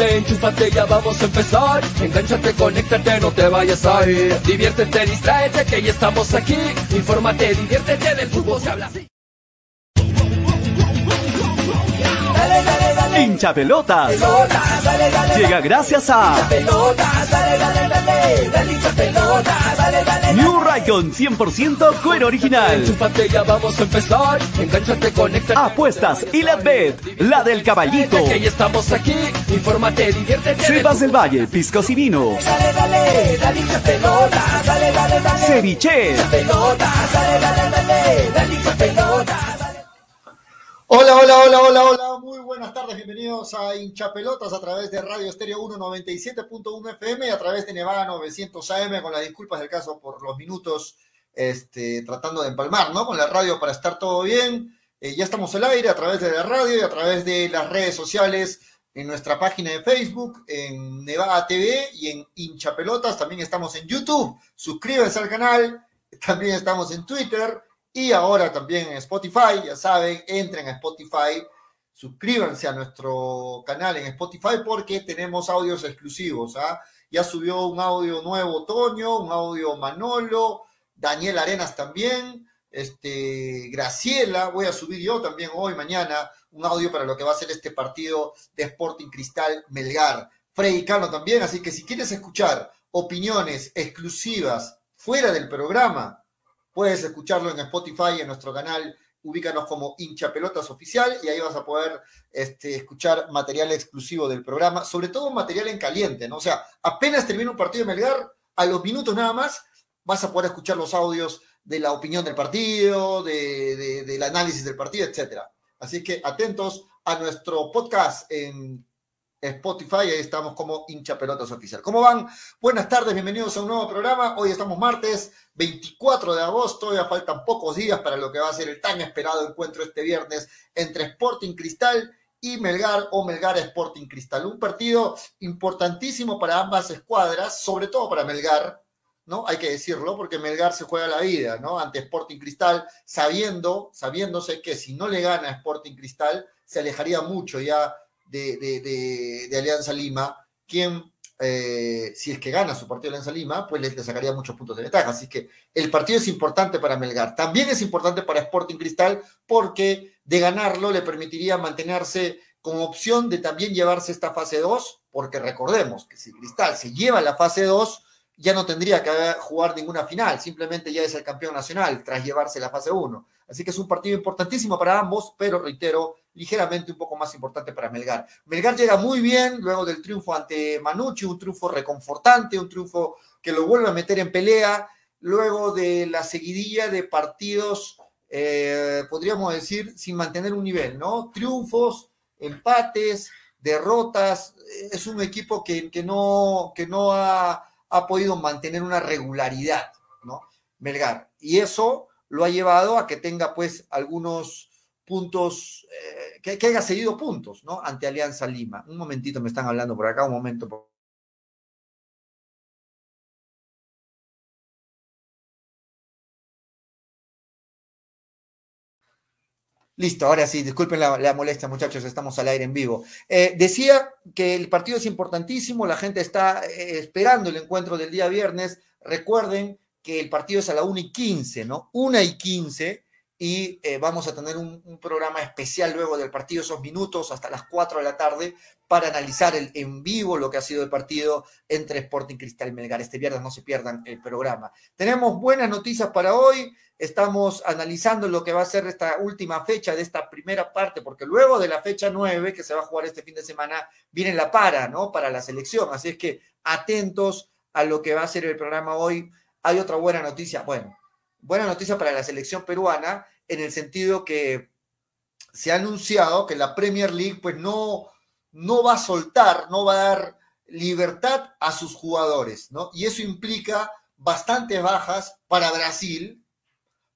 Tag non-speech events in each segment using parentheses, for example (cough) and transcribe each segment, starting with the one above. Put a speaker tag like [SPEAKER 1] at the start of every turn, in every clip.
[SPEAKER 1] Enchúfate, ya vamos a empezar. Engánchate, conéctate, no te vayas a ir. Diviértete, distráete, que ya estamos aquí. Infórmate, diviértete, del fútbol se habla
[SPEAKER 2] Hincha pelotas.
[SPEAKER 1] Pelota, dale, dale,
[SPEAKER 2] Llega gracias a
[SPEAKER 1] pelota, dale, dale, dale, dale hincha pelota, dale, dale,
[SPEAKER 2] New Raycon 100% cuero original.
[SPEAKER 1] Ya vamos a empezar.
[SPEAKER 2] Apuestas y la bet, la del caballito.
[SPEAKER 1] Que ya estamos aquí. Infórmate, diviértete.
[SPEAKER 2] Sebas del Valle, piscos y vinos. Ceviche.
[SPEAKER 1] Dale, dale, dale, dale hincha pelota, dale.
[SPEAKER 3] Hola, hola, hola, hola, hola. Muy buenas tardes. Bienvenidos a Hinchapelotas a través de Radio Estéreo 197.1 FM y a través de Nevada 900 AM con las disculpas del caso por los minutos este, tratando de empalmar, ¿no? Con la radio para estar todo bien. Eh, ya estamos al aire a través de la radio y a través de las redes sociales en nuestra página de Facebook, en Nevada TV y en Hinchapelotas. También estamos en YouTube. Suscríbanse al canal. También estamos en Twitter y ahora también en Spotify. Ya saben, entren a Spotify, suscríbanse a nuestro canal en Spotify porque tenemos audios exclusivos. ¿ah? Ya subió un audio nuevo Toño, un audio Manolo, Daniel Arenas también, este, Graciela, voy a subir yo también hoy, mañana, un audio para lo que va a ser este partido de Sporting Cristal Melgar. Freddy Cano también, así que si quieres escuchar opiniones exclusivas fuera del programa, puedes escucharlo en Spotify, en nuestro canal, ubícanos como hincha pelotas oficial y ahí vas a poder este, escuchar material exclusivo del programa, sobre todo material en caliente, ¿no? O sea, apenas termina un partido de Melgar, a los minutos nada más, vas a poder escuchar los audios de la opinión del partido, de, de- del análisis del partido, etcétera. Así que atentos a nuestro podcast en Spotify, ahí estamos como hincha pelotas oficial. ¿Cómo van? Buenas tardes, bienvenidos a un nuevo programa. Hoy estamos martes 24 de agosto, ya faltan pocos días para lo que va a ser el tan esperado encuentro este viernes entre Sporting Cristal y Melgar o Melgar Sporting Cristal. Un partido importantísimo para ambas escuadras, sobre todo para Melgar, ¿no? Hay que decirlo, porque Melgar se juega la vida, ¿no? Ante Sporting Cristal, sabiendo, sabiéndose que si no le gana Sporting Cristal, se alejaría mucho ya de, de- de- Alianza Lima, quien, eh, si es que gana su partido de Alianza Lima, pues le, le sacaría muchos puntos de ventaja. Así que el partido es importante para Melgar. También es importante para Sporting Cristal, porque de ganarlo le permitiría mantenerse con opción de también llevarse esta fase 2, porque recordemos que si Cristal se lleva la fase 2, ya no tendría que jugar ninguna final, simplemente ya es el campeón nacional tras llevarse la fase 1. Así que es un partido importantísimo para ambos, pero reitero, ligeramente un poco más importante para Melgar. Melgar llega muy bien luego del triunfo ante Manucci, un triunfo reconfortante, un triunfo que lo vuelve a meter en pelea, luego de la seguidilla de partidos, eh, podríamos decir, sin mantener un nivel, ¿no? Triunfos, empates, derrotas, es un equipo que, que no, que no ha, ha podido mantener una regularidad, ¿no? Melgar. Y eso lo ha llevado a que tenga pues algunos puntos, eh, que, haya seguido puntos, ¿no? Ante Alianza Lima. Un momentito, me están hablando por acá, un momento. Listo, ahora sí, disculpen la, la molestia, muchachos, estamos al aire en vivo. Eh, decía que el partido es importantísimo, la gente está eh, esperando el encuentro del día viernes. Recuerden que el partido es a la 1 y 15, ¿no? 1 y 15, y eh, vamos a tener un, programa especial luego del partido, esos minutos hasta las 4 de la tarde, para analizar el, en vivo lo que ha sido el partido entre Sporting Cristal Melgar. Este viernes no se pierdan el programa. Tenemos buenas noticias para hoy. Estamos analizando lo que va a ser esta última fecha de esta primera parte, porque luego de la fecha 9 que se va a jugar este fin de semana, viene la para, ¿no? Para la selección. Así es que atentos a lo que va a ser el programa hoy. Hay otra buena noticia, bueno, buena noticia para la selección peruana, en el sentido que se ha anunciado que la Premier League, pues no, no va a soltar, no va a dar libertad a sus jugadores, ¿no? Y eso implica bastantes bajas para Brasil,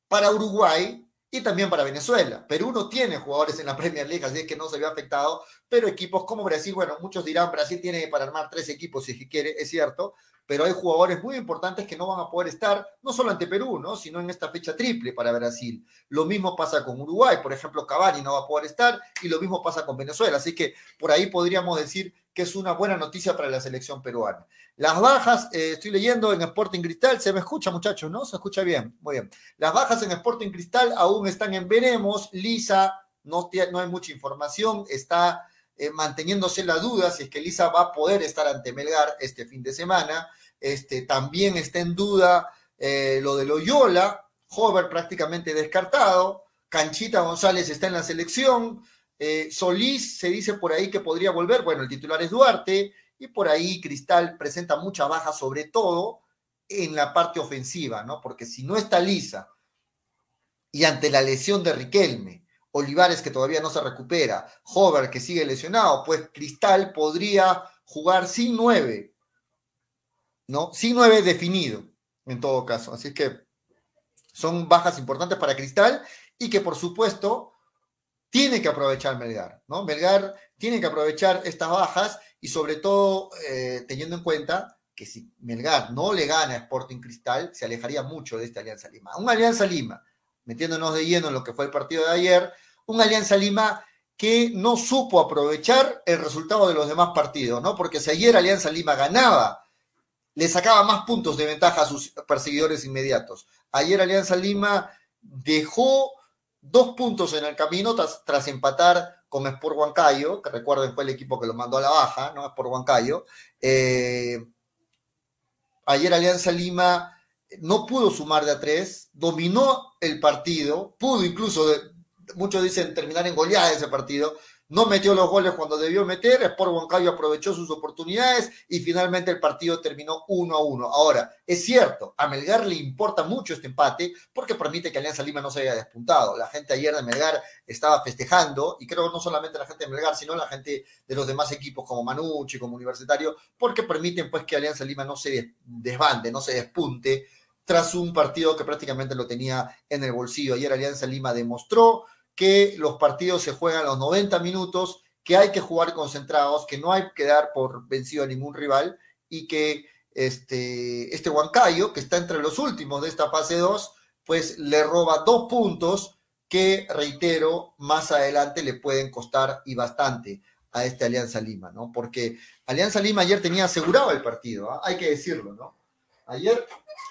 [SPEAKER 3] para Uruguay y también para Venezuela. Perú no tiene jugadores en la Premier League, así es que no se ve afectado pero equipos como Brasil, bueno, muchos dirán, Brasil tiene para armar tres equipos si quiere, es cierto, pero hay jugadores muy importantes que no van a poder estar, no solo ante Perú, ¿no? sino en esta fecha triple para Brasil. Lo mismo pasa con Uruguay, por ejemplo, Cavani no va a poder estar, y lo mismo pasa con Venezuela. Así que por ahí podríamos decir que es una buena noticia para la selección peruana. Las bajas, eh, estoy leyendo en Sporting Cristal, se me escucha muchachos, ¿no? Se escucha bien, muy bien. Las bajas en Sporting Cristal aún están en veremos, Lisa, no, no hay mucha información, está eh, manteniéndose la duda si es que Lisa va a poder estar ante Melgar este fin de semana. Este, también está en duda eh, lo de Loyola, Hover prácticamente descartado, Canchita González está en la selección, eh, Solís se dice por ahí que podría volver, bueno, el titular es Duarte, y por ahí Cristal presenta mucha baja, sobre todo en la parte ofensiva, ¿no? Porque si no está Lisa y ante la lesión de Riquelme, Olivares que todavía no se recupera, Hover que sigue lesionado, pues Cristal podría jugar sin nueve, ¿no? Sin nueve definido, en todo caso. Así que son bajas importantes para Cristal y que por supuesto tiene que aprovechar Melgar, ¿no? Melgar tiene que aprovechar estas bajas y sobre todo eh, teniendo en cuenta que si Melgar no le gana a Sporting Cristal, se alejaría mucho de esta Alianza Lima. Un Alianza Lima metiéndonos de lleno en lo que fue el partido de ayer, un Alianza Lima que no supo aprovechar el resultado de los demás partidos, ¿no? Porque si ayer Alianza Lima ganaba, le sacaba más puntos de ventaja a sus perseguidores inmediatos. Ayer Alianza Lima dejó dos puntos en el camino tras, empatar con Sport Huancayo, que recuerden fue el equipo que lo mandó a la baja, ¿no? Sport Huancayo. Eh, ayer Alianza Lima no pudo sumar de a tres, dominó el partido, pudo incluso, muchos dicen terminar en goleada ese partido, no metió los goles cuando debió meter, Sport Huancayo aprovechó sus oportunidades y finalmente el partido terminó uno a uno. Ahora, es cierto, a Melgar le importa mucho este empate porque permite que Alianza Lima no se haya despuntado. La gente ayer de Melgar estaba festejando, y creo no solamente la gente de Melgar, sino la gente de los demás equipos como Manucci, como Universitario, porque permiten pues que Alianza Lima no se desbande, no se despunte tras un partido que prácticamente lo tenía en el bolsillo. Ayer Alianza Lima demostró que los partidos se juegan los 90 minutos, que hay que jugar concentrados, que no hay que dar por vencido a ningún rival y que este, este Huancayo, que está entre los últimos de esta fase 2, pues le roba dos puntos que, reitero, más adelante le pueden costar y bastante a este Alianza Lima, ¿no? Porque Alianza Lima ayer tenía asegurado el partido, ¿ah? hay que decirlo, ¿no? Ayer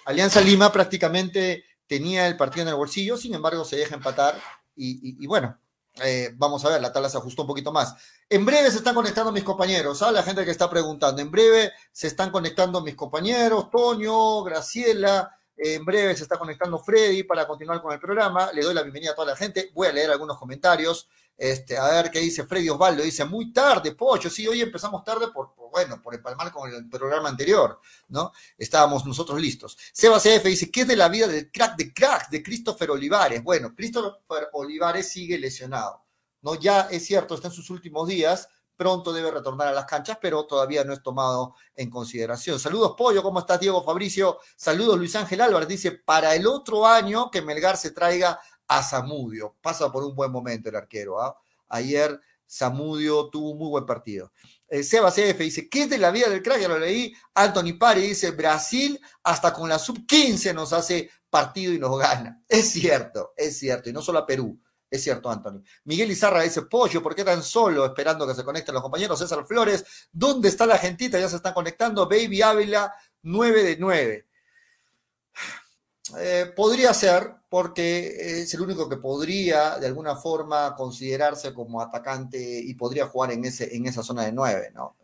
[SPEAKER 3] Alianza Lima prácticamente tenía el partido en el bolsillo, sin embargo se deja empatar y, bueno, eh, vamos a ver, la tabla se ajustó un poquito más. En breve se están conectando mis compañeros, ¿sabes? La gente que está preguntando. En breve se están conectando mis compañeros, Toño, Graciela, en breve se está conectando Freddy para continuar con el programa. Le doy la bienvenida a toda la gente. Voy a leer algunos comentarios. Este, a ver qué dice Freddy Osvaldo. Dice, muy tarde, Pocho. Sí, hoy empezamos tarde por, bueno, por empalmar con el programa anterior, ¿no? Estábamos nosotros listos. Seba CF dice, ¿qué es de la vida del crack de crack de Christopher Olivares? Bueno, Christopher Olivares sigue lesionado, ¿no? Ya es cierto, está en sus últimos días, pronto debe retornar a las canchas, pero todavía no es tomado en consideración. Saludos, Pollo, ¿cómo estás, Diego Fabricio? Saludos, Luis Ángel Álvarez, dice, para el otro año que Melgar se traiga a Zamudio. Pasa por un buen momento el arquero. ¿ah? Ayer Zamudio tuvo un muy buen partido. Eh, Seba CF dice, ¿qué es de la vida del crack? Ya lo leí. Anthony Pari dice, Brasil hasta con la sub-15 nos hace partido y nos gana. Es cierto, es cierto, y no solo a Perú. Es cierto, Anthony. Miguel Izarra dice, Pollo, ¿por qué tan solo esperando que se conecten los compañeros? César Flores, ¿dónde está la gentita? Ya se están conectando. Baby Ávila, 9 de 9. Eh, podría ser, porque es el único que podría de alguna forma considerarse como atacante y podría jugar en, ese, en esa zona de 9, ¿no?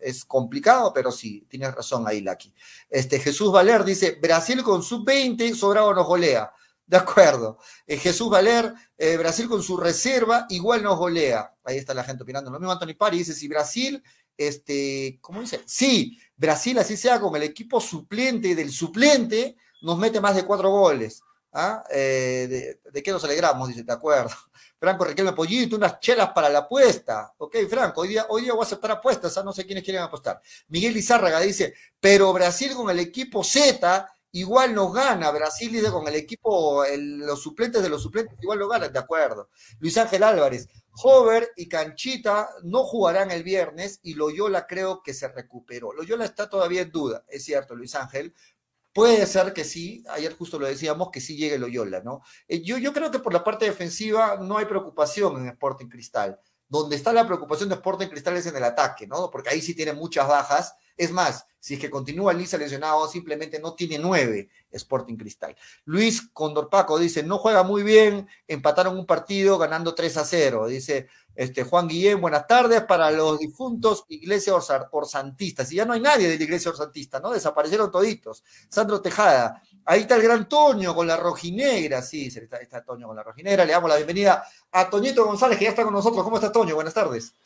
[SPEAKER 3] Es, complicado, pero sí, tienes razón ahí, Laki. Este, Jesús Valer dice, Brasil con sub-20, sobrado nos golea. (laughs) De acuerdo. Eh, Jesús Valer, eh, Brasil con su reserva, igual nos golea. Ahí está la gente opinando. Lo mismo Anthony Pari dice, si Brasil, este, ¿cómo dice? Sí, Brasil así sea con el equipo suplente del suplente, nos mete más de cuatro goles. ¿Ah? Eh, de, qué nos alegramos? Dice, te acuerdo. (laughs) Franco Riquelme Pollito, unas chelas para la apuesta. Ok, Franco, hoy día, voy a aceptar apuestas, ¿ah? no sé quiénes quieren apostar. Miguel Izárraga dice, pero Brasil con el equipo Z igual nos gana. Brasil dice con el equipo, los suplentes de los suplentes, igual lo ganan, de acuerdo. Luis Ángel Álvarez, Hover y Canchita no jugarán el viernes y Loyola creo que se recuperó. Loyola está todavía en duda, es cierto, Luis Ángel. Puede ser que sí, ayer justo lo decíamos, que sí llegue Loyola, ¿no? Eh, yo, yo creo que por la parte defensiva no hay preocupación en Sporting Cristal. Donde está la preocupación de Sporting Cristal es en el ataque, ¿no? Porque ahí sí tiene muchas bajas es más, si es que continúa Lisa lesionado, simplemente no tiene nueve Sporting Cristal. Luis Condorpaco dice, no juega muy bien, empataron un partido ganando 3 a 0. Dice este, Juan Guillén, buenas tardes para los difuntos Iglesia Orsantistas. Y ya no hay nadie de la Iglesia Orsantista, ¿no? Desaparecieron toditos. Sandro Tejada, ahí está el gran Toño con la rojinegra, sí, está Toño con la rojinegra. Le damos la bienvenida a Toñito González, que ya está con nosotros. ¿Cómo está Toño? Buenas tardes.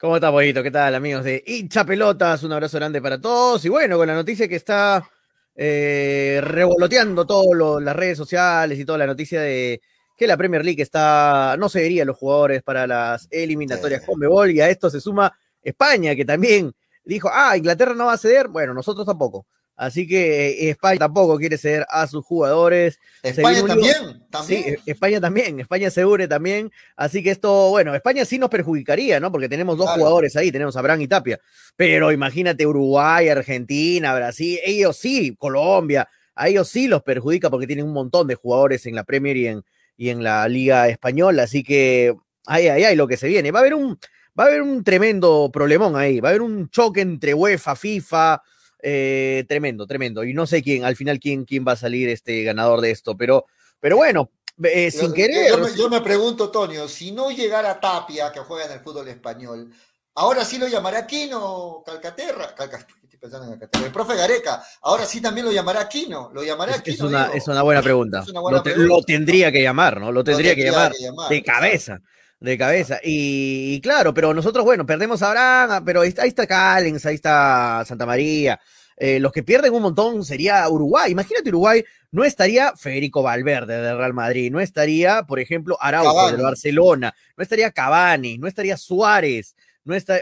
[SPEAKER 4] ¿Cómo está, Pollito? ¿Qué tal, amigos de Hincha Pelotas? Un abrazo grande para todos. Y bueno, con la noticia que está eh, revoloteando todas las redes sociales y toda la noticia de que la Premier League está, no se los jugadores para las eliminatorias con Mebol y a esto se suma España, que también dijo, ah, Inglaterra no va a ceder, bueno, nosotros tampoco. Así que eh, España tampoco quiere ceder a sus jugadores.
[SPEAKER 3] España también,
[SPEAKER 4] también. Sí, España también, España segure también. Así que esto, bueno, España sí nos perjudicaría, ¿no? Porque tenemos dos jugadores ahí, tenemos a Bran y Tapia. Pero imagínate Uruguay, Argentina, Brasil, ellos sí, Colombia, a ellos sí los perjudica porque tienen un montón de jugadores en la Premier y en, y en la Liga Española. Así que, ay, ay, ay, lo que se viene. Va a haber un, va a haber un tremendo problemón ahí. Va a haber un choque entre UEFA, FIFA eh, tremendo, tremendo. Y no sé quién, al final, quién, quién va a salir este ganador de esto, pero, pero bueno, eh, sin querer.
[SPEAKER 3] Yo me, pregunto, Tonio, si no llegara Tapia, que juega en el fútbol español, ahora sí lo llamará Quino Calcaterra. (laughs) estoy pensando en Calcaterra. El profe Gareca, ahora sí también lo llamará Quino. Lo llamará
[SPEAKER 4] es, Es una, es una buena pregunta. lo, tendría que llamar, ¿no? Lo tendría, que, llamar de cabeza de cabeza. Y, claro, pero nosotros, bueno, perdemos a Abraham, pero ahí está, ahí está Callens, ahí está Santa María. Eh, los que pierden un montón sería Uruguay. Imagínate Uruguay, no estaría Federico Valverde del Real Madrid, no estaría, por ejemplo, Araujo del Barcelona, no estaría Cavani, no estaría Suárez, no, está,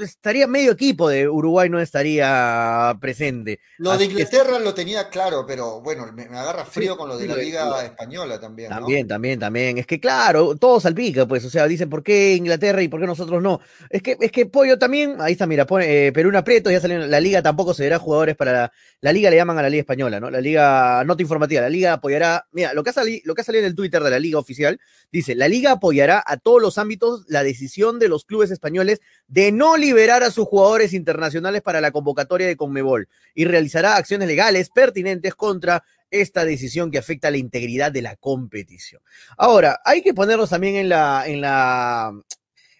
[SPEAKER 4] estaría medio equipo de Uruguay no estaría presente.
[SPEAKER 3] Lo de Inglaterra lo tenía claro, pero bueno, me, agarra frío con lo de la Liga Española también.
[SPEAKER 4] También, también, también. Es que claro, todo salpica, pues, o sea, dicen por qué Inglaterra y por qué nosotros no. Es que, es que Pollo también, ahí está, mira, pone eh, Perú en aprieto, ya salió, la Liga tampoco se dará jugadores para la, la Liga, le llaman a la Liga Española, ¿no? La Liga, nota informativa, la Liga apoyará, mira, lo que ha, salido, lo que ha salido en el Twitter de la Liga oficial, dice, la Liga apoyará a todos los ámbitos la decisión de los clubes españoles de no no liberar a sus jugadores internacionales para la convocatoria de Conmebol y realizará acciones legales pertinentes contra esta decisión que afecta la integridad de la competición. Ahora, hay que ponernos también en la, en la,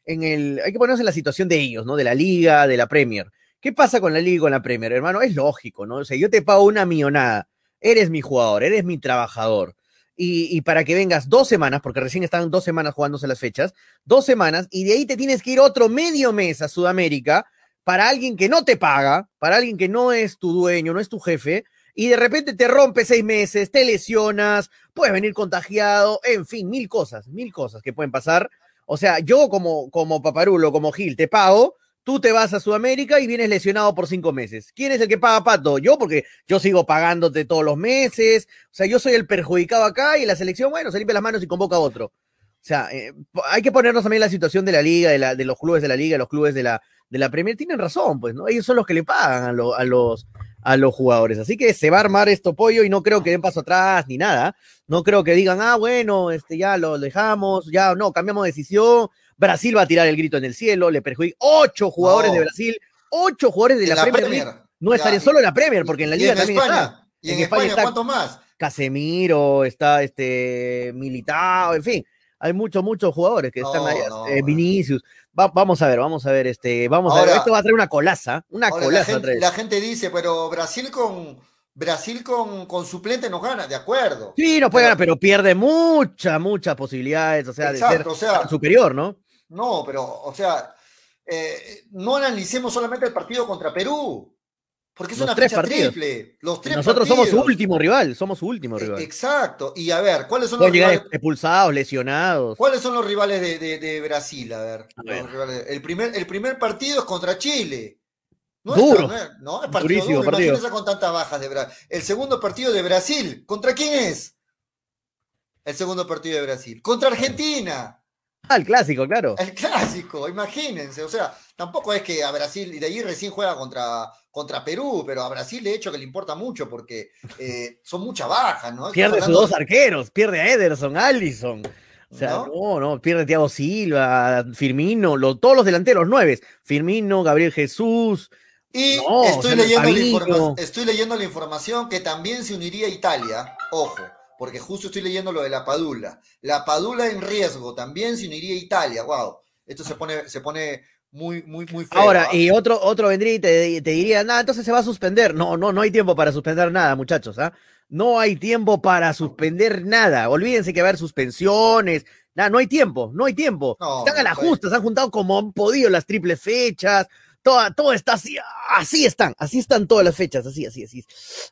[SPEAKER 4] en el, hay que ponernos en la situación de ellos, ¿no? De la liga, de la Premier. ¿Qué pasa con la liga y con la Premier, hermano? Es lógico, ¿no? O sea, yo te pago una millonada, eres mi jugador, eres mi trabajador y, para que vengas dos semanas, porque recién están dos semanas jugándose las fechas, dos semanas, y de ahí te tienes que ir otro medio mes a Sudamérica para alguien que no te paga, para alguien que no es tu dueño, no es tu jefe, y de repente te rompe seis meses, te lesionas, puedes venir contagiado, en fin, mil cosas, mil cosas que pueden pasar. O sea, yo como, como paparulo, como Gil, te pago, tú te vas a Sudamérica y vienes lesionado por cinco meses. ¿Quién es el que paga pato? Yo, porque yo sigo pagándote todos los meses. O sea, yo soy el perjudicado acá y la selección, bueno, se limpia las manos y convoca a otro. O sea, eh, hay que ponernos también la situación de la liga, de, de los clubes de la liga, los clubes de la, de la Premier. Tienen razón, pues, ¿no? Ellos son los que le pagan a, a, los, a los jugadores. Así que se va a armar esto pollo y no creo que den paso atrás ni nada. No creo que digan, ah, bueno, este ya lo dejamos, ya no, cambiamos de decisión Brasil va a tirar el grito en el cielo, le perjudica. Ocho jugadores de Brasil, ocho jugadores de la, Premier, No estarían solo en la Premier, porque en la Liga también está.
[SPEAKER 3] Y en, España, ¿cuántos más?
[SPEAKER 4] Casemiro, está este Militao, en fin. Hay muchos, muchos jugadores que están ahí. Eh, Vinicius. vamos a ver, vamos a ver, este, vamos a ver. Esto va a traer una colaza, una colaza.
[SPEAKER 3] la gente dice, pero Brasil con Brasil con, con, suplente nos gana, de acuerdo.
[SPEAKER 4] Sí, nos puede ganar, pero pierde muchas, muchas posibilidades, o sea, de ser superior, ¿no?
[SPEAKER 3] No, pero, o sea, eh, no analicemos solamente el partido contra Perú, porque es una fecha triple. Los tres
[SPEAKER 4] Nosotros somos su último rival, somos su último rival.
[SPEAKER 3] Exacto. Y a ver, ¿cuáles son los rivales?
[SPEAKER 4] expulsados, lesionados.
[SPEAKER 3] ¿Cuáles son los rivales de, Brasil? A ver, el, primer, el primer partido es contra Chile. No
[SPEAKER 4] Duro.
[SPEAKER 3] Es, no, es, no, es partido
[SPEAKER 4] Durísimo
[SPEAKER 3] duro.
[SPEAKER 4] partido.
[SPEAKER 3] Imagínense con tantas bajas de Brasil. El segundo partido de Brasil, ¿contra quién es? El segundo partido de Brasil. Contra Argentina.
[SPEAKER 4] Ah, el clásico, claro.
[SPEAKER 3] El clásico, imagínense. O sea, tampoco es que a Brasil, y de allí recién juega contra, contra Perú, pero a Brasil de hecho que le importa mucho porque eh, (laughs) son muchas bajas, ¿no?
[SPEAKER 4] Pierde sus dos arqueros, pierde a Ederson, Allison. O sea,
[SPEAKER 3] ¿No?
[SPEAKER 4] no, no, pierde Thiago Silva, Firmino, lo- todos los delanteros, nueve. Firmino, Gabriel Jesús.
[SPEAKER 3] Y
[SPEAKER 4] No,
[SPEAKER 3] estoy, leyendo la estoy leyendo la información que también se uniría Italia, ojo, porque justo estoy leyendo lo de la Padula. La Padula en riesgo, también se uniría Italia, wow. Esto se pone, se pone muy, muy, muy feo.
[SPEAKER 4] Ahora,
[SPEAKER 3] ¿ah?
[SPEAKER 4] y otro, otro vendría y te, te diría, nada, entonces se va a suspender. No, no, no hay tiempo para suspender nada, muchachos, ¿ah? No hay tiempo para suspender nada. Olvídense que va a haber suspensiones. Nada, no hay tiempo, no hay tiempo.
[SPEAKER 3] No,
[SPEAKER 4] Están a la
[SPEAKER 3] no
[SPEAKER 4] justa, se han juntado como han podido las triples fechas. Toda, todo está así, así están, así están todas las fechas, así, así, así.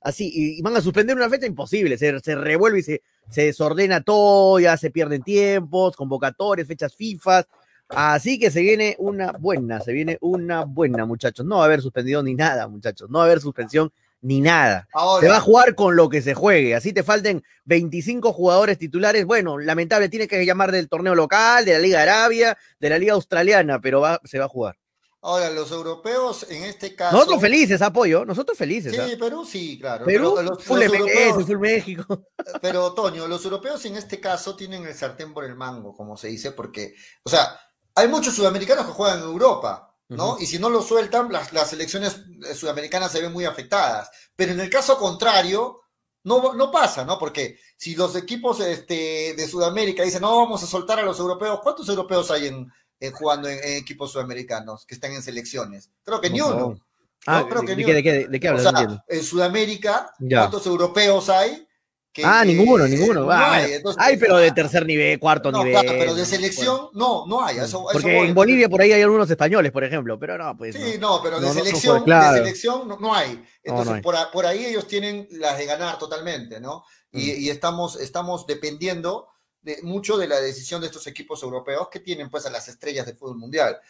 [SPEAKER 4] Así, y, y van a suspender una fecha imposible, se, se revuelve y se, se desordena todo, ya se pierden tiempos, convocatorias, fechas FIFA. Así que se viene una buena, se viene una buena, muchachos. No va a haber suspendido ni nada, muchachos. No va a haber suspensión ni nada.
[SPEAKER 3] Ahora,
[SPEAKER 4] Se va a jugar con lo que se juegue. Así te falten 25 jugadores titulares. Bueno, lamentable, tiene que llamar del torneo local, de la Liga Arabia, de la Liga Australiana, pero va, se va a jugar.
[SPEAKER 3] Ahora, los europeos en este caso.
[SPEAKER 4] Nosotros felices, apoyo, nosotros felices.
[SPEAKER 3] Sí,
[SPEAKER 4] ¿ah?
[SPEAKER 3] Perú sí, claro.
[SPEAKER 4] Perú,
[SPEAKER 3] pero los-
[SPEAKER 4] full
[SPEAKER 3] los
[SPEAKER 4] MLS,
[SPEAKER 3] europeos-
[SPEAKER 4] full México. (laughs)
[SPEAKER 3] Pero, Toño, los europeos en este caso tienen el sartén por el mango, como se dice, porque, o sea, hay muchos sudamericanos que juegan en Europa, ¿no? Y si no lo sueltan, las, las selecciones eh, sudamericanas se ven muy afectadas. Pero en el caso contrario, no, no pasa, ¿no? Porque si los equipos este, de Sudamérica dicen, no, vamos a soltar a los europeos, ¿cuántos europeos hay en, en jugando en, en equipos sudamericanos que están en selecciones? Creo que ni
[SPEAKER 4] No,
[SPEAKER 3] uno.
[SPEAKER 4] Ah,
[SPEAKER 3] creo
[SPEAKER 4] ¿de,
[SPEAKER 3] que
[SPEAKER 4] de qué,
[SPEAKER 3] O
[SPEAKER 4] hablas? No
[SPEAKER 3] sea, en Sudamérica,
[SPEAKER 4] Ya.
[SPEAKER 3] ¿cuántos europeos hay? que-
[SPEAKER 4] Ah, ninguno, ninguno.
[SPEAKER 3] no
[SPEAKER 4] Ah,
[SPEAKER 3] hay, entonces-
[SPEAKER 4] Hay, pero de tercer nivel, cuarto
[SPEAKER 3] no,
[SPEAKER 4] nivel.
[SPEAKER 3] claro, pero de selección no, no hay. eso- eso
[SPEAKER 4] Porque
[SPEAKER 3] voy.
[SPEAKER 4] en Bolivia por ahí hay algunos españoles, por ejemplo, pero no, pues.
[SPEAKER 3] Sí,
[SPEAKER 4] no.
[SPEAKER 3] no, pero de selección,
[SPEAKER 4] claro.
[SPEAKER 3] de selección no, hay. Entonces,
[SPEAKER 4] hay.
[SPEAKER 3] Por, por ahí ellos tienen las de ganar totalmente, ¿no? Y,
[SPEAKER 4] Mm.
[SPEAKER 3] y estamos, estamos dependiendo de, mucho de la decisión de estos equipos europeos que tienen pues a las estrellas del fútbol mundial.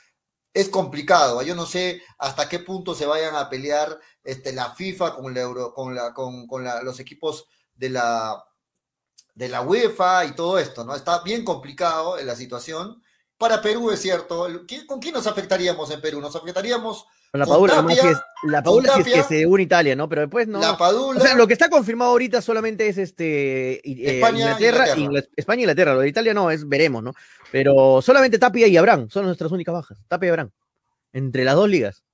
[SPEAKER 3] Es complicado, yo no sé hasta qué punto se vayan a pelear este, la FIFA con, la Euro, con, la, con, con los equipos de la, de la UEFA y todo esto, ¿no? Está bien complicado la situación. Para Perú es cierto. ¿Quién- ¿Con quién nos afectaríamos en Perú? Nos afectaríamos
[SPEAKER 4] Con la Padula,
[SPEAKER 3] Tapia-
[SPEAKER 4] si es, la Padula si es que se une Italia, ¿no? Pero después no.
[SPEAKER 3] la Padula.
[SPEAKER 4] O sea, lo que está confirmado ahorita solamente es este eh,
[SPEAKER 3] España,
[SPEAKER 4] Inglaterra,
[SPEAKER 3] Inglaterra.
[SPEAKER 4] Ingla- España e Inglaterra. Lo de Italia no, es veremos, ¿no? Pero solamente Tapia y Abraham son nuestras únicas bajas. Tapia y Abraham. Entre las dos ligas.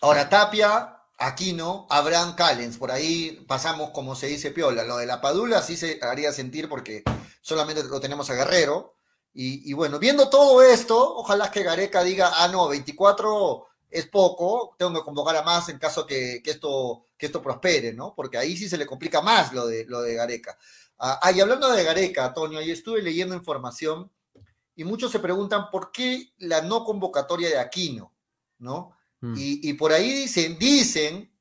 [SPEAKER 3] Ahora Tapia, Aquino, Abraham Callens, por ahí pasamos como se dice piola. Lo de la Padula sí se haría sentir porque solamente lo tenemos a Guerrero. Y, y bueno, viendo todo esto, ojalá que Gareca diga, ah, no, 24 es poco, tengo que convocar a más en caso que, que esto, que esto prospere, ¿no? Porque ahí sí se le complica más lo de, lo de Gareca. Ah, ah, y hablando de Gareca, Antonio, ahí estuve leyendo información y muchos se preguntan por qué la no convocatoria de Aquino, ¿no?
[SPEAKER 4] Mm.
[SPEAKER 3] Y, y por ahí dicen, dicen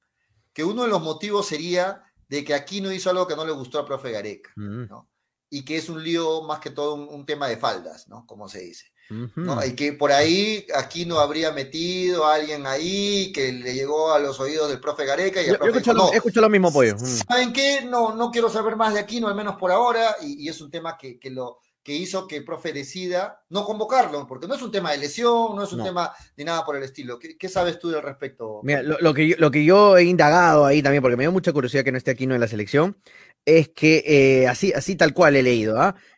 [SPEAKER 3] que uno de los motivos sería de que Aquino hizo algo que no le gustó al profe Gareca,
[SPEAKER 4] Mm.
[SPEAKER 3] ¿no? Y que es un lío más que todo un, un tema de faldas, ¿no? Como se dice. ¿No? Y que por ahí Aquino habría metido a alguien ahí que le llegó a los oídos del profe Gareca y
[SPEAKER 4] Yo,
[SPEAKER 3] el
[SPEAKER 4] yo
[SPEAKER 3] profe
[SPEAKER 4] escucho,
[SPEAKER 3] dijo,
[SPEAKER 4] lo,
[SPEAKER 3] no,
[SPEAKER 4] escucho lo mismo, pollo. Mm.
[SPEAKER 3] ¿Saben qué? No, no quiero saber más de Aquino, al menos por ahora, y, y es un tema que, que lo que hizo que el profe decida no convocarlo, porque no es un tema de lesión, no es un
[SPEAKER 4] No.
[SPEAKER 3] tema de nada por el estilo. ¿Qué, qué sabes tú al respecto?
[SPEAKER 4] Mira, lo, lo que yo, lo que yo he indagado ahí también, porque me dio mucha curiosidad que no esté Aquino en la selección, es que eh, así, así tal cual he leído, ¿ah? Eh,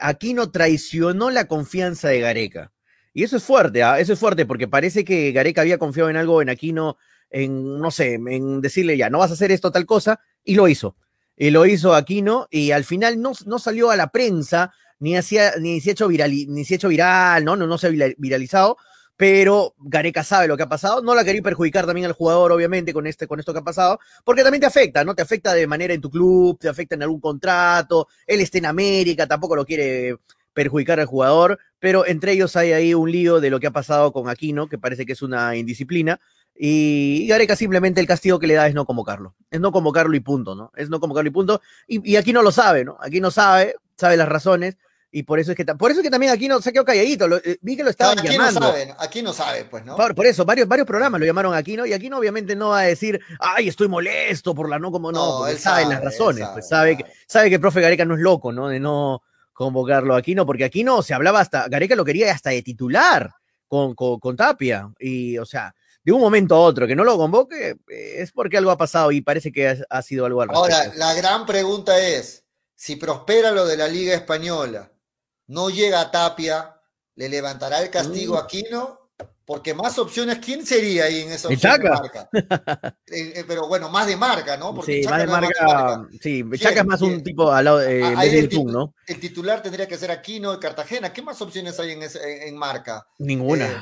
[SPEAKER 4] Aquino traicionó la confianza de Gareca. Y eso es fuerte, ¿ah? Eso es fuerte, porque parece que Gareca había confiado en algo en Aquino, en, no sé, en decirle ya, no vas a hacer esto, tal cosa, y lo hizo. Y lo hizo Aquino, y al final no, no salió a la prensa, ni, hacía, ni se ha hecho viral, ni se ha hecho viral, ¿no? No, no se ha vira- viralizado, pero Gareca sabe lo que ha pasado. No la quería perjudicar también al jugador, obviamente, con, este, con esto que ha pasado, porque también te afecta, ¿no? Te afecta de manera en tu club, te afecta en algún contrato, él está en América, tampoco lo quiere perjudicar al jugador, pero entre ellos hay ahí un lío de lo que ha pasado con Aquino, que parece que es una indisciplina, y Gareca simplemente el castigo que le da es no convocarlo, es no convocarlo y punto, ¿no? Es no convocarlo y punto, y, y aquí no lo sabe, ¿no? Aquí no sabe, sabe las razones, y por eso es que por eso es que también aquí no se quedó calladito, lo, eh, vi que lo estaban
[SPEAKER 3] aquí
[SPEAKER 4] llamando.
[SPEAKER 3] No saben, aquí no sabe, pues, ¿no?
[SPEAKER 4] Por, por, eso, varios, varios programas lo llamaron aquí, ¿no? Y aquí no, obviamente no va a decir, ay, estoy molesto por la no, como no,
[SPEAKER 3] No,
[SPEAKER 4] porque
[SPEAKER 3] él
[SPEAKER 4] sabe,
[SPEAKER 3] sabe,
[SPEAKER 4] las razones,
[SPEAKER 3] él
[SPEAKER 4] pues
[SPEAKER 3] sabe,
[SPEAKER 4] sabe que, sabe que el profe Gareca no es loco, ¿no? De no convocarlo aquí, no, porque aquí no se hablaba hasta, Gareca lo quería hasta de titular con, con, con Tapia, y o sea, de un momento a otro que no lo convoque, eh, es porque algo ha pasado y parece que ha, ha sido algo al respecto.
[SPEAKER 3] Ahora, la gran pregunta es, si prospera lo de la Liga Española, no llega a Tapia, ¿le levantará el castigo
[SPEAKER 4] Mm.
[SPEAKER 3] a Aquino? Porque más opciones, ¿quién sería ahí en esa opción de marca? (laughs) Eh, eh, pero bueno, más de marca, ¿no? Porque
[SPEAKER 4] Sí,
[SPEAKER 3] Chaca
[SPEAKER 4] más de
[SPEAKER 3] no
[SPEAKER 4] marca, sí, Chaca es más un tipo al lado de,
[SPEAKER 3] Ah,
[SPEAKER 4] en
[SPEAKER 3] ahí el
[SPEAKER 4] Tun,
[SPEAKER 3] titu-
[SPEAKER 4] ¿no?
[SPEAKER 3] El titular tendría que ser Aquino de Cartagena. ¿Qué más opciones hay en, ese- en, en marca?
[SPEAKER 4] Ninguna.
[SPEAKER 3] Eh,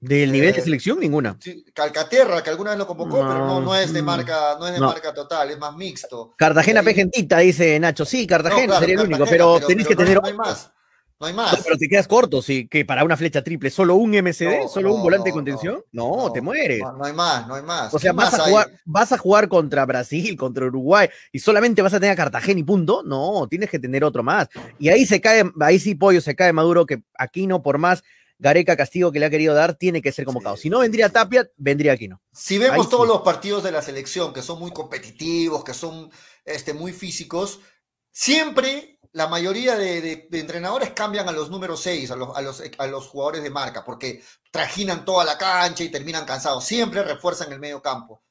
[SPEAKER 4] Del nivel de
[SPEAKER 3] eh,
[SPEAKER 4] selección, ninguna.
[SPEAKER 3] Sí, Calcaterra, que alguna vez lo convocó,
[SPEAKER 4] No,
[SPEAKER 3] pero no, no es de
[SPEAKER 4] mm,
[SPEAKER 3] marca, no es de
[SPEAKER 4] no.
[SPEAKER 3] marca total, es más mixto.
[SPEAKER 4] Cartagena Pegentita, dice Nacho. Sí, Cartagena
[SPEAKER 3] claro,
[SPEAKER 4] sería el único,
[SPEAKER 3] Cartagena,
[SPEAKER 4] pero, tenés
[SPEAKER 3] pero
[SPEAKER 4] que
[SPEAKER 3] no-
[SPEAKER 4] tener
[SPEAKER 3] no hay más. No hay
[SPEAKER 4] No,
[SPEAKER 3] más.
[SPEAKER 4] pero te quedas corto, sí, que para una flecha triple, solo un MCD,
[SPEAKER 3] No,
[SPEAKER 4] solo un volante de contención, no, te mueres.
[SPEAKER 3] No, hay más, no hay más.
[SPEAKER 4] o sea,
[SPEAKER 3] ¿Quién
[SPEAKER 4] vas a, jugar, vas a jugar contra Brasil, contra Uruguay, y solamente vas a tener a Cartagena y punto. No, tienes que tener otro más. Y ahí se cae, ahí sí, Pollo, se cae Maduro, que aquí no, por más Gareca castigo que le ha querido dar, tiene que ser convocado.
[SPEAKER 3] Sí.
[SPEAKER 4] Si no vendría Tapia, vendría Aquino.
[SPEAKER 3] Si vemos
[SPEAKER 4] Ahí
[SPEAKER 3] todos
[SPEAKER 4] sí.
[SPEAKER 3] los partidos de la selección, que son muy competitivos, que son este, muy físicos, siempre la mayoría de, de- de entrenadores cambian a los números 6, a los, a, los, a los jugadores de marca, porque trajinan toda la cancha y terminan cansados. Siempre refuerzan el medio campo.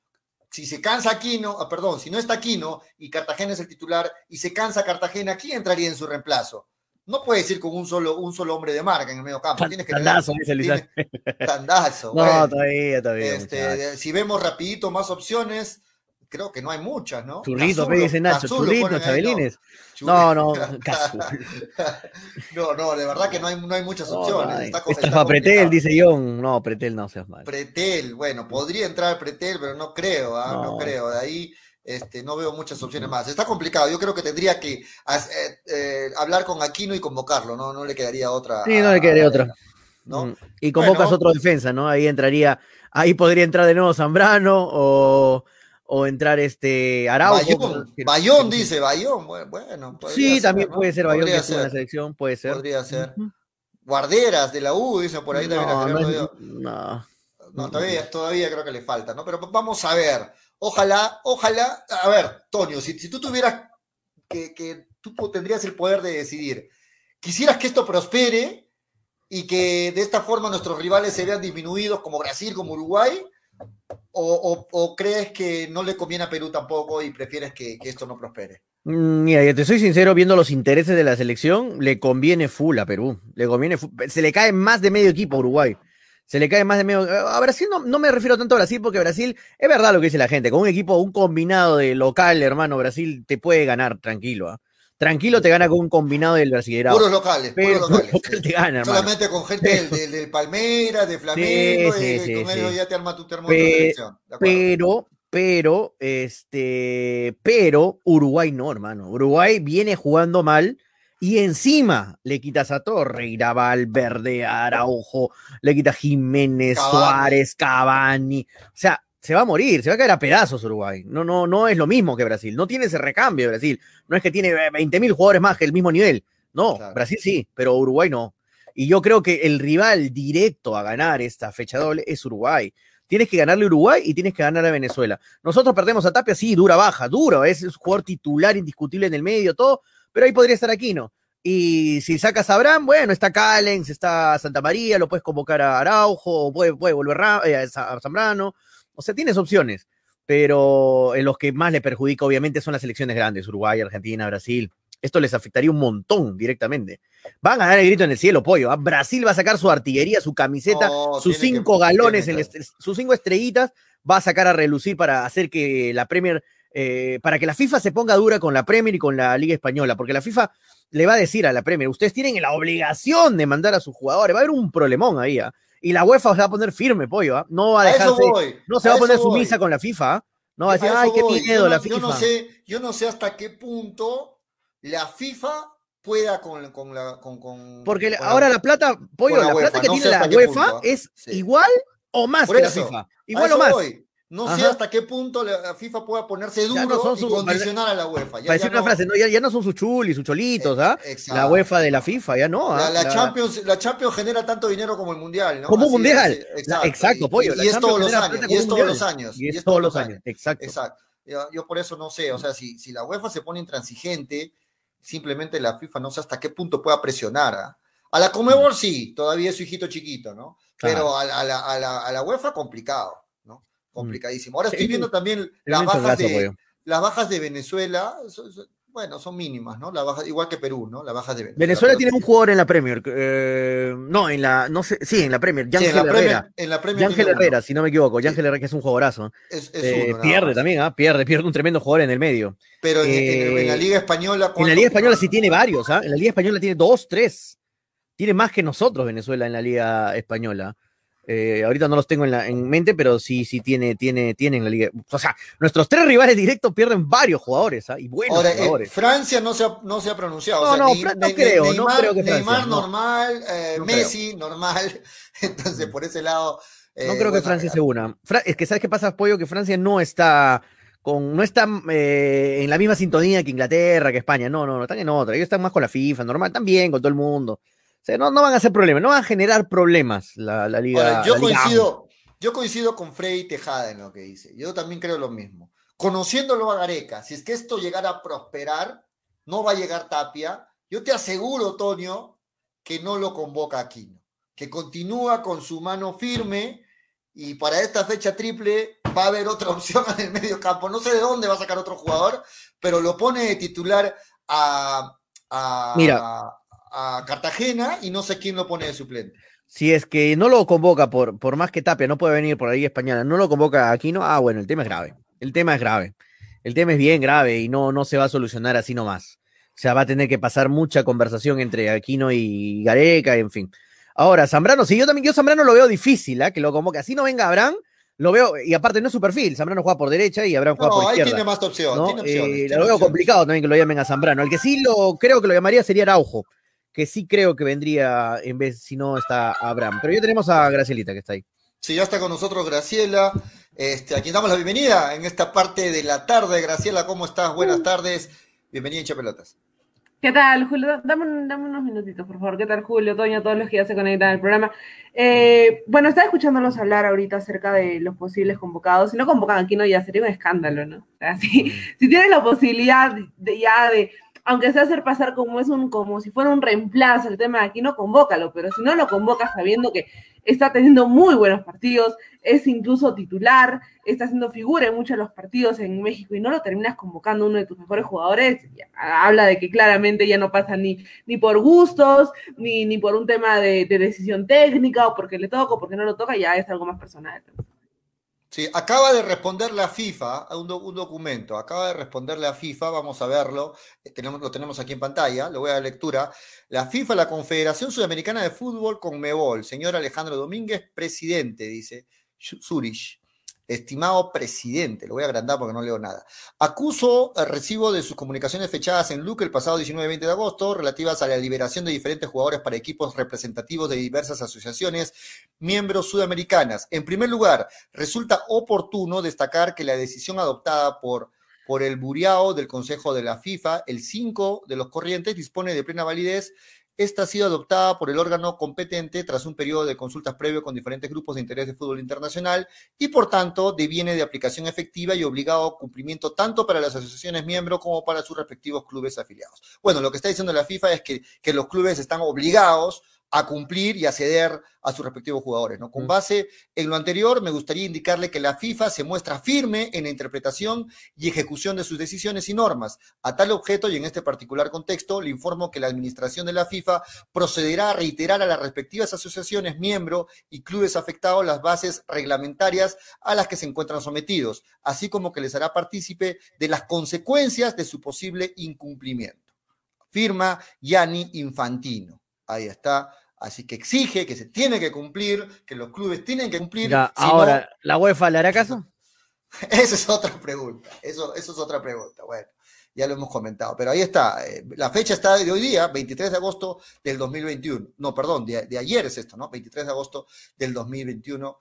[SPEAKER 3] Si se cansa Aquino, ah, perdón, si no está Aquino y Cartagena es el titular y se cansa Cartagena, ¿quién entraría en su reemplazo? No puedes ir con un solo, un solo hombre de marca en el medio campo. Tienes que tener-
[SPEAKER 4] Tandazo, dice Ángel.
[SPEAKER 3] Tandazo.
[SPEAKER 4] No,
[SPEAKER 3] bueno.
[SPEAKER 4] todavía, todavía.
[SPEAKER 3] Este, si vemos rapidito más opciones, creo que no hay muchas, ¿no?
[SPEAKER 4] Churrito, pe, dice Nacho, churrito, chabelines. No, no, Cazulo. (laughs)
[SPEAKER 3] no, no, de verdad que no hay, no hay muchas
[SPEAKER 4] No,
[SPEAKER 3] opciones.
[SPEAKER 4] no
[SPEAKER 3] está
[SPEAKER 4] Esta Pretel, dice John. No, Pretel no seas mal.
[SPEAKER 3] Pretel, bueno, podría entrar Pretel, pero no creo, ¿ah? no.
[SPEAKER 4] No.
[SPEAKER 3] creo. De ahí este, no veo muchas opciones más. Está complicado. Yo creo que tendría que eh, eh, hablar con Aquino y convocarlo, ¿no? No le quedaría otra.
[SPEAKER 4] Sí, no le quedaría otra.
[SPEAKER 3] ¿no?
[SPEAKER 4] Mm. Y convocas
[SPEAKER 3] Bueno.
[SPEAKER 4] otro defensa, ¿no? Ahí entraría, ahí podría entrar de nuevo Zambrano o, o entrar este Araujo.
[SPEAKER 3] Bayón,
[SPEAKER 4] que-
[SPEAKER 3] Bayón
[SPEAKER 4] que-
[SPEAKER 3] dice, Bayón, bu- bueno.
[SPEAKER 4] Sí,
[SPEAKER 3] ser,
[SPEAKER 4] también
[SPEAKER 3] ¿no?
[SPEAKER 4] puede ser Bayón que en la
[SPEAKER 3] ser.
[SPEAKER 4] selección, puede ser.
[SPEAKER 3] Podría ser. Guarderas de la U, dicen por ahí también a
[SPEAKER 4] No, no, es- no.
[SPEAKER 3] No, todavía, todavía creo que le falta, ¿no? Pero vamos a ver. Ojalá, ojalá. A ver, Tonio, si, si tú tuvieras que, que tú tendrías el poder de decidir, ¿quisieras que esto prospere y que de esta forma nuestros rivales se vean disminuidos como Brasil, como Uruguay? ¿O, crees que no le conviene a Perú tampoco y prefieres que, esto no prospere?
[SPEAKER 4] Mm, Mira, te soy sincero, viendo los intereses de la selección, le conviene full a Perú. Le conviene. Se le cae más de medio equipo a Uruguay. Se le cae más de medio. A Brasil no, no me refiero tanto a Brasil, porque Brasil, es verdad lo que dice la gente, con un equipo, un combinado de local, hermano, Brasil te puede ganar tranquilo. ¿ah? Tranquilo te gana con un combinado del Brasileirao.
[SPEAKER 3] Puros locales,
[SPEAKER 4] Pero
[SPEAKER 3] puros locales. (laughs)
[SPEAKER 4] local te gana, hermano.
[SPEAKER 3] Solamente con gente del, del, Palmeiras, de Flamengo,
[SPEAKER 4] Sí,
[SPEAKER 3] y
[SPEAKER 4] sí,
[SPEAKER 3] con
[SPEAKER 4] sí,
[SPEAKER 3] ellos
[SPEAKER 4] sí.
[SPEAKER 3] ya te arma tu termo
[SPEAKER 4] Pe-
[SPEAKER 3] de selección. ¿de acuerdo?
[SPEAKER 4] Pero, pero, este, pero Uruguay no, hermano. Uruguay viene jugando mal y encima le quitas a Torreira, Valverde, Araujo, le quitas Jiménez,
[SPEAKER 3] Cavani.
[SPEAKER 4] Suárez, Cavani. O sea, se va a morir, se va a caer a pedazos Uruguay. No, no, no es lo mismo que Brasil. No tiene ese recambio Brasil. No es que tiene 20 mil jugadores más que el mismo nivel. No,
[SPEAKER 3] Claro.
[SPEAKER 4] Brasil sí, pero Uruguay no. Y yo creo que el rival directo a ganar esta fecha doble es Uruguay. Tienes que ganarle a Uruguay y tienes que ganarle a Venezuela. Nosotros perdemos a Tapia, sí, dura baja, duro, es un jugador titular indiscutible en el medio, todo, pero ahí podría estar Aquino. Y si sacas a Abraham, bueno, está Callens, está Santa María, lo puedes convocar a Araujo, puede, puede volver eh, a a Zambrano. O sea, tienes opciones, pero en los que más le perjudica, obviamente, son las selecciones grandes, Uruguay, Argentina, Brasil. Esto les afectaría un montón directamente. Van a dar el grito en el cielo, pollo. ¿ah? Brasil va a sacar su artillería, su camiseta,
[SPEAKER 3] No,
[SPEAKER 4] sus
[SPEAKER 3] que-
[SPEAKER 4] cinco galones, en sus cinco estrellitas, va a sacar a relucir para hacer que la Premier, eh, para que la FIFA se ponga dura con la Premier y con la Liga Española, porque la FIFA le va a decir a la Premier, ustedes tienen la obligación de mandar a sus jugadores, va a haber un problemón ahí, ¿ah? Y la UEFA se va a poner firme, pollo, ¿ah? no va a
[SPEAKER 3] A
[SPEAKER 4] dejarse,
[SPEAKER 3] voy,
[SPEAKER 4] no se va a poner
[SPEAKER 3] voy.
[SPEAKER 4] sumisa con la FIFA, ¿ah? no va a decir,
[SPEAKER 3] A
[SPEAKER 4] ay,
[SPEAKER 3] eso
[SPEAKER 4] qué
[SPEAKER 3] voy.
[SPEAKER 4] miedo la FIFA.
[SPEAKER 3] Yo no, sé, yo no sé hasta qué punto la FIFA pueda con, con la. Con, con-
[SPEAKER 4] Porque
[SPEAKER 3] con
[SPEAKER 4] ahora la plata, pollo,
[SPEAKER 3] la
[SPEAKER 4] la
[SPEAKER 3] UEFA,
[SPEAKER 4] plata que
[SPEAKER 3] no
[SPEAKER 4] tiene la UEFA
[SPEAKER 3] punto, ¿ah?
[SPEAKER 4] es
[SPEAKER 3] Sí.
[SPEAKER 4] igual o más
[SPEAKER 3] Por
[SPEAKER 4] que
[SPEAKER 3] eso,
[SPEAKER 4] la FIFA.
[SPEAKER 3] a
[SPEAKER 4] Igual o más.
[SPEAKER 3] voy. No sé hasta qué punto la FIFA pueda ponerse duro y condicionar a la UEFA.
[SPEAKER 4] Ya, decir una frase, ya, no son sus chulis, sus cholitos, ¿ah? La UEFA de la FIFA, ya no.
[SPEAKER 3] ¿ah? La, Champions, la Champions genera tanto dinero como el Mundial, ¿no?
[SPEAKER 4] Como un Mundial. exacto, exacto, pollo.
[SPEAKER 3] Y, es todos los años. Y es todos los años.
[SPEAKER 4] Y es todos los años, exacto.
[SPEAKER 3] Exacto. Yo, por eso no sé, o sea, si, si la UEFA se pone intransigente, simplemente la FIFA no sé hasta qué punto pueda presionar. ¿ah? A la Comebol sí, todavía es su hijito chiquito, ¿no? Pero a, la, a, la, a, la, UEFA complicado, ¿no? Mm. Complicadísimo. Ahora estoy viendo también las bajas, de, las bajas de Venezuela, bueno, son mínimas, ¿no? La baja, igual que Perú, ¿no? Las bajas de
[SPEAKER 4] Venezuela. Venezuela tiene un jugador en la Premier, eh, no, en la, no sé, sí, en la Premier, Yángel sí, Herrera.
[SPEAKER 3] en la Premier
[SPEAKER 4] Yángel Herrera, si no me equivoco, Yángel Herrera que es un jugadorazo.
[SPEAKER 3] Es, es eh, uno,
[SPEAKER 4] pierde también, ¿ah? Pierde, pierde un tremendo jugador en el medio.
[SPEAKER 3] Pero en, en la eh, Liga Española.
[SPEAKER 4] En la Liga Española sí tiene varios, ¿ah? En la Liga Española tiene dos, tres. Tiene más que nosotros Venezuela en la Liga Española. Eh, ahorita no los tengo en, la, en, mente, pero sí, sí tiene, tiene, tiene en la liga. O sea, nuestros tres rivales directos pierden varios jugadores, ¿ah? y buenos Ahora, jugadores.
[SPEAKER 3] Francia no se ha, no se ha pronunciado.
[SPEAKER 4] No, no, no, creo, Neymar, no creo que Francia,
[SPEAKER 3] Neymar normal, eh, Messi normal. (laughs) Entonces, por ese lado.
[SPEAKER 4] Eh, no creo que Francia se una. es que, ¿sabes qué pasa, Pollo? Que Francia no está. Con, no está en la misma sintonía que Inglaterra, que España, no, no, no, están en otra, ellos están más con la FIFA, normal, también con todo el mundo no, no van a hacer problemas, no van a generar problemas la, liga.
[SPEAKER 3] yo, coincido, yo coincido con Freddy Tejada en lo que dice. Yo también creo lo mismo. Conociéndolo a Gareca, si es que esto llegara a prosperar, no va a llegar Tapia. Yo te aseguro, Toño, que no lo convoca Aquino, que continúa con su mano firme y para esta fecha triple va a haber otra (laughs) opción en el medio campo. No sé de dónde va a sacar otro jugador, pero lo pone de titular a, a,
[SPEAKER 4] Mira
[SPEAKER 3] a Cartagena y no sé quién lo pone de suplente.
[SPEAKER 4] Si es que no lo convoca, por, por más que Tapia no puede venir por Liga Española, no lo convoca aquí, no, ah, bueno, el tema es grave. El tema es grave. El tema es bien grave y no, no se va a solucionar así nomás. O sea, va a tener que pasar mucha conversación entre Aquino y Gareca, en fin. Ahora, Zambrano, si yo también, yo Zambrano lo veo difícil, ¿eh? que lo convoque. Así no venga Abraham, lo veo, y aparte no es su perfil, Zambrano juega por derecha y Abraham juega por izquierda.
[SPEAKER 3] tiene más opción.
[SPEAKER 4] Eh, lo veo complicado también que lo llamen a Zambrano. El que sí lo creo que lo llamaría sería Araujo que sí creo que vendría en vez, si no está Abraham. Pero ya tenemos a Gracielita que está ahí.
[SPEAKER 3] Sí, ya está con nosotros Graciela, este, a quien damos la bienvenida en esta parte de la tarde. Graciela, ¿cómo estás? Buenas tardes. Bienvenida en Chapelotas.
[SPEAKER 5] ¿Qué tal, Julio? Dame, unos minutitos, por favor. ¿Qué tal, Julio, Toño, todos los que ya se conectan al programa? Eh, bueno, estaba escuchándolos hablar ahorita acerca de los posibles convocados. Si no convocan aquí, no, ya sería un escándalo, ¿no? O sea, si, si tienes la posibilidad de, ya de aunque sea hacer pasar como es un, como si fuera un reemplazo el tema de aquí, no convócalo, pero si no lo convocas sabiendo que está teniendo muy buenos partidos, es incluso titular, está haciendo figura en muchos de los partidos en México y no lo terminas convocando uno de tus mejores jugadores, habla de que claramente ya no pasa ni, ni por gustos, ni, ni por un tema de, de decisión técnica, o porque le toca o porque no lo toca, ya es algo más personal.
[SPEAKER 3] Sí, acaba de responder la FIFA a un, documento, acaba de responderle a FIFA, vamos a verlo, eh, tenemos, lo tenemos aquí en pantalla, lo voy a dar lectura. La FIFA, la Confederación Sudamericana de Fútbol con Mebol, señor Alejandro Domínguez, presidente, dice Zurich estimado presidente, lo voy a agrandar porque no leo nada, acuso el recibo de sus comunicaciones fechadas en Luque el pasado 19 y 20 de agosto relativas a la liberación de diferentes jugadores para equipos representativos de diversas asociaciones miembros sudamericanas. En primer lugar, resulta oportuno destacar que la decisión adoptada por por el Buriao del Consejo de la FIFA, el 5 de los corrientes dispone de plena validez esta ha sido adoptada por el órgano competente tras un periodo de consultas previo con diferentes grupos de interés de fútbol internacional y, por tanto, deviene de aplicación efectiva y obligado cumplimiento tanto para las asociaciones miembros como para sus respectivos clubes afiliados. Bueno, lo que está diciendo la FIFA es que, que los clubes están obligados a cumplir y a ceder a sus respectivos jugadores. ¿no? Con base en lo anterior, me gustaría indicarle que la FIFA se muestra firme en la interpretación y ejecución de sus decisiones y normas. A tal objeto y en este particular contexto, le informo que la administración de la FIFA procederá a reiterar a las respectivas asociaciones, miembros y clubes afectados las bases reglamentarias a las que se encuentran sometidos, así como que les hará partícipe de las consecuencias de su posible incumplimiento. Firma Gianni Infantino. Ahí está. Así que exige que se tiene que cumplir, que los clubes tienen que cumplir.
[SPEAKER 4] ahora, ¿la UEFA le hará caso? (laughs)
[SPEAKER 3] Esa es otra pregunta. Eso, eso es otra pregunta. Bueno, ya lo hemos comentado. Pero ahí está. Eh, la fecha está de hoy día, 23 de agosto del 2021. No, perdón, de, de ayer es esto, ¿no? 23 de agosto del 2021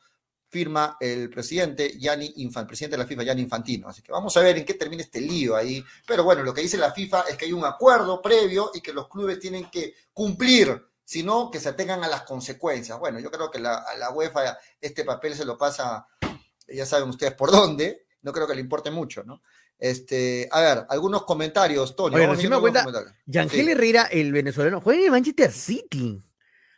[SPEAKER 3] firma el presidente Gianni Infant, presidente de la FIFA, Gianni Infantino. Así que vamos a ver en qué termina este lío ahí. Pero bueno, lo que dice la FIFA es que hay un acuerdo previo y que los clubes tienen que cumplir, sino que se atengan a las consecuencias. Bueno, yo creo que la, a la UEFA este papel se lo pasa, ya saben ustedes por dónde, no creo que le importe mucho, ¿no? Este, a ver, algunos comentarios, Tony. Vamos
[SPEAKER 4] recién me cuenta. Yangel
[SPEAKER 3] Sí.
[SPEAKER 4] Herrera, el venezolano, juega en el Manchester City.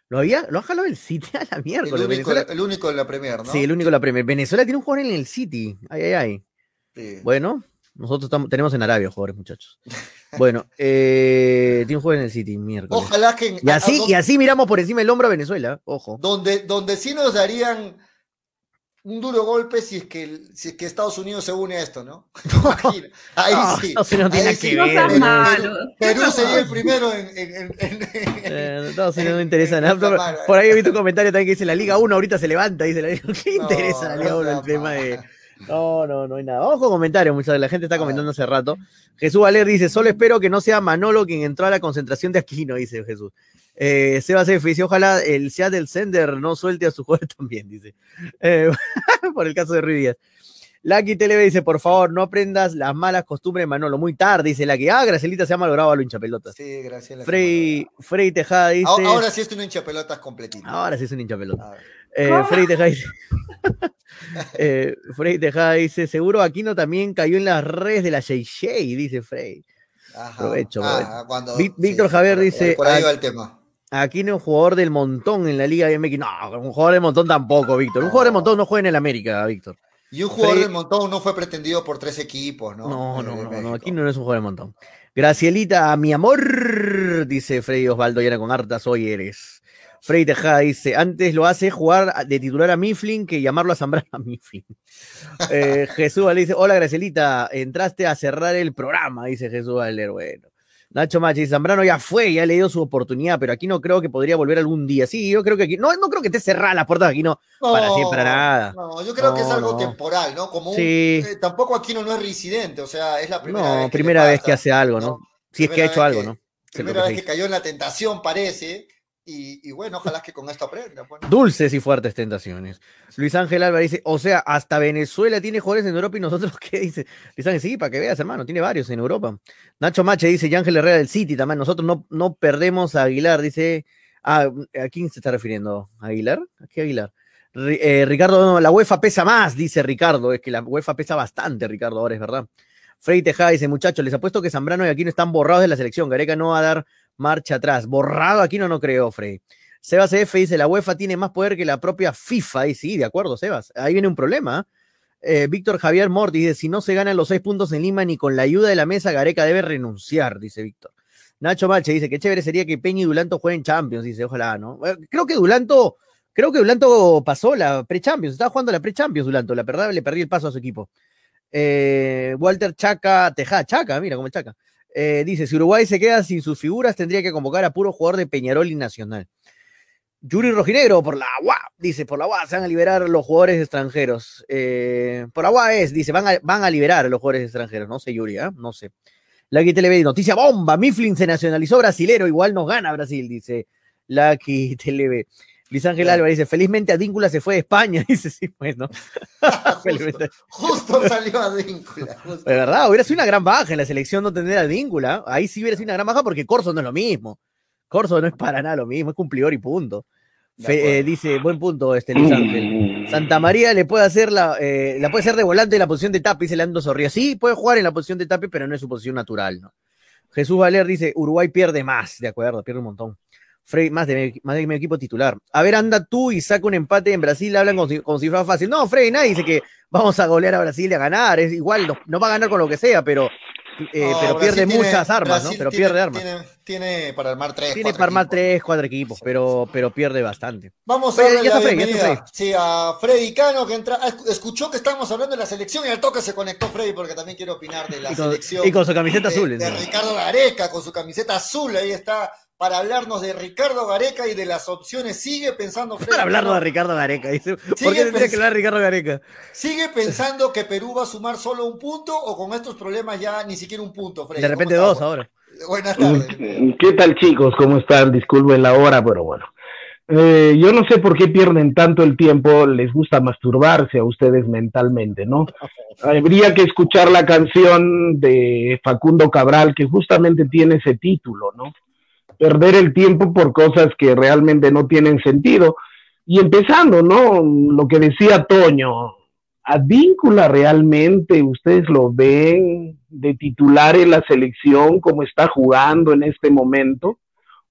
[SPEAKER 4] Lo había, lo ha jalado el City a la
[SPEAKER 3] El
[SPEAKER 4] miércoles.
[SPEAKER 3] único,
[SPEAKER 4] Venezuela-
[SPEAKER 3] el único en la Premier, ¿no?
[SPEAKER 4] Sí, el único de la Premier. Venezuela tiene un jugador en el City. Ay, ay, ay.
[SPEAKER 3] Sí.
[SPEAKER 4] Bueno, nosotros estamos, tenemos en Arabia jugadores, muchachos. Bueno, eh, tiene un jugador en el City, miércoles.
[SPEAKER 3] Ojalá que en-
[SPEAKER 4] Y así,
[SPEAKER 3] a- a-
[SPEAKER 4] y así miramos por encima del hombro a Venezuela, ojo.
[SPEAKER 3] donde, donde sí nos darían un duro golpe si es que, si es que Estados Unidos se une a esto, ¿no? (laughs) (laughs) Ahí
[SPEAKER 4] No,
[SPEAKER 3] sí.
[SPEAKER 4] Estados Unidos no tiene
[SPEAKER 3] ahí
[SPEAKER 4] que
[SPEAKER 3] sí.
[SPEAKER 5] No
[SPEAKER 4] ver,
[SPEAKER 3] Perú-
[SPEAKER 4] no.
[SPEAKER 5] malo.
[SPEAKER 3] Perú
[SPEAKER 5] No seas
[SPEAKER 3] sería el primero en, en- en- en-
[SPEAKER 4] Eh, Estados Unidos no interesa nada. Por,
[SPEAKER 3] reclamar,
[SPEAKER 4] por ahí he visto un comentario también que dice la Liga 1 ahorita se levanta, dice la Liga. ¿Qué
[SPEAKER 3] No,
[SPEAKER 4] interesa la Liga
[SPEAKER 3] no
[SPEAKER 4] 1 el tema
[SPEAKER 3] mal.
[SPEAKER 4] de. No, no, no hay nada. Ojo comentarios, muchachos. La gente está comentando hace rato. Jesús Valer dice: Solo espero que no sea Manolo quien entró a la concentración de Aquino, dice Jesús. Eh, Sebas F dice: Ojalá el Seattle Sender no suelte a su jugador (laughs) también, dice. Eh, (laughs) por el caso de Ruiz Díaz. Lucky Televe dice: Por favor, no aprendas las malas costumbres de Manolo. Muy tarde, dice Lucky. Ah, Gracelita se ha malogrado a lo hincha pelotas.
[SPEAKER 3] Sí, gracias.
[SPEAKER 4] Frey, Frey Tejada dice:
[SPEAKER 3] Ahora, ahora sí estoy un hincha pelotas completito.
[SPEAKER 4] Ahora sí es un hincha pelota.
[SPEAKER 3] A ver.
[SPEAKER 4] Eh. Frey Tejada dice. (laughs) eh, Frey Tejada dice: Seguro Aquino también cayó en las redes de la Shay Shay, dice Frey.
[SPEAKER 3] Ajá.
[SPEAKER 4] Provecho,
[SPEAKER 3] Ah,
[SPEAKER 4] provecho.
[SPEAKER 3] cuando-
[SPEAKER 4] Ví- Víctor
[SPEAKER 3] sí,
[SPEAKER 4] Javier dice,
[SPEAKER 3] Por ahí
[SPEAKER 4] ah,
[SPEAKER 3] va el tema.
[SPEAKER 4] Aquino es un jugador del montón en la Liga MX. No, un jugador del montón tampoco, Víctor. Un jugador del montón no juega en el América, Víctor.
[SPEAKER 3] Y un jugador
[SPEAKER 4] Frey-
[SPEAKER 3] del montón no fue pretendido por tres equipos, ¿no?
[SPEAKER 4] No,
[SPEAKER 3] Eh,
[SPEAKER 4] no,
[SPEAKER 3] de
[SPEAKER 4] no, no, aquí no es un jugador del montón. Gracielita, mi amor, dice Freddy Osvaldo, y era con hartas hoy eres. Freddy Tejada dice, antes lo hace jugar de titular a Mifflin que llamarlo a Zambrano a Mifflin. (laughs) Eh, Jesús Valer dice, hola Gracielita, entraste a cerrar el programa, dice Jesús Valer, bueno. Nacho Machi, dice, Zambrano ya fue, ya le dio su oportunidad, pero aquí no creo que podría volver algún día. Sí, yo creo que aquí, no, no creo que esté cerrada la puerta aquí, no, para siempre, nada.
[SPEAKER 3] No, yo creo que es algo
[SPEAKER 4] no.
[SPEAKER 3] temporal, ¿no? Como un, eh, tampoco Aquino no es reincidente, o sea, es la primera vez
[SPEAKER 4] No,
[SPEAKER 3] que
[SPEAKER 4] primera
[SPEAKER 3] le
[SPEAKER 4] vez que hace algo, ¿no? Si es que ha hecho algo,
[SPEAKER 3] que-
[SPEAKER 4] ¿no?
[SPEAKER 3] Primera vez que cayó en la tentación, parece, y, bueno, ojalá que con esto aprenda. pues.
[SPEAKER 4] Dulces y fuertes tentaciones. Luis Ángel Álvarez dice, o sea, hasta Venezuela tiene jugadores en Europa y nosotros (laughs) qué dice. Luis Ángel, sí, para que veas, hermano, tiene varios en Europa. Nacho Mache dice, y Ángel Herrera del City también, nosotros no, no perdemos a Aguilar, dice, ah, ¿a quién se está refiriendo? ¿A ¿Aguilar? ¿A qué Aguilar? Eh, Ricardo, no, la UEFA pesa más, dice Ricardo, es que la UEFA pesa bastante, Ricardo, ahora es verdad. Frey Tejada dice, muchachos, les apuesto que Zambrano y Aquino están borrados de la selección, Gareca no va a dar marcha atrás. Borrado Aquino no creo, Frey. Sebas F dice, la UEFA tiene más poder que la propia FIFA. Y sí, de acuerdo, Sebas. Ahí viene un problema. Eh, Víctor Javier Morti dice, si no se ganan los seis puntos en Lima ni con la ayuda de la mesa, Gareca debe renunciar, dice Víctor. Nacho Mache dice, que chévere sería que Peña y Dulanto jueguen Champions, dice, ojalá, ¿no? Eh, creo que Dulanto, creo que Dulanto pasó la pre-Champions, estaba jugando la pre-Champions Dulanto, la verdad le perdí el paso a su equipo. Eh, Walter Chaca, Tejada, Chaca, mira cómo es Chaca. Eh, dice, si Uruguay se queda sin sus figuras, tendría que convocar a puro jugador de Peñarol y Nacional. Yuri Rojinegro, por la UA, dice, por la UA se van a liberar los jugadores extranjeros. Eh, por la UA es, dice, van a, van a liberar a los jugadores extranjeros. No sé, Yuri, ¿ah? no sé. Lucky TV, noticia bomba, Mifflin se nacionalizó brasilero, igual nos gana Brasil, dice Lucky. Luis Ángel. Álvarez dice, felizmente Adíncula se fue de España, (laughs) dice, sí, pues, ¿no? (laughs) (laughs)
[SPEAKER 3] justo, salió Advíncula. justo.
[SPEAKER 4] De verdad, hubiera sido una gran baja en la selección no tener a Víncula. Ahí sí hubiera sido una gran baja porque Corso no es lo mismo. Corso no es para nada lo mismo, es cumplidor y punto. Fe- eh, dice, buen punto este Luis Ángel. Santa María le puede hacer la, eh, la puede hacer de volante en la posición de Tapi, dice Leandro Zorrilla. Sí, puede jugar en la posición de Tapi, pero no es su posición natural, ¿no? Jesús Valer dice, Uruguay pierde más, de acuerdo, pierde un montón. Frey, más de, más de mi equipo titular. A ver, anda tú y saca un empate en Brasil, hablan como si, como si fuera fácil. No, Frey, nadie dice que vamos a golear a Brasil y a ganar. Es igual, no, no va a ganar con lo que sea, pero, eh,
[SPEAKER 3] No,
[SPEAKER 4] pero
[SPEAKER 3] Brasil
[SPEAKER 4] pierde
[SPEAKER 3] tiene-
[SPEAKER 4] muchas armas,
[SPEAKER 3] Brasil
[SPEAKER 4] ¿no? Pero
[SPEAKER 3] tiene-
[SPEAKER 4] pierde armas.
[SPEAKER 3] Tiene, tiene para armar tres.
[SPEAKER 4] Tiene para armar
[SPEAKER 3] equipos.
[SPEAKER 4] tres, cuatro equipos, pero, pero pierde bastante.
[SPEAKER 3] Vamos a darle
[SPEAKER 4] ya Freddy, ya
[SPEAKER 3] sí, a Freddy Cano, que entra, escu- escuchó que estábamos hablando de la selección y al toque se conectó Freddy, porque también quiero opinar de la
[SPEAKER 4] Y con,
[SPEAKER 3] selección.
[SPEAKER 4] y con su camiseta
[SPEAKER 3] de,
[SPEAKER 4] azul.
[SPEAKER 3] de. Ricardo Gareca, con su camiseta azul, ahí está, para hablarnos de Ricardo Gareca y de las opciones. Sigue pensando
[SPEAKER 4] Para hablarnos de Ricardo Gareca. Dice, ¿Por
[SPEAKER 3] Sigue
[SPEAKER 4] qué tendría
[SPEAKER 3] pens-
[SPEAKER 4] que hablar de Ricardo Gareca?
[SPEAKER 3] ¿Sigue pensando que Perú va a sumar solo un punto o con estos problemas ya ni siquiera un punto, Freddy?
[SPEAKER 4] De repente
[SPEAKER 3] ¿Cómo
[SPEAKER 4] dos
[SPEAKER 3] estás?
[SPEAKER 4] ahora.
[SPEAKER 3] Buenas tardes.
[SPEAKER 6] ¿Qué tal chicos? ¿Cómo están? Disculpen la hora, pero bueno. Eh, yo no sé por qué pierden tanto el tiempo, les gusta masturbarse a ustedes mentalmente, ¿no? (laughs) Habría que escuchar la canción de Facundo Cabral, que justamente tiene ese título, ¿no? Perder el tiempo por cosas que realmente no tienen sentido. Y empezando, ¿no? Lo que decía Toño, Advíncula realmente, ustedes lo ven de titular en la selección, como está jugando en este momento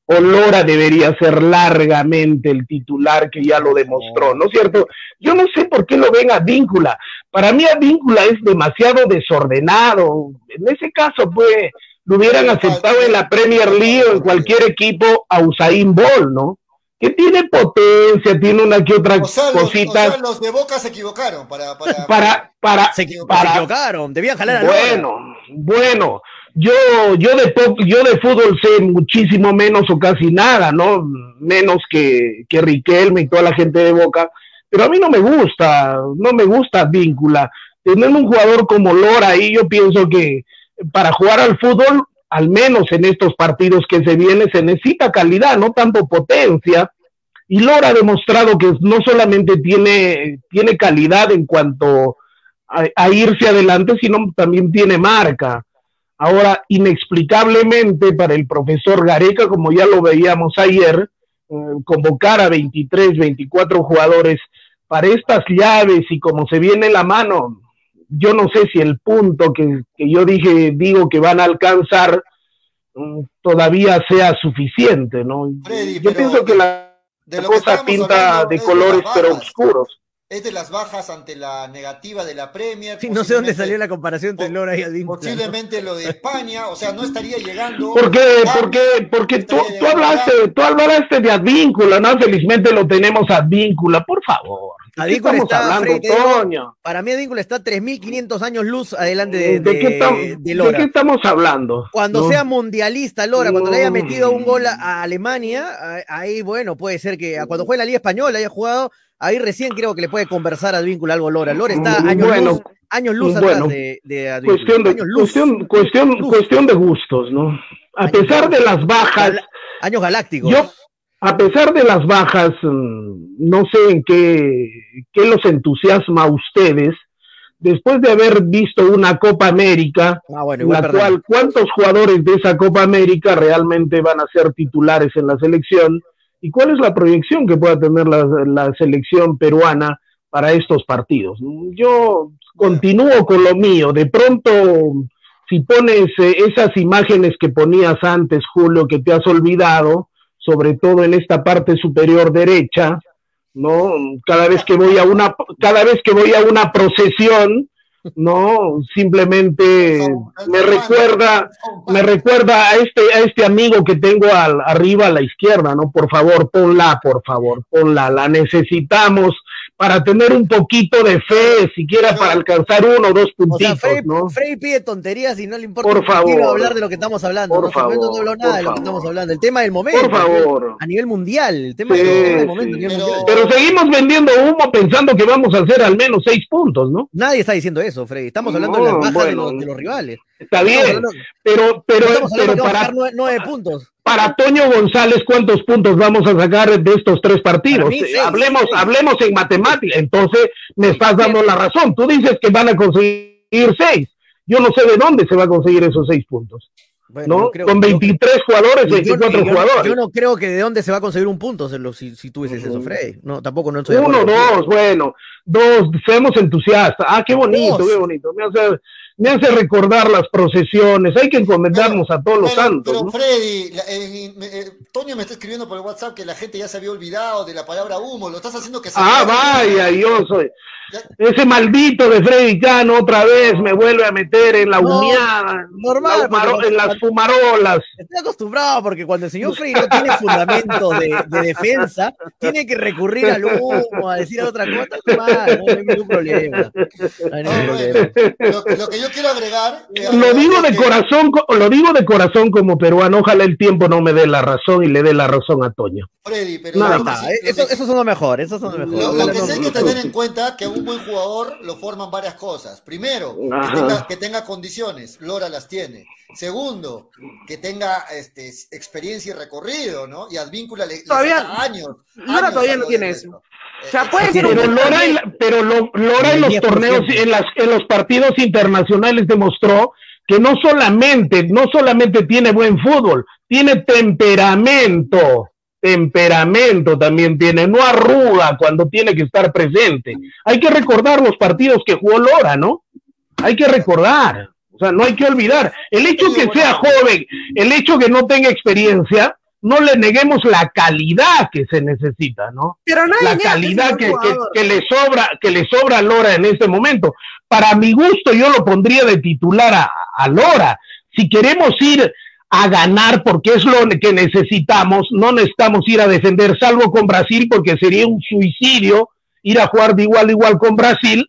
[SPEAKER 6] o Lora debería ser largamente el titular que ya lo demostró, ¿no es cierto? Yo no sé por qué lo ven a Víncula. Para mí a Víncula es demasiado desordenado. En ese caso, pues, lo hubieran aceptado en la Premier League o en cualquier equipo a Usain Bolt, ¿no? Que tiene potencia, tiene una que otra cosita.
[SPEAKER 3] Los, de Boca se equivocaron para...
[SPEAKER 6] Para, (laughs) para, para,
[SPEAKER 4] se, equivocaron, debían jalar a
[SPEAKER 6] Bueno, bueno yo, yo, de yo de fútbol sé muchísimo menos o casi nada, ¿no? Menos que, que Riquelme y toda la gente de Boca, pero a mí no me gusta, no me gusta víncula. Tener un jugador como Lora ahí, yo pienso que para jugar al fútbol, al menos en estos partidos que se vienen, se necesita calidad, no tanto potencia. Y Lora ha demostrado que no solamente tiene, tiene calidad en cuanto a irse adelante, sino también tiene marca Ahora, inexplicablemente para el profesor Gareca, como ya lo veíamos ayer, eh, convocar a 23, 24 jugadores para estas llaves y como se viene la mano, yo no sé si el punto que, yo dije, digo que van a alcanzar mm, todavía sea suficiente, ¿no? yo pienso que la, cosa pinta de colores pero oscuros
[SPEAKER 3] es de las bajas ante la negativa de la Premier.
[SPEAKER 4] Sí, no sé dónde salió la comparación entre Lora y Advíncula.
[SPEAKER 3] Posiblemente lo de España, o sea, no estaría llegando.
[SPEAKER 6] ¿Por qué? Porque, porque tú, tú, hablaste, tú hablaste de Advíncula, ¿no? Felizmente lo tenemos Advíncula, por favor.
[SPEAKER 4] Advíncula está, hablando, Toño? Para mí Advíncula está 3.500 años luz adelante de,
[SPEAKER 6] ¿De, qué estamos, Lora. ¿De qué estamos hablando?
[SPEAKER 4] Cuando sea mundialista Lora, cuando le haya metido un gol a Alemania, ahí, bueno, puede ser que cuando juegue la Liga Española haya jugado Ahí recién creo que le puede conversar a Advíncula algo Lora. Lora está mm, años luz, años luz atrás de, de
[SPEAKER 6] Cuestión de, cuestión, cuestión, cuestión de gustos, ¿no? A pesar de las bajas.
[SPEAKER 4] Años galácticos.
[SPEAKER 6] Yo, a pesar de las bajas, mm, no sé en qué, qué los entusiasma a ustedes, después de haber visto una Copa América, ah, la cual, ¿cuántos jugadores de esa Copa América realmente van a ser titulares en la selección? ¿Y cuál es la proyección que pueda tener la, selección peruana para estos partidos? Yo continúo con lo mío. De pronto, si pones eh, esas imágenes que ponías antes, Julio, que te has olvidado, sobre todo en esta parte superior derecha, ¿no? Cada vez que voy a una, cada vez que voy a una procesión, no simplemente me recuerda me recuerda a este a este amigo que tengo al, arriba a la izquierda no por favor ponla por favor ponla la necesitamos para tener un poquito de fe, siquiera para alcanzar uno o dos puntitos,
[SPEAKER 4] Frey,
[SPEAKER 6] ¿no?
[SPEAKER 4] Frey pide tonterías y no le importa.
[SPEAKER 6] Por favor.
[SPEAKER 4] hablar de lo que estamos hablando.
[SPEAKER 6] Por favor.
[SPEAKER 4] No habló nada de lo que estamos hablando. El tema del momento.
[SPEAKER 6] Por favor.
[SPEAKER 4] A nivel mundial. El tema del momento. Pero,
[SPEAKER 6] pero, seguimos vendiendo humo pensando que vamos a hacer al menos seis puntos, ¿no?
[SPEAKER 4] Nadie está diciendo eso, Frey. Estamos hablando de las bajas de, los, de, los, rivales.
[SPEAKER 6] Está bien. pero, pero, pero para
[SPEAKER 4] nueve puntos
[SPEAKER 6] para Toño González, ¿cuántos puntos vamos a sacar de estos tres partidos? hablemos, hablemos en matemáticas. Entonces, me estás dando la razón. Tú dices que van a conseguir seis. Yo no sé de dónde se va a conseguir esos seis puntos. ¿no? Con 23 jugadores, 24 jugadores.
[SPEAKER 4] Yo no creo que de dónde se va a conseguir un punto si, si tú dices eso, Frey. No, tampoco no estoy
[SPEAKER 6] Uno, dos, bueno. Dos, seamos entusiastas. Ah, qué bonito, qué bonito. Me hace, me hace recordar las procesiones, hay que encomendarnos a todos los santos.
[SPEAKER 3] Pero Freddy, eh, eh, Toño me está escribiendo por el WhatsApp que la gente ya se había olvidado de la palabra humo, lo estás haciendo que se
[SPEAKER 6] Ah, vaya, yo soy. Ese maldito de Freddy Cano otra vez me vuelve a meter en la no,
[SPEAKER 4] normal,
[SPEAKER 6] en las fumarolas.
[SPEAKER 4] Estoy acostumbrado porque cuando el señor Freddy no tiene fundamento de, defensa, tiene que recurrir al humo, a decir otra cosa, no, hay ningún problema. No hay ningún problema.
[SPEAKER 3] Lo, que yo yo quiero agregar.
[SPEAKER 6] Eh, lo digo de corazón, lo digo de corazón como peruano. Ojalá el tiempo no me dé la razón y le dé la razón a Toño.
[SPEAKER 4] Freddy, pero no, está. Eso, son lo mejor. Eso son lo mejor.
[SPEAKER 3] Lo, que sí hay que tener en cuenta que a un buen jugador lo forman varias cosas. Primero, que tenga, condiciones. Lora las tiene. Segundo, que tenga este, experiencia y recorrido, ¿no? Y Advíncula le,
[SPEAKER 5] todavía,
[SPEAKER 3] años.
[SPEAKER 5] Lora todavía no tiene eso. O sea, puede
[SPEAKER 6] ser pero Lora, pero Lora en los torneos, en, las, en los partidos internacionales demostró que no solamente, no solamente tiene buen fútbol, tiene temperamento, temperamento también tiene, no arruga cuando tiene que estar presente. Hay que recordar los partidos que jugó Lora, ¿no? Hay que recordar, o sea, no hay que olvidar. El hecho que sea joven, el hecho que no tenga experiencia, no le neguemos la calidad que se necesita, ¿no?
[SPEAKER 5] Pero no
[SPEAKER 6] la calidad que, que, le sobra, que le sobra a Lora en este momento. Para mi gusto, yo lo pondría de titular a, a Lora. Si queremos ir a ganar, porque es lo que necesitamos, no necesitamos ir a defender, salvo con Brasil, porque sería un suicidio ir a jugar de igual a igual con Brasil.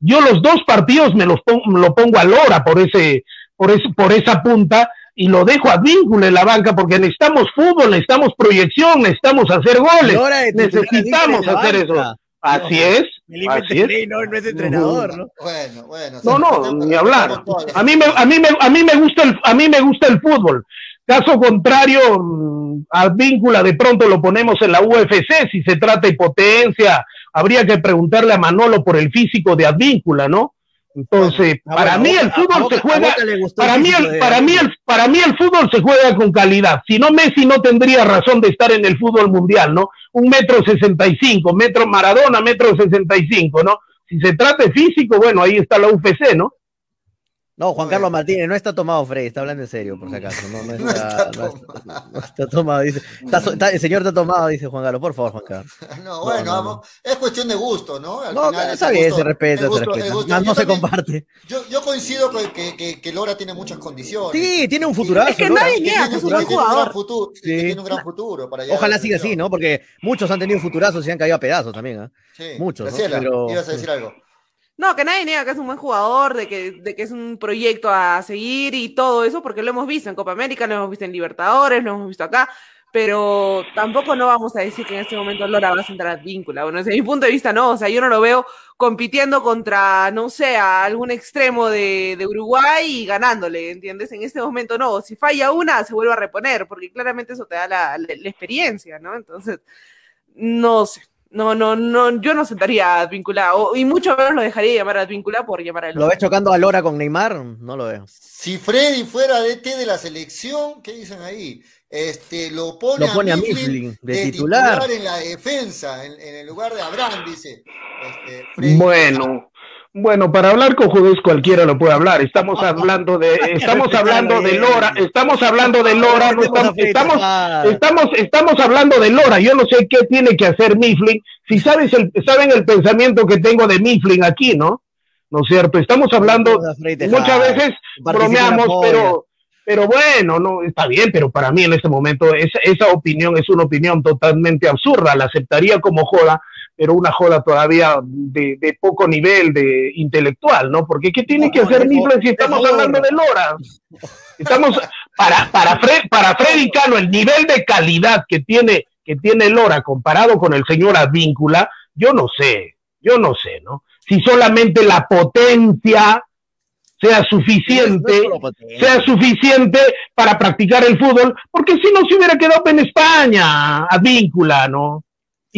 [SPEAKER 6] Yo los dos partidos me los pongo, lo pongo a Lora por ese, por ese, por esa punta y lo dejo a vínculo en la banca porque necesitamos fútbol, necesitamos proyección, necesitamos hacer goles, necesitamos hacer eso. Así es. Así es.
[SPEAKER 4] No, no es entrenador, ¿no?
[SPEAKER 3] Bueno, bueno.
[SPEAKER 6] No, no, ni hablar. A mí me, a mí me, a mí me gusta el, a mí me gusta el fútbol. Caso contrario, mm, a víncula de pronto lo ponemos en la UFC si se trata de potencia. Habría que preguntarle a Manolo por el físico de Advíncula, ¿no? Entonces, para mí el fútbol se juega, para mí el, para mí el, para mí el fútbol se juega con calidad. Si no, Messi no tendría razón de estar en el fútbol mundial, ¿no? Un metro sesenta y cinco, metro Maradona, metro sesenta y cinco, ¿no? Si se trata de físico, bueno, ahí está la UFC, ¿no?
[SPEAKER 4] No, Juan Carlos Martínez, no está tomado Frey, está hablando en serio, por si acaso. No, no, está, no, está, tomado, dice. el señor está tomado, dice Juan Carlos, por favor, Juan Carlos. (laughs)
[SPEAKER 3] No, bueno, vamos, es cuestión de gusto, ¿no?
[SPEAKER 4] Al no, final, está bien, se respeta, se respeta. no, se comparte.
[SPEAKER 3] Yo, yo coincido con que, que, que, Lora tiene muchas condiciones.
[SPEAKER 4] Sí, tiene un futurazo.
[SPEAKER 5] Es que nadie niega que es un gran jugador.
[SPEAKER 3] Futuro, sí. Tiene un gran futuro. Para
[SPEAKER 4] Ojalá siga así, ¿no? Porque muchos han tenido futurazos y han caído a pedazos también, ¿eh? Sí. Muchos.
[SPEAKER 3] Pero... ibas a decir algo.
[SPEAKER 5] No, que nadie niega que es un buen jugador, de que, de que es un proyecto a seguir y todo eso, porque lo hemos visto en Copa América, lo hemos visto en Libertadores, lo hemos visto acá, pero tampoco no vamos a decir que en este momento Lora va a centrar víncula. Bueno, desde mi punto de vista, no, o sea, yo no lo veo compitiendo contra, no sé, a algún extremo de, de Uruguay y ganándole, ¿entiendes? En este momento no, si falla una, se vuelve a reponer, porque claramente eso te da la, la experiencia, ¿no? Entonces, no sé. No, no, no, yo no sentaría vinculado, y mucho menos lo dejaría llamar a vinculado por llamar a
[SPEAKER 4] ¿Lo ves chocando a Lora con Neymar? No lo veo.
[SPEAKER 3] Si Freddy fuera DT de la selección, ¿qué dicen ahí? Este, lo pone,
[SPEAKER 4] lo pone a, Mifflin, de, titular.
[SPEAKER 3] en la defensa, en, el lugar de Abraham, dice.
[SPEAKER 6] Este, bueno, bueno, para hablar con judíos cualquiera lo puede hablar. Estamos (laughs) hablando de, estamos hablando de Lora, estamos hablando de Lora, no estamos, estamos, estamos, estamos hablando de Lora. Yo no sé qué tiene que hacer Mifflin. Si sabes el, saben el pensamiento que tengo de Mifflin aquí, ¿no? ¿No es cierto? Estamos hablando, muchas veces bromeamos, pero, pero bueno, no, está bien, pero para mí en este momento esa, esa opinión es una opinión totalmente absurda. La aceptaría como joda pero una joda todavía de, poco nivel de intelectual, ¿no? Porque ¿qué tiene que hacer Mifflin si estamos hablando de Lora? Estamos, para, para, para Freddy Cano, el nivel de calidad que tiene, que tiene Lora comparado con el señor Advíncula, yo no sé, yo no sé, ¿no? Si solamente la potencia sea suficiente, sea suficiente para practicar el fútbol, porque si no se hubiera quedado en España, Advíncula, ¿no?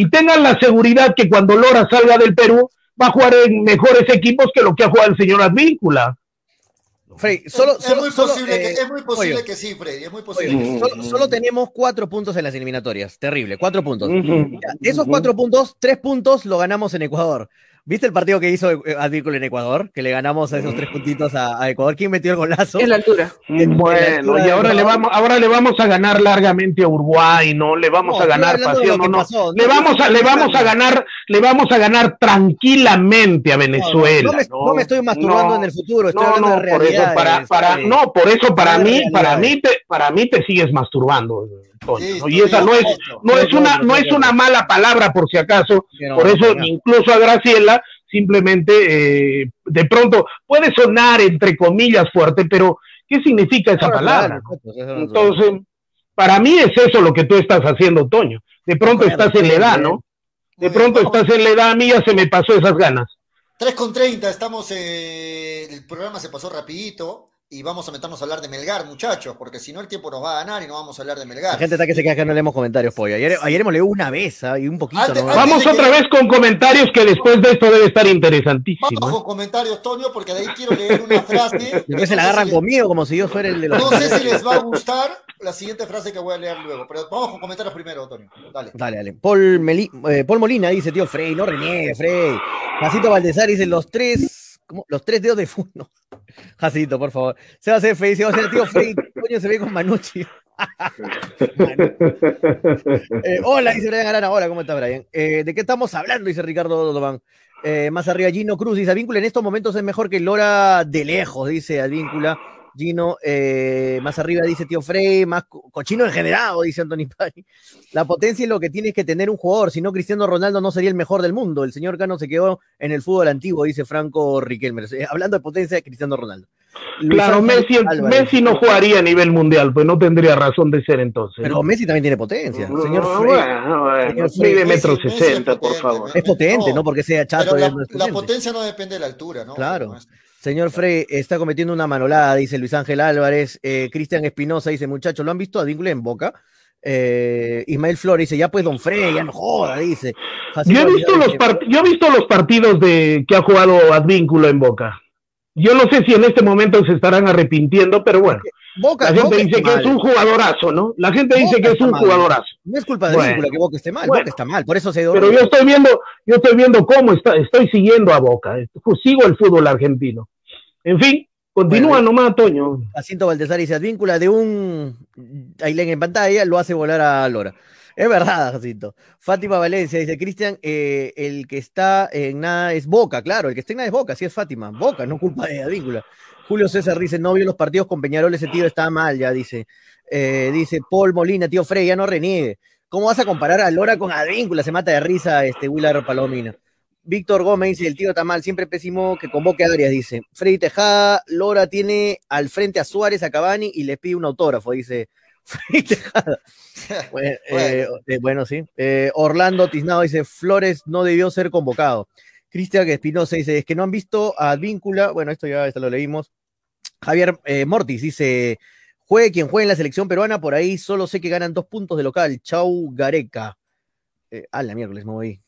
[SPEAKER 6] Y tengan la seguridad que cuando Lora salga del Perú va a jugar en mejores equipos que lo que ha jugado el señor Advíncula.
[SPEAKER 3] solo, es, muy posible que, es muy posible que sí, Freddy, es muy posible.
[SPEAKER 4] solo, tenemos cuatro puntos en las eliminatorias, terrible, cuatro puntos. esos cuatro puntos, tres puntos lo ganamos en Ecuador. ¿Viste el partido que hizo Advíncula en Ecuador? Que le ganamos a esos tres puntitos a, Ecuador. ¿Quién metió el golazo?
[SPEAKER 5] En la altura.
[SPEAKER 6] Bueno, y ahora le vamos, ahora le vamos a ganar largamente a Uruguay, ¿no? Le vamos a ganar pasión, no, no. Le vamos a, le vamos a ganar, le vamos a ganar tranquilamente a Venezuela.
[SPEAKER 4] No, me, estoy masturbando en el futuro, estoy
[SPEAKER 6] no, no, por eso para, para, no, por eso para mí, para mí te, para mí te sigues masturbando y esa no es, no es una, no es una mala palabra por si acaso, por eso incluso a Graciela simplemente eh, de pronto puede sonar entre comillas fuerte, pero ¿qué significa esa palabra? Entonces, para mí es eso lo que tú estás haciendo, Toño. De pronto estás en la edad, ¿no? De pronto estás en la edad, a mí ya se me pasó esas ganas.
[SPEAKER 3] 3 con 30, estamos, eh, el programa se pasó rapidito y vamos a meternos a hablar de Melgar, muchachos, porque si no el tiempo nos va a ganar y no vamos a hablar de Melgar.
[SPEAKER 4] La gente está que se queda que no leemos comentarios, pollo. Ayer, ayer hemos leído una vez ¿ah? y un poquito.
[SPEAKER 3] Antes-
[SPEAKER 4] ¿no?
[SPEAKER 3] antes-
[SPEAKER 6] Vamos otra vez con comentarios que después de esto debe estar interesantísimo.
[SPEAKER 3] Vamos
[SPEAKER 6] ¿eh?
[SPEAKER 3] con comentarios, Toño, porque de ahí quiero leer una frase. (laughs)
[SPEAKER 4] Después se la
[SPEAKER 3] No sé
[SPEAKER 4] agarran
[SPEAKER 3] si les-
[SPEAKER 4] conmigo como si yo fuera el de los.
[SPEAKER 3] No sé si les va a gustar la siguiente frase que voy a leer luego, pero vamos con comentarios primero, Toño. Dale.
[SPEAKER 4] Dale, dale. Paul, Meli- eh, Paul Molina dice, tío Frey, no reniegue, Frey. Jacito Valdezar dice, los tres, Los tres dedos de funo. (laughs) Jacito, por favor. Se va a hacer Frey, dice, o sea, tío Frey, coño se ve con Manucci. Manu. (laughs) Eh, hola, dice Brian Arana. Hola, ¿cómo está Brian? Eh, ¿De qué estamos hablando? Dice Ricardo Dodován. Eh, más arriba, Gino Cruz dice, Advíncula en estos momentos es mejor que Lora de lejos, dice Advíncula. Gino, eh, más arriba dice Tío Frey, más co- cochino engendrado, dice Anthony Pai. La potencia es lo que tienes que tener un jugador, si no Cristiano Ronaldo no sería el mejor del mundo. El señor Cano se quedó en el fútbol antiguo, dice Franco Riquelme. Eh, hablando de potencia de Cristiano Ronaldo. Luis
[SPEAKER 6] Claro,
[SPEAKER 4] Ángel
[SPEAKER 6] Messi,
[SPEAKER 4] Álvarez.
[SPEAKER 6] Messi no jugaría a nivel mundial, pues no tendría razón de ser entonces.
[SPEAKER 4] Pero
[SPEAKER 6] ¿no?
[SPEAKER 4] Messi también tiene potencia. Señor Frey
[SPEAKER 6] bueno, bueno,
[SPEAKER 4] Señor Frey,
[SPEAKER 6] mide
[SPEAKER 3] Messi-
[SPEAKER 6] metro sesenta, por
[SPEAKER 3] potente,
[SPEAKER 6] favor.
[SPEAKER 4] es potente,
[SPEAKER 3] No,
[SPEAKER 4] no porque sea chato.
[SPEAKER 3] La,
[SPEAKER 4] no es
[SPEAKER 3] la potencia no depende de la altura, ¿no?
[SPEAKER 4] Claro. Señor Frey está cometiendo una manolada, dice Luis Ángel Álvarez. Eh, Cristian Espinosa dice, muchachos, ¿lo han visto a Advíncula en Boca? Eh, Ismael Flores dice, ya pues Don Frey, ya no joda, dice.
[SPEAKER 6] Yo he, visto los yo he visto los partidos de que ha jugado Advínculo en Boca. Yo no sé si en este momento se estarán arrepintiendo, pero bueno,
[SPEAKER 4] Boca,
[SPEAKER 6] la gente
[SPEAKER 4] Boca
[SPEAKER 6] dice que es un jugadorazo, ¿no? La gente dice que es un
[SPEAKER 4] mal.
[SPEAKER 6] jugadorazo.
[SPEAKER 4] No es culpa de
[SPEAKER 6] Bueno.
[SPEAKER 4] Advíncula que Boca esté mal,
[SPEAKER 6] Bueno.
[SPEAKER 4] Boca está mal, por eso se.
[SPEAKER 6] Pero yo estoy viendo, yo estoy viendo cómo está, estoy siguiendo a Boca, eh, sigo el fútbol argentino. En fin, continúa
[SPEAKER 4] Bueno,
[SPEAKER 6] nomás, Toño.
[SPEAKER 4] Jacinto Valdezar dice, Advíncula de un Ailén en pantalla lo hace volar a Lora. Es verdad, Jacinto. Fátima Valencia dice, Cristian, eh, el que está en nada es Boca, claro, el que está en nada es Boca, sí es Fátima. Boca, no culpa de Advíncula. Julio César dice, no vio los partidos con Peñarol, ese tío está mal, ya dice. Eh, dice Paul Molina, tío Frey, ya no reniegue. ¿Cómo vas a comparar a Lora con Advíncula? Se mata de risa este Willard Palomina. Víctor Gómez dice, el tío está mal, siempre pésimo que convoque a Arias, dice. Freddy Tejada, Lora tiene al frente a Suárez, a Cavani y les pide un autógrafo, dice (laughs) Freddy Tejada. (laughs) Bueno, eh, eh, bueno, sí. Eh, Orlando Tiznado dice, Flores no debió ser convocado. Cristian Espinosa dice, es que no han visto a Advíncula, bueno, esto ya esto lo leímos. Javier eh, Mortis dice, juegue quien juegue en la selección peruana, por ahí solo sé que ganan dos puntos de local. Chau Gareca. Eh, a la miércoles me voy.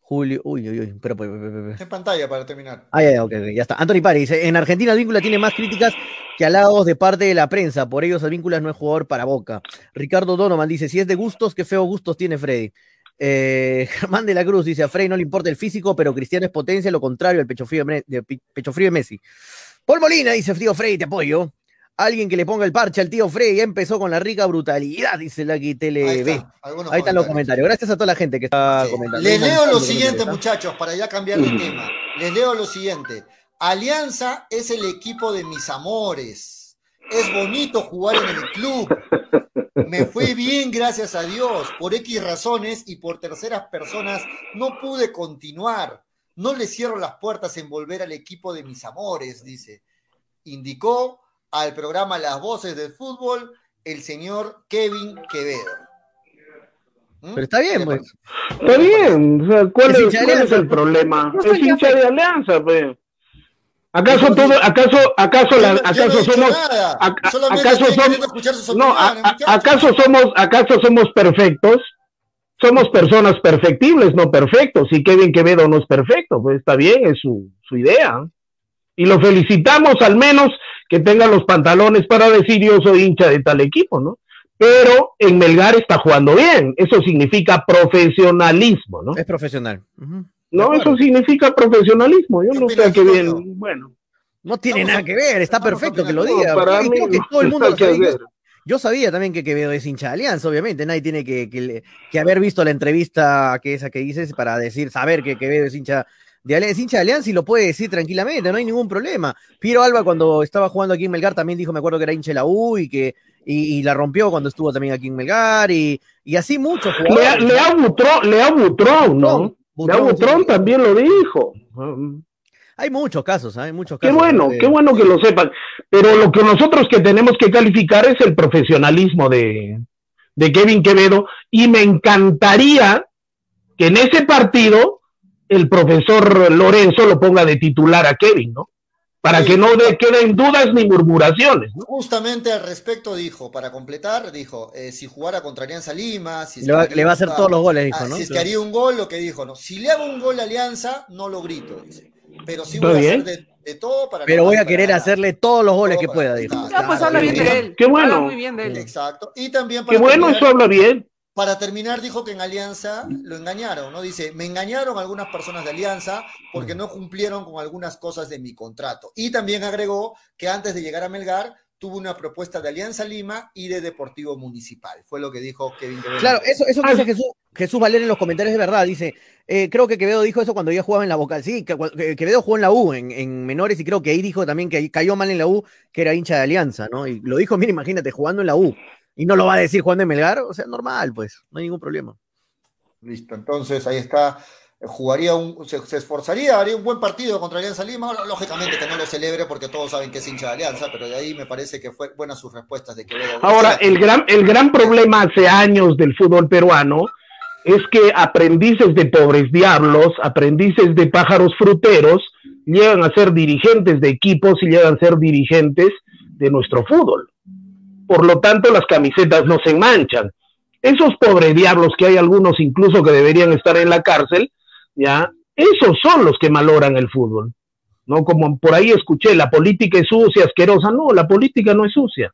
[SPEAKER 4] Julio, uy, uy, uy, pero.
[SPEAKER 3] En pantalla para terminar.
[SPEAKER 4] Ah, ya, ok, ya está. Anthony Pari dice, en Argentina Advíncula tiene más críticas que halagos de parte de la prensa, por ello Advíncula no es jugador para Boca. Ricardo Donovan dice, si es de gustos, qué feo gustos tiene Freddy. Eh, (laughs) Germán de la Cruz dice, a Freddy no le importa el físico, pero Cristiano es potencia, lo contrario al pecho frío de, Me- de Pi- pecho frío de Messi. Paul Molina dice, tío Freddy, te apoyo. Alguien que le ponga el parche al tío Freddy, ya empezó con la rica brutalidad, dice TLB.
[SPEAKER 3] está, algunos
[SPEAKER 4] Ahí están los
[SPEAKER 3] comentarios.
[SPEAKER 4] Gracias a toda la gente que está
[SPEAKER 3] Sí.
[SPEAKER 4] comentando.
[SPEAKER 3] Les leo lo siguiente, muchachos, para ya cambiar de tema. Les leo lo siguiente. Alianza es el equipo de mis amores. Es bonito jugar en el club. Me fue bien, gracias a Dios. Por X razones y por terceras personas no pude continuar. No le cierro las puertas en volver al equipo de mis amores, dice. Indicó al programa Las Voces del Fútbol el señor Kevin Quevedo. ¿Mm?
[SPEAKER 4] Pero está bien,
[SPEAKER 3] ¿Qué le
[SPEAKER 4] pues.
[SPEAKER 6] Está bien, o sea, ¿cuál,
[SPEAKER 4] Es
[SPEAKER 6] es,
[SPEAKER 4] hincha de
[SPEAKER 6] cuál es el problema?
[SPEAKER 4] No
[SPEAKER 6] es hincha de alianza, pues. ¿Acaso todo, acaso, acaso, la- acaso somos, ac-
[SPEAKER 3] Solamente
[SPEAKER 6] acaso somos, no, a- a- acaso somos, acaso somos perfectos? Somos personas perfectibles, no perfectos. Y Kevin Quevedo no es perfecto, pues está bien, es su, su idea. Y lo felicitamos al menos que tenga los pantalones para decir yo soy hincha de tal equipo, ¿no? Pero en Melgar está jugando bien. Eso significa profesionalismo, ¿no?
[SPEAKER 4] Es profesional.
[SPEAKER 6] No, eso significa profesionalismo. Yo
[SPEAKER 3] ¿Qué
[SPEAKER 6] no sé a qué bien. Bueno,
[SPEAKER 4] No tiene nada que ver, está perfecto que lo diga.
[SPEAKER 6] para mí
[SPEAKER 4] creo que todo el mundo lo sabe. Yo, sabía también que Quevedo es hincha de Alianza, obviamente. Nadie tiene que, que, que haber visto la entrevista que esa que dices para decir, saber que Quevedo es hincha de Alianza. Es hincha de Alianza y lo puede decir tranquilamente, no hay ningún problema. Piero Alba, cuando estaba jugando aquí en Melgar, también dijo, me acuerdo que era hincha de la U y que y, y la rompió cuando estuvo también aquí en Melgar y, y así muchos jugadores.
[SPEAKER 6] Lea Butrón, Lea Butrón, ¿no?
[SPEAKER 4] Butrón,
[SPEAKER 6] Lea Butrón
[SPEAKER 4] sí.
[SPEAKER 6] también lo dijo.
[SPEAKER 4] Hay muchos casos, ¿ah? hay muchos
[SPEAKER 6] Qué
[SPEAKER 4] casos.
[SPEAKER 6] bueno,
[SPEAKER 4] de-
[SPEAKER 6] qué bueno que lo sepan. Pero lo que nosotros que tenemos que calificar es el profesionalismo de, de Kevin Quevedo y me encantaría que en ese partido el profesor Lorenzo lo ponga de titular a Kevin, ¿no? Para
[SPEAKER 3] Sí.
[SPEAKER 6] que no de- queden dudas ni murmuraciones, ¿no?
[SPEAKER 3] Justamente al respecto dijo, para completar, dijo, eh, si jugara contra Alianza Lima, si
[SPEAKER 4] Le va, le va a hacer todos los goles, dijo,
[SPEAKER 3] Ah,
[SPEAKER 4] ¿no?
[SPEAKER 3] si es que haría un gol, lo que dijo, ¿no? Si le hago un gol a Alianza, no lo grito, dice. Pero sí voy a
[SPEAKER 6] bien.
[SPEAKER 3] hacer de, de todo para
[SPEAKER 4] Pero voy a querer
[SPEAKER 3] ganar.
[SPEAKER 4] hacerle todos los goles
[SPEAKER 3] Todo
[SPEAKER 4] que pueda, dijo.
[SPEAKER 5] Ya, pues habla bien de él.
[SPEAKER 6] Qué bueno.
[SPEAKER 5] Habla muy bien de él.
[SPEAKER 3] Exacto. Y también para
[SPEAKER 6] Qué bueno,
[SPEAKER 3] terminar,
[SPEAKER 6] eso habla bien.
[SPEAKER 3] para terminar, dijo que en Alianza lo engañaron, ¿no? Dice, me engañaron algunas personas de Alianza porque no cumplieron con algunas cosas de mi contrato. Y también agregó que antes de llegar a Melgar tuvo una propuesta de Alianza Lima y de Deportivo Municipal. Fue lo que dijo Kevin Quevedo.
[SPEAKER 4] Claro, eso, eso que dice Jesús, Jesús Valer en los comentarios es verdad. Dice, eh, creo que Quevedo dijo eso cuando ya jugaba en la Boca. Sí, que- que- Quevedo jugó en la U, en, en menores, y creo que ahí dijo también que cayó mal en la U, que era hincha de Alianza, ¿no? Y lo dijo, (laughs) mira, imagínate, jugando en la U. Y no lo va a decir jugando en Melgar, o sea, normal, pues, no hay ningún problema.
[SPEAKER 3] Listo, entonces ahí está. Jugaría un, se, se esforzaría, haría un buen partido contra Alianza Lima. Lógicamente que no lo celebre porque todos saben que es hincha de Alianza, pero de ahí me parece que fue buenas sus respuestas de Quevedo.
[SPEAKER 6] Ahora, el gran, el gran problema hace años del fútbol peruano es que aprendices de pobres diablos, aprendices de pájaros fruteros, llegan a ser dirigentes de equipos y llegan a ser dirigentes de nuestro fútbol. Por lo tanto, las camisetas no se manchan. Esos pobres diablos que hay algunos incluso que deberían estar en la cárcel, ya, esos son los que maloran el fútbol. No como por ahí escuché, la política es sucia, asquerosa. No, la política no es sucia.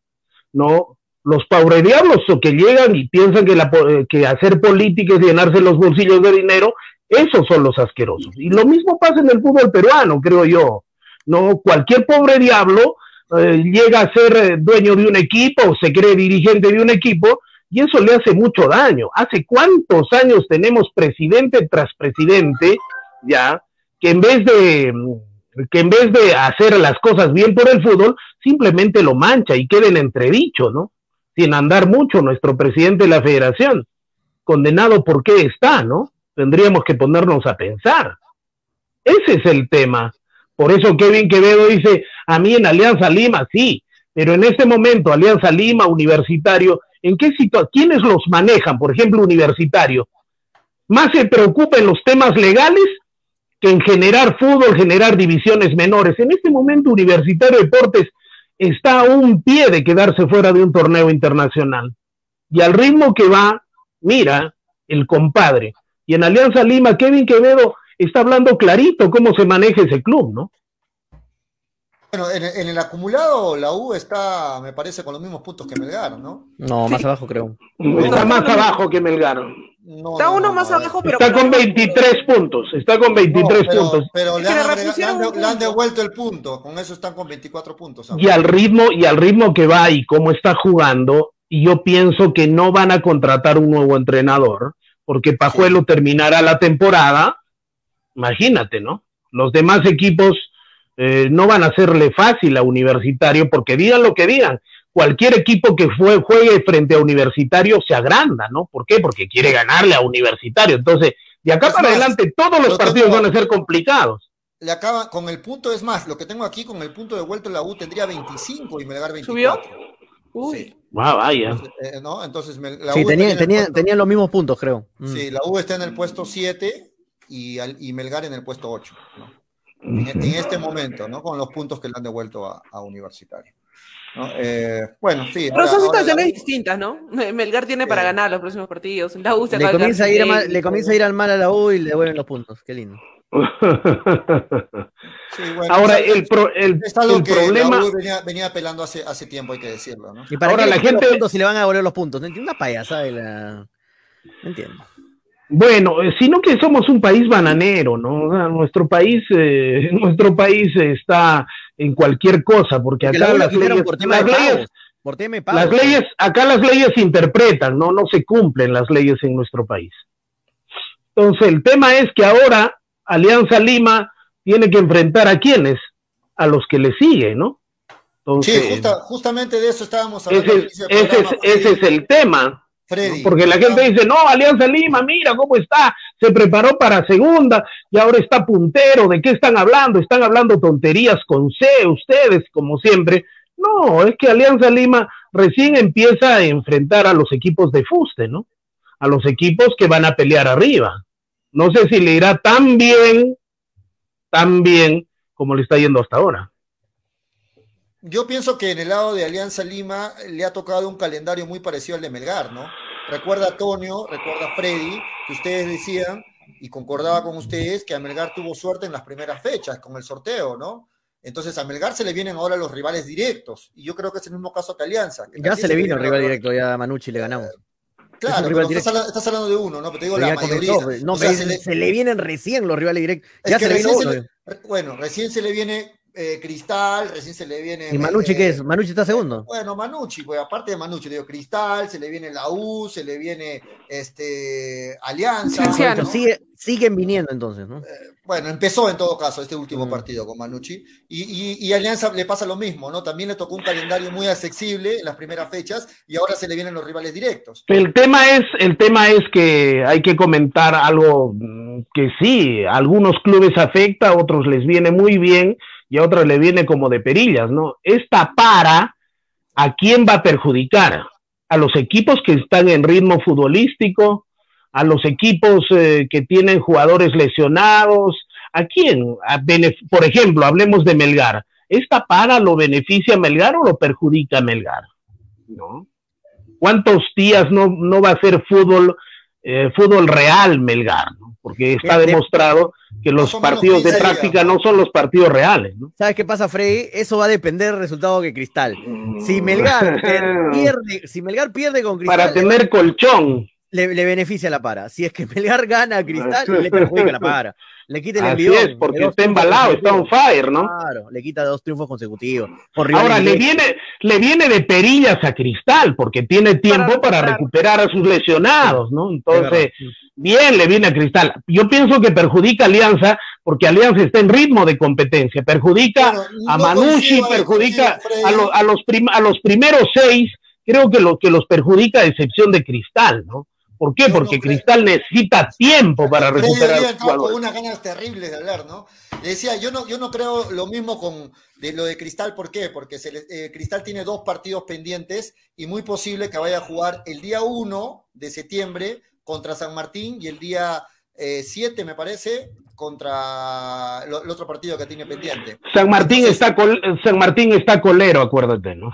[SPEAKER 6] No, los pobres diablos que llegan y piensan que, la, eh, que hacer política es llenarse los bolsillos de dinero, esos son los asquerosos. Y lo mismo pasa en el fútbol peruano, creo yo. No, cualquier pobre diablo eh, llega a ser eh, dueño de un equipo o se cree dirigente de un equipo y eso le hace mucho daño. ¿Hace cuántos años tenemos presidente tras presidente, ya, que en vez de que en vez de hacer las cosas bien por el fútbol, simplemente lo mancha y queda en entredicho, ¿no? Sin andar mucho nuestro presidente de la federación. Condenado por qué está, ¿no? Tendríamos que ponernos a pensar. Ese es el tema. Por eso Kevin Quevedo dice, a mí en Alianza Lima, sí, pero en este momento Alianza Lima, Universitario, ¿en qué situación? ¿Quiénes los manejan? Por ejemplo, Universitario. Más se preocupa en los temas legales que en generar fútbol, generar divisiones menores. En este momento Universitario Deportes está a un pie de quedarse fuera de un torneo internacional. Y al ritmo que va, mira, el compadre. Y en Alianza Lima, Kevin Quevedo está hablando clarito cómo se maneja ese club, ¿no?
[SPEAKER 3] Bueno, en, en el acumulado la U está, me parece, con los mismos puntos que Melgar, ¿no?
[SPEAKER 4] No, más abajo creo.
[SPEAKER 6] Está más abajo que Melgar.
[SPEAKER 3] No,
[SPEAKER 5] Está
[SPEAKER 3] no,
[SPEAKER 5] uno
[SPEAKER 3] no,
[SPEAKER 5] más abajo, pero.
[SPEAKER 6] Está con 23 puntos. Está con 23
[SPEAKER 3] No, pero,
[SPEAKER 6] puntos.
[SPEAKER 3] pero le, han agrega- le le devuelto el punto. Con eso están con 24 puntos. ahora.
[SPEAKER 6] Y al ritmo, y al ritmo que va y cómo está jugando, y yo pienso que no van a contratar un nuevo entrenador, porque Pajuelo terminará la temporada. Imagínate, ¿no? Los demás equipos eh, no van a hacerle fácil a Universitario, porque digan lo que digan. Cualquier equipo que fue, juegue frente a Universitario se agranda, ¿no? ¿Por qué? Porque quiere ganarle a Universitario. Entonces, de acá
[SPEAKER 3] Es
[SPEAKER 6] para
[SPEAKER 3] más,
[SPEAKER 6] adelante, todos los
[SPEAKER 3] lo
[SPEAKER 6] partidos
[SPEAKER 3] tengo-
[SPEAKER 6] van a ser complicados.
[SPEAKER 3] Le acaba con el punto, es más, lo que tengo aquí con el punto devuelto la U tendría 25 y Melgar 24.
[SPEAKER 5] ¿Subió? Uy.
[SPEAKER 3] Sí.
[SPEAKER 6] Ah, vaya.
[SPEAKER 3] Eh, ¿no? Entonces, la
[SPEAKER 4] Sí,
[SPEAKER 3] U en el
[SPEAKER 4] tenían,
[SPEAKER 3] puesto-
[SPEAKER 4] tenían los mismos puntos, creo. Mm.
[SPEAKER 3] Sí, la U está en el puesto 7 y, y Melgar en el puesto 8. ¿no? En, en este momento, ¿no? Con los puntos que le han devuelto a, a Universitario. ¿no? Eh, bueno, sí.
[SPEAKER 5] Pero
[SPEAKER 3] ahora-
[SPEAKER 5] son
[SPEAKER 3] la
[SPEAKER 5] situaciones distintas, ¿no? Melgar tiene para
[SPEAKER 3] Sí.
[SPEAKER 5] ganar los próximos partidos. La U se
[SPEAKER 4] Le comienza, a ir a mal, le comienza a ir al mal a la U y le devuelven los puntos. Qué lindo.
[SPEAKER 3] sí, bueno,
[SPEAKER 6] Ahora,
[SPEAKER 3] es-
[SPEAKER 6] el, pro- el,
[SPEAKER 3] es algo
[SPEAKER 6] el
[SPEAKER 3] que
[SPEAKER 6] problema...
[SPEAKER 3] la U venía, venía apelando hace, hace tiempo, hay que decirlo, ¿no?
[SPEAKER 4] ¿Y para
[SPEAKER 6] Ahora
[SPEAKER 4] qué
[SPEAKER 6] la
[SPEAKER 4] los
[SPEAKER 6] gente-
[SPEAKER 4] puntos si le van a devolver los puntos? No entiendo. Una payasada de la. No entiendo.
[SPEAKER 6] Bueno, eh, sino que somos un país bananero, ¿no? O sea, nuestro país, eh, (laughs) nuestro país está en cualquier cosa, porque
[SPEAKER 4] Que
[SPEAKER 6] acá
[SPEAKER 4] la
[SPEAKER 6] las leyes,
[SPEAKER 4] por tema
[SPEAKER 6] las
[SPEAKER 4] de
[SPEAKER 6] leyes,
[SPEAKER 4] pagos. Por tema de pagos.
[SPEAKER 6] las leyes, acá las leyes se interpretan, no, no se cumplen las leyes en nuestro país. Entonces el tema es que ahora Alianza Lima tiene que enfrentar a quienes, a los que le siguen, ¿no?
[SPEAKER 3] Sí, justa- justamente de eso estábamos hablando.
[SPEAKER 6] ese, es, ese es el tema. Porque la gente dice, no, Alianza Lima, mira cómo está, se preparó para segunda y ahora está puntero, ¿de qué están hablando? Están hablando tonterías con C, ustedes, como siempre. No, es que Alianza Lima recién empieza a enfrentar a los equipos de fuste, ¿no? A los equipos que van a pelear arriba. No sé si le irá tan bien, tan bien como le está yendo hasta ahora.
[SPEAKER 3] Yo pienso que en el lado de Alianza Lima le ha tocado un calendario muy parecido al de Melgar, ¿no? Recuerda Antonio, recuerda Freddy, que ustedes decían, y concordaba con ustedes, que a Melgar tuvo suerte en las primeras fechas con el sorteo, ¿no? Entonces a Melgar se le vienen ahora los rivales directos, y yo creo que es el mismo caso que Alianza.
[SPEAKER 4] ya se, le vino el rival directo, ya a Manucci le ganamos.
[SPEAKER 3] Claro, pero estás, hablando, de uno, ¿no? Pero te digo la mayoría.
[SPEAKER 4] no, se, le... vienen recién los rivales directos. Ya se le vino uno.
[SPEAKER 3] bueno, recién se le viene eh, Cristal, recién se le viene.
[SPEAKER 4] ¿Y Manucci qué es? ¿Manucci está segundo?
[SPEAKER 3] Bueno, Manucci, pues aparte de Manucci, digo, Cristal, se le viene la U, se le viene este Alianza.
[SPEAKER 4] siguen viniendo entonces, ¿no?
[SPEAKER 3] Eh, bueno, empezó en todo caso este último mm. partido con Manucci. Y, y, Alianza le pasa lo mismo, ¿no? También le tocó un calendario muy accesible en las primeras fechas y ahora se le vienen los rivales directos.
[SPEAKER 6] El tema es, el tema es que hay que comentar algo mm, que sí, a algunos clubes afecta, a otros les viene muy bien y a otros le viene como de perillas, ¿no? Esta para, ¿a quién va a perjudicar? A los equipos que están en ritmo futbolístico, a los equipos eh, que tienen jugadores lesionados, ¿a quién? por ejemplo, hablemos de Melgar. ¿Esta para lo beneficia Melgar o lo perjudica Melgar? ¿No? ¿Cuántos días no, no va a ser fútbol, eh, fútbol real Melgar? Porque está demostrado que los partidos de práctica no son los partidos reales. ¿no?
[SPEAKER 4] ¿Sabes qué pasa, Freddy? Eso va a depender del resultado que Cristal. Si Melgar (laughs) pierde, si Melgar pierde con Cristal.
[SPEAKER 6] Para tener colchón.
[SPEAKER 4] Le, beneficia la para. Si es que (laughs) Melgar gana a Cristal, le perjudica la (laughs) para. Le quita el envío.
[SPEAKER 6] es, porque está embalado, está on fire, ¿no?
[SPEAKER 4] Claro, le quita dos triunfos consecutivos.
[SPEAKER 6] Ahora, le viene, le viene de perillas a Cristal, porque tiene tiempo para, recuperar a sus lesionados, ¿no? Entonces, bien le viene a Cristal. Yo pienso que perjudica a Alianza, porque Alianza está en ritmo de competencia. Perjudica a Manucci, perjudica a, los, a, los a los primeros seis, creo que, lo, que los perjudica a excepción de Cristal, ¿no? ¿Por qué? Porque Cristal necesita tiempo para recuperar.
[SPEAKER 3] con unas ganas terribles de hablar, ¿no? Le decía, yo no, yo no creo lo mismo con de lo de Cristal, ¿por qué? Porque se eh, Cristal tiene dos partidos pendientes y muy posible que vaya a jugar el día 1 de septiembre contra San Martín y el día 7, eh, me parece, contra el otro partido que tiene pendiente.
[SPEAKER 6] San Martín, está San Martín está colero, acuérdate, ¿no?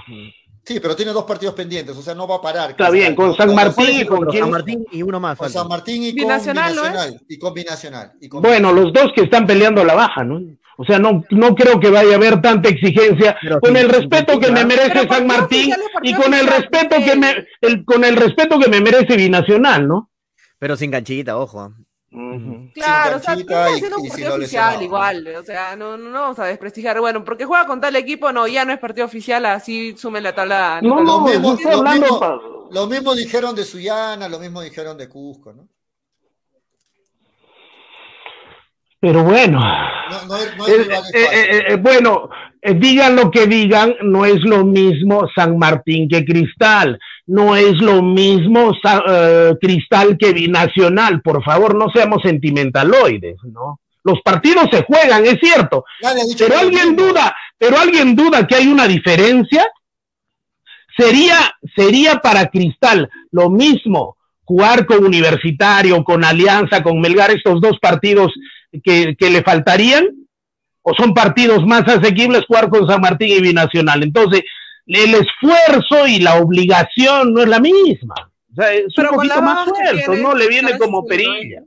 [SPEAKER 3] Sí, pero tiene dos partidos pendientes, o sea, no va a parar.
[SPEAKER 6] Está bien, con San Martín y con,
[SPEAKER 4] San Martín y uno más.
[SPEAKER 3] Con San Martín y con Binacional, y con Binacional.
[SPEAKER 6] bueno, los dos que están peleando la baja, ¿no? O sea, no, no creo que vaya a haber tanta exigencia con el respeto que me merece San Martín y con el respeto que me el, con el respeto que me merece Binacional, ¿no?
[SPEAKER 4] Pero sin ganchita, ojo.
[SPEAKER 5] Claro, o sea, está haciendo un partido oficial igual, o sea, no, no, vamos a desprestigiar, bueno, porque juega con tal equipo, no, ya no es partido oficial, así sume la tabla.
[SPEAKER 3] No, no, lo, mismo, lo, mismo, lo mismo dijeron de Suyana, lo mismo dijeron de Cusco, ¿no?
[SPEAKER 6] Pero bueno, bueno, digan lo que digan, no es lo mismo San Martín que Cristal, no es lo mismo eh, Cristal que Binacional, por favor, no seamos sentimentaloides, ¿no? Los partidos se juegan, es cierto, pero alguien duda, pero alguien duda que hay una diferencia. Sería, sería para Cristal lo mismo jugar con Universitario, con Alianza, con Melgar, estos dos partidos que, le faltarían? ¿O son partidos más asequibles jugar con San Martín y Binacional? Entonces, el esfuerzo y la obligación no es la misma. O sea, es un poquito más fuerte, ¿no? Le viene como perilla.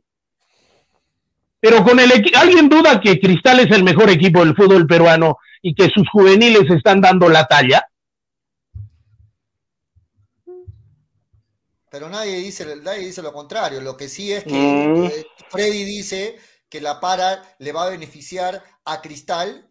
[SPEAKER 6] Pero con el ¿alguien duda que Cristal es el mejor equipo del fútbol peruano y que sus juveniles están dando la talla?
[SPEAKER 3] Pero nadie dice, nadie dice lo contrario. Lo que sí es que mm. eh, Freddy dice que la para le va a beneficiar a Cristal.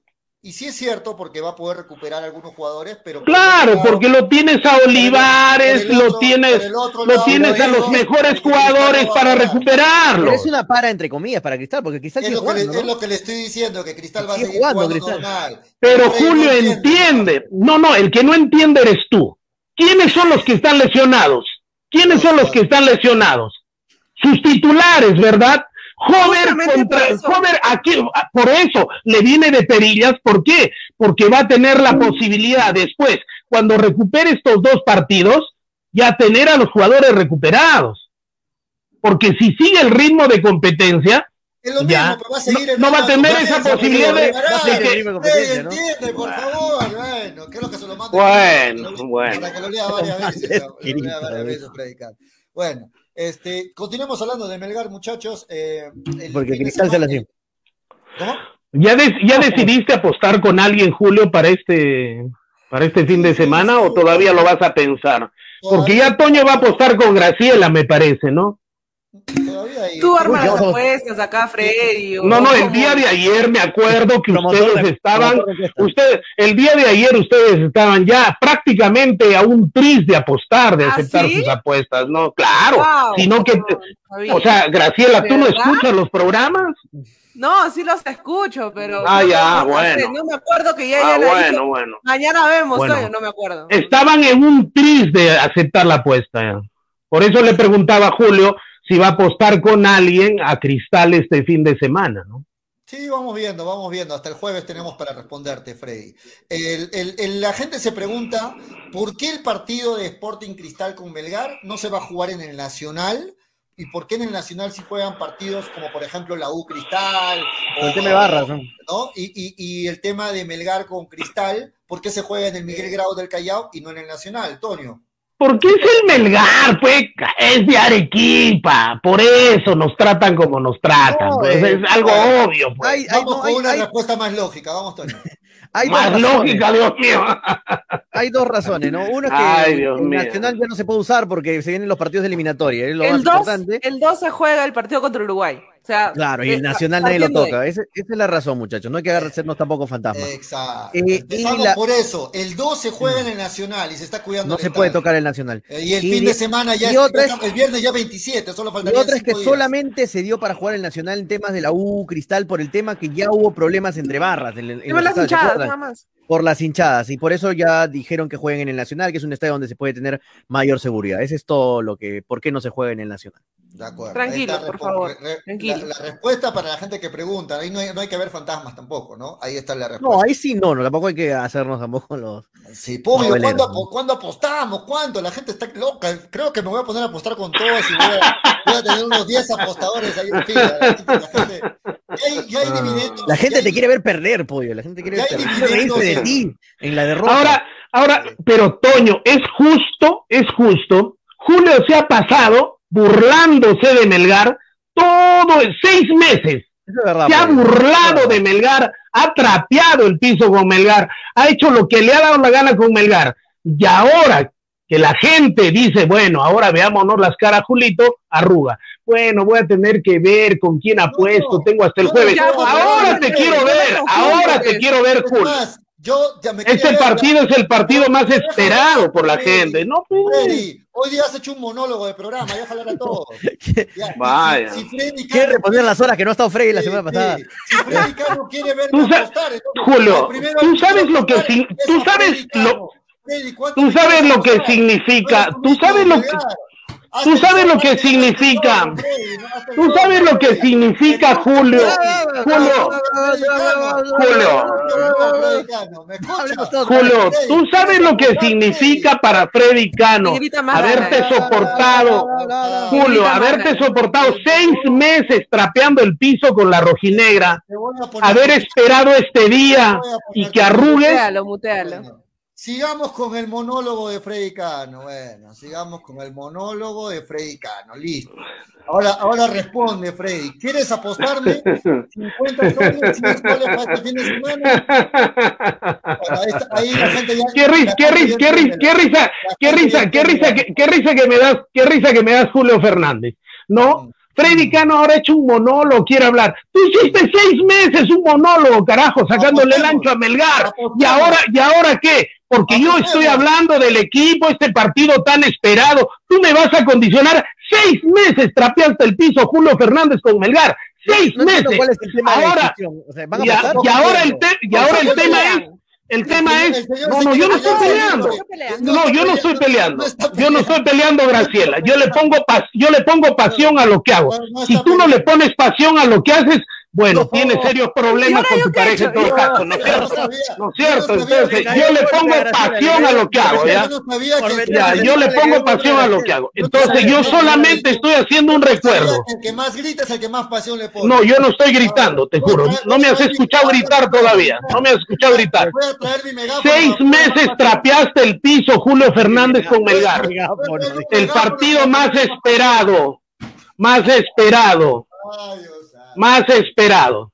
[SPEAKER 3] Y sí es cierto, porque va a poder recuperar a algunos jugadores, pero...
[SPEAKER 6] Claro, porque lo tienes a Olivares, lo tienes, lo tienes a los mejores jugadores para recuperarlo.
[SPEAKER 4] es una para entre comillas para Cristal, porque Cristal
[SPEAKER 3] es, lo, que le, es lo que le estoy diciendo, que Cristal va a seguir jugando, normal.
[SPEAKER 6] Pero Julio entiende. No, no, el que no entiende eres tú. ¿Quiénes son los que están lesionados? ¿Quiénes son los que están lesionados? Sus titulares, ¿verdad? Homer contra Homer aquí por eso le viene de perillas, ¿por qué? Porque va a tener la posibilidad después, cuando recupere estos dos partidos, ya tener a los jugadores recuperados. Porque si sigue el ritmo de competencia, ya, no, va a tener esa posibilidad de,
[SPEAKER 3] entiende, por favor, bueno, que lo.
[SPEAKER 6] Bueno, bueno. (laughs)
[SPEAKER 3] Para que lo lea varias veces, lo lea varias veces Bueno, este, continuemos hablando de Melgar, muchachos. Eh,
[SPEAKER 4] Porque Cristal se la dio.
[SPEAKER 6] ¿Cómo? ¿Ya, ¿Ya decidiste apostar con alguien, Julio, para este, para este fin de semana o todavía lo vas a pensar? Porque ya Toño va a apostar con Graciela, me parece, ¿no?
[SPEAKER 5] Tú armas las apuestas acá, Freddy.
[SPEAKER 6] No, no, el día de ayer me acuerdo que ustedes estaban, ustedes, el día de ayer ustedes estaban ya prácticamente a un tris de apostar, de ¿Ah, aceptar sus apuestas, ¿no? Claro, sino que, o sea, Graciela, ¿tú no escuchas los programas?
[SPEAKER 5] No, sí los escucho, pero.
[SPEAKER 6] Ah, ya, bueno.
[SPEAKER 5] No me acuerdo que ya.
[SPEAKER 6] Ah, bueno, bueno.
[SPEAKER 5] Mañana vemos, no me acuerdo.
[SPEAKER 6] Estaban en un tris de aceptar la apuesta. Por eso le preguntaba a Julio si va a apostar con alguien a Cristal este fin de semana, ¿no?
[SPEAKER 3] Sí, vamos viendo, vamos viendo. Hasta el jueves tenemos para responderte, Freddy. la gente se pregunta por qué el partido de Sporting Cristal con Belgar no se va a jugar en el Nacional y por qué en el Nacional si juegan partidos como por ejemplo la U Cristal.
[SPEAKER 4] O, el tema de Barras, ¿no?
[SPEAKER 3] Y, el tema de Melgar con Cristal, ¿por qué se juega en el Miguel Grau del Callao y no en el Nacional, Tonio?
[SPEAKER 6] Porque es el Melgar, pues, es de Arequipa, por eso nos tratan como nos tratan, pues, es algo obvio. Pues.
[SPEAKER 3] vamos con una respuesta más lógica, vamos, Tony. (laughs)
[SPEAKER 6] Hay más lógica, Dios mío. (laughs)
[SPEAKER 4] hay dos razones, ¿no? Uno es que el Nacional ya no se puede usar porque se vienen los partidos eliminatorios, es lo el más 2,
[SPEAKER 5] El 2 se juega el partido contra Uruguay
[SPEAKER 4] claro, y el Nacional nadie lo toca. Esa, es la razón, muchachos. No hay que hacernos tampoco fantasmas.
[SPEAKER 3] Exacto. Eh, por eso. El 2 se juega en el Nacional y se está cuidando.
[SPEAKER 4] No se puede tocar el Nacional.
[SPEAKER 3] Eh, y el fin de semana ya es, el viernes ya 27, solo faltaría
[SPEAKER 4] Y otra es que solamente se dio para jugar el Nacional en temas de la U Cristal por el tema que ya hubo problemas entre barras. En, en
[SPEAKER 5] las hinchadas, nada más.
[SPEAKER 4] Por las hinchadas. Y por eso ya dijeron que jueguen en el Nacional, que es un estadio donde se puede tener mayor seguridad. Ese es todo lo que. ¿Por qué no se juega en el Nacional?
[SPEAKER 3] De acuerdo.
[SPEAKER 5] Tranquilo, por favor. Tranquilo.
[SPEAKER 3] La, respuesta para la gente que pregunta, ahí no hay, no hay, que ver fantasmas tampoco, ¿no? Ahí está la respuesta.
[SPEAKER 4] No, ahí sí no, no tampoco hay que hacernos tampoco los.
[SPEAKER 3] Sí, ¿cuándo, ¿cuándo, apostamos? ¿Cuánto? La gente está loca. Creo que me voy a poner a apostar con todos y voy a, tener unos 10 apostadores ahí en fila. La gente, ya hay,
[SPEAKER 4] ah. la gente te quiere ver perder, pollo. La gente quiere ver perder. De ti en la derrota.
[SPEAKER 6] Ahora, ahora, pero Toño, es justo, es justo. Julio se ha pasado burlándose de Melgar todo seis meses. se ha burlado de Melgar, ha trapeado el piso con Melgar, ha hecho lo que le ha dado la gana con Melgar. Y ahora que la gente dice, bueno, ahora veámonos las caras, Julito, arruga. Bueno, voy a tener que ver con quién apuesto, tengo hasta el jueves. ahora te quiero ver, ahora te quiero ver, Julio. Este partido es el partido más esperado por la gente, ¿no?
[SPEAKER 3] Pues. Hoy día has hecho un monólogo de programa, ya jalar a todos. (laughs)
[SPEAKER 4] Vaya. Si, Freddy quiere responder las horas que no ha estado Freddy la semana pasada.
[SPEAKER 3] Si Freddy Caro quiere verme apostar,
[SPEAKER 6] Julio, tú sabes lo que tú sabes lo tú sabes lo que significa, tú sabes lo que Tú sabes lo que significa. Tú sabes lo que significa Julio. Julio. Julio. Julio, tú sabes lo que significa para Freddy Cano haberte soportado, Julio, haberte soportado seis meses trapeando el piso con la rojinegra, haber esperado este día y que arrugues.
[SPEAKER 3] Sigamos con el monólogo de Freddy Cano. Bueno, sigamos con el monólogo de Freddy Cano. Listo. Ahora, ahora responde, Freddy. ¿Quieres apostarme 50 soles para este fin de semana?
[SPEAKER 6] ahí la gente ya. Qué risa, qué risa, qué risa, qué risa, qué risa, qué risa, qué risa que me das, qué risa que me das Julio Fernández. ¿No? Freddy Cano ahora ha hecho un monólogo, quiere hablar. Tú hiciste seis meses un monólogo, carajo, sacándole el ancho a Melgar. ¿Y ahora, ¿Y ahora qué? Porque yo estoy hablando del equipo, este partido tan esperado. Tú me vas a condicionar seis meses, trapeaste el piso Julio Fernández con Melgar. Seis meses. ahora, y, ahora el, y ahora el tema es El tema es, no, no, yo no estoy peleando. No, yo no estoy peleando. Yo no estoy peleando, Graciela. Yo le pongo pas- yo le pongo pasión a lo que hago. Si tú no le pones pasión a lo que haces, bueno,
[SPEAKER 4] No.
[SPEAKER 6] tienes serios
[SPEAKER 5] ¿Y
[SPEAKER 6] problemas con
[SPEAKER 5] he
[SPEAKER 6] pareja en todo caso, ¿no es cierto? ¿No es cierto? Entonces, yo le pongo pasión a lo que hago, ¿ya? Ya, yo le pongo pasión a lo que hago. Entonces, yo solamente estoy haciendo un recuerdo.
[SPEAKER 3] El que más grita es el que más pasión le pone.
[SPEAKER 6] No, yo no estoy gritando, te juro. No me has escuchado gritar todavía. No me has escuchado gritar. Seis meses trapeaste el piso, Julio Fernández, con Melgar. El partido más esperado, más esperado. Más esperado.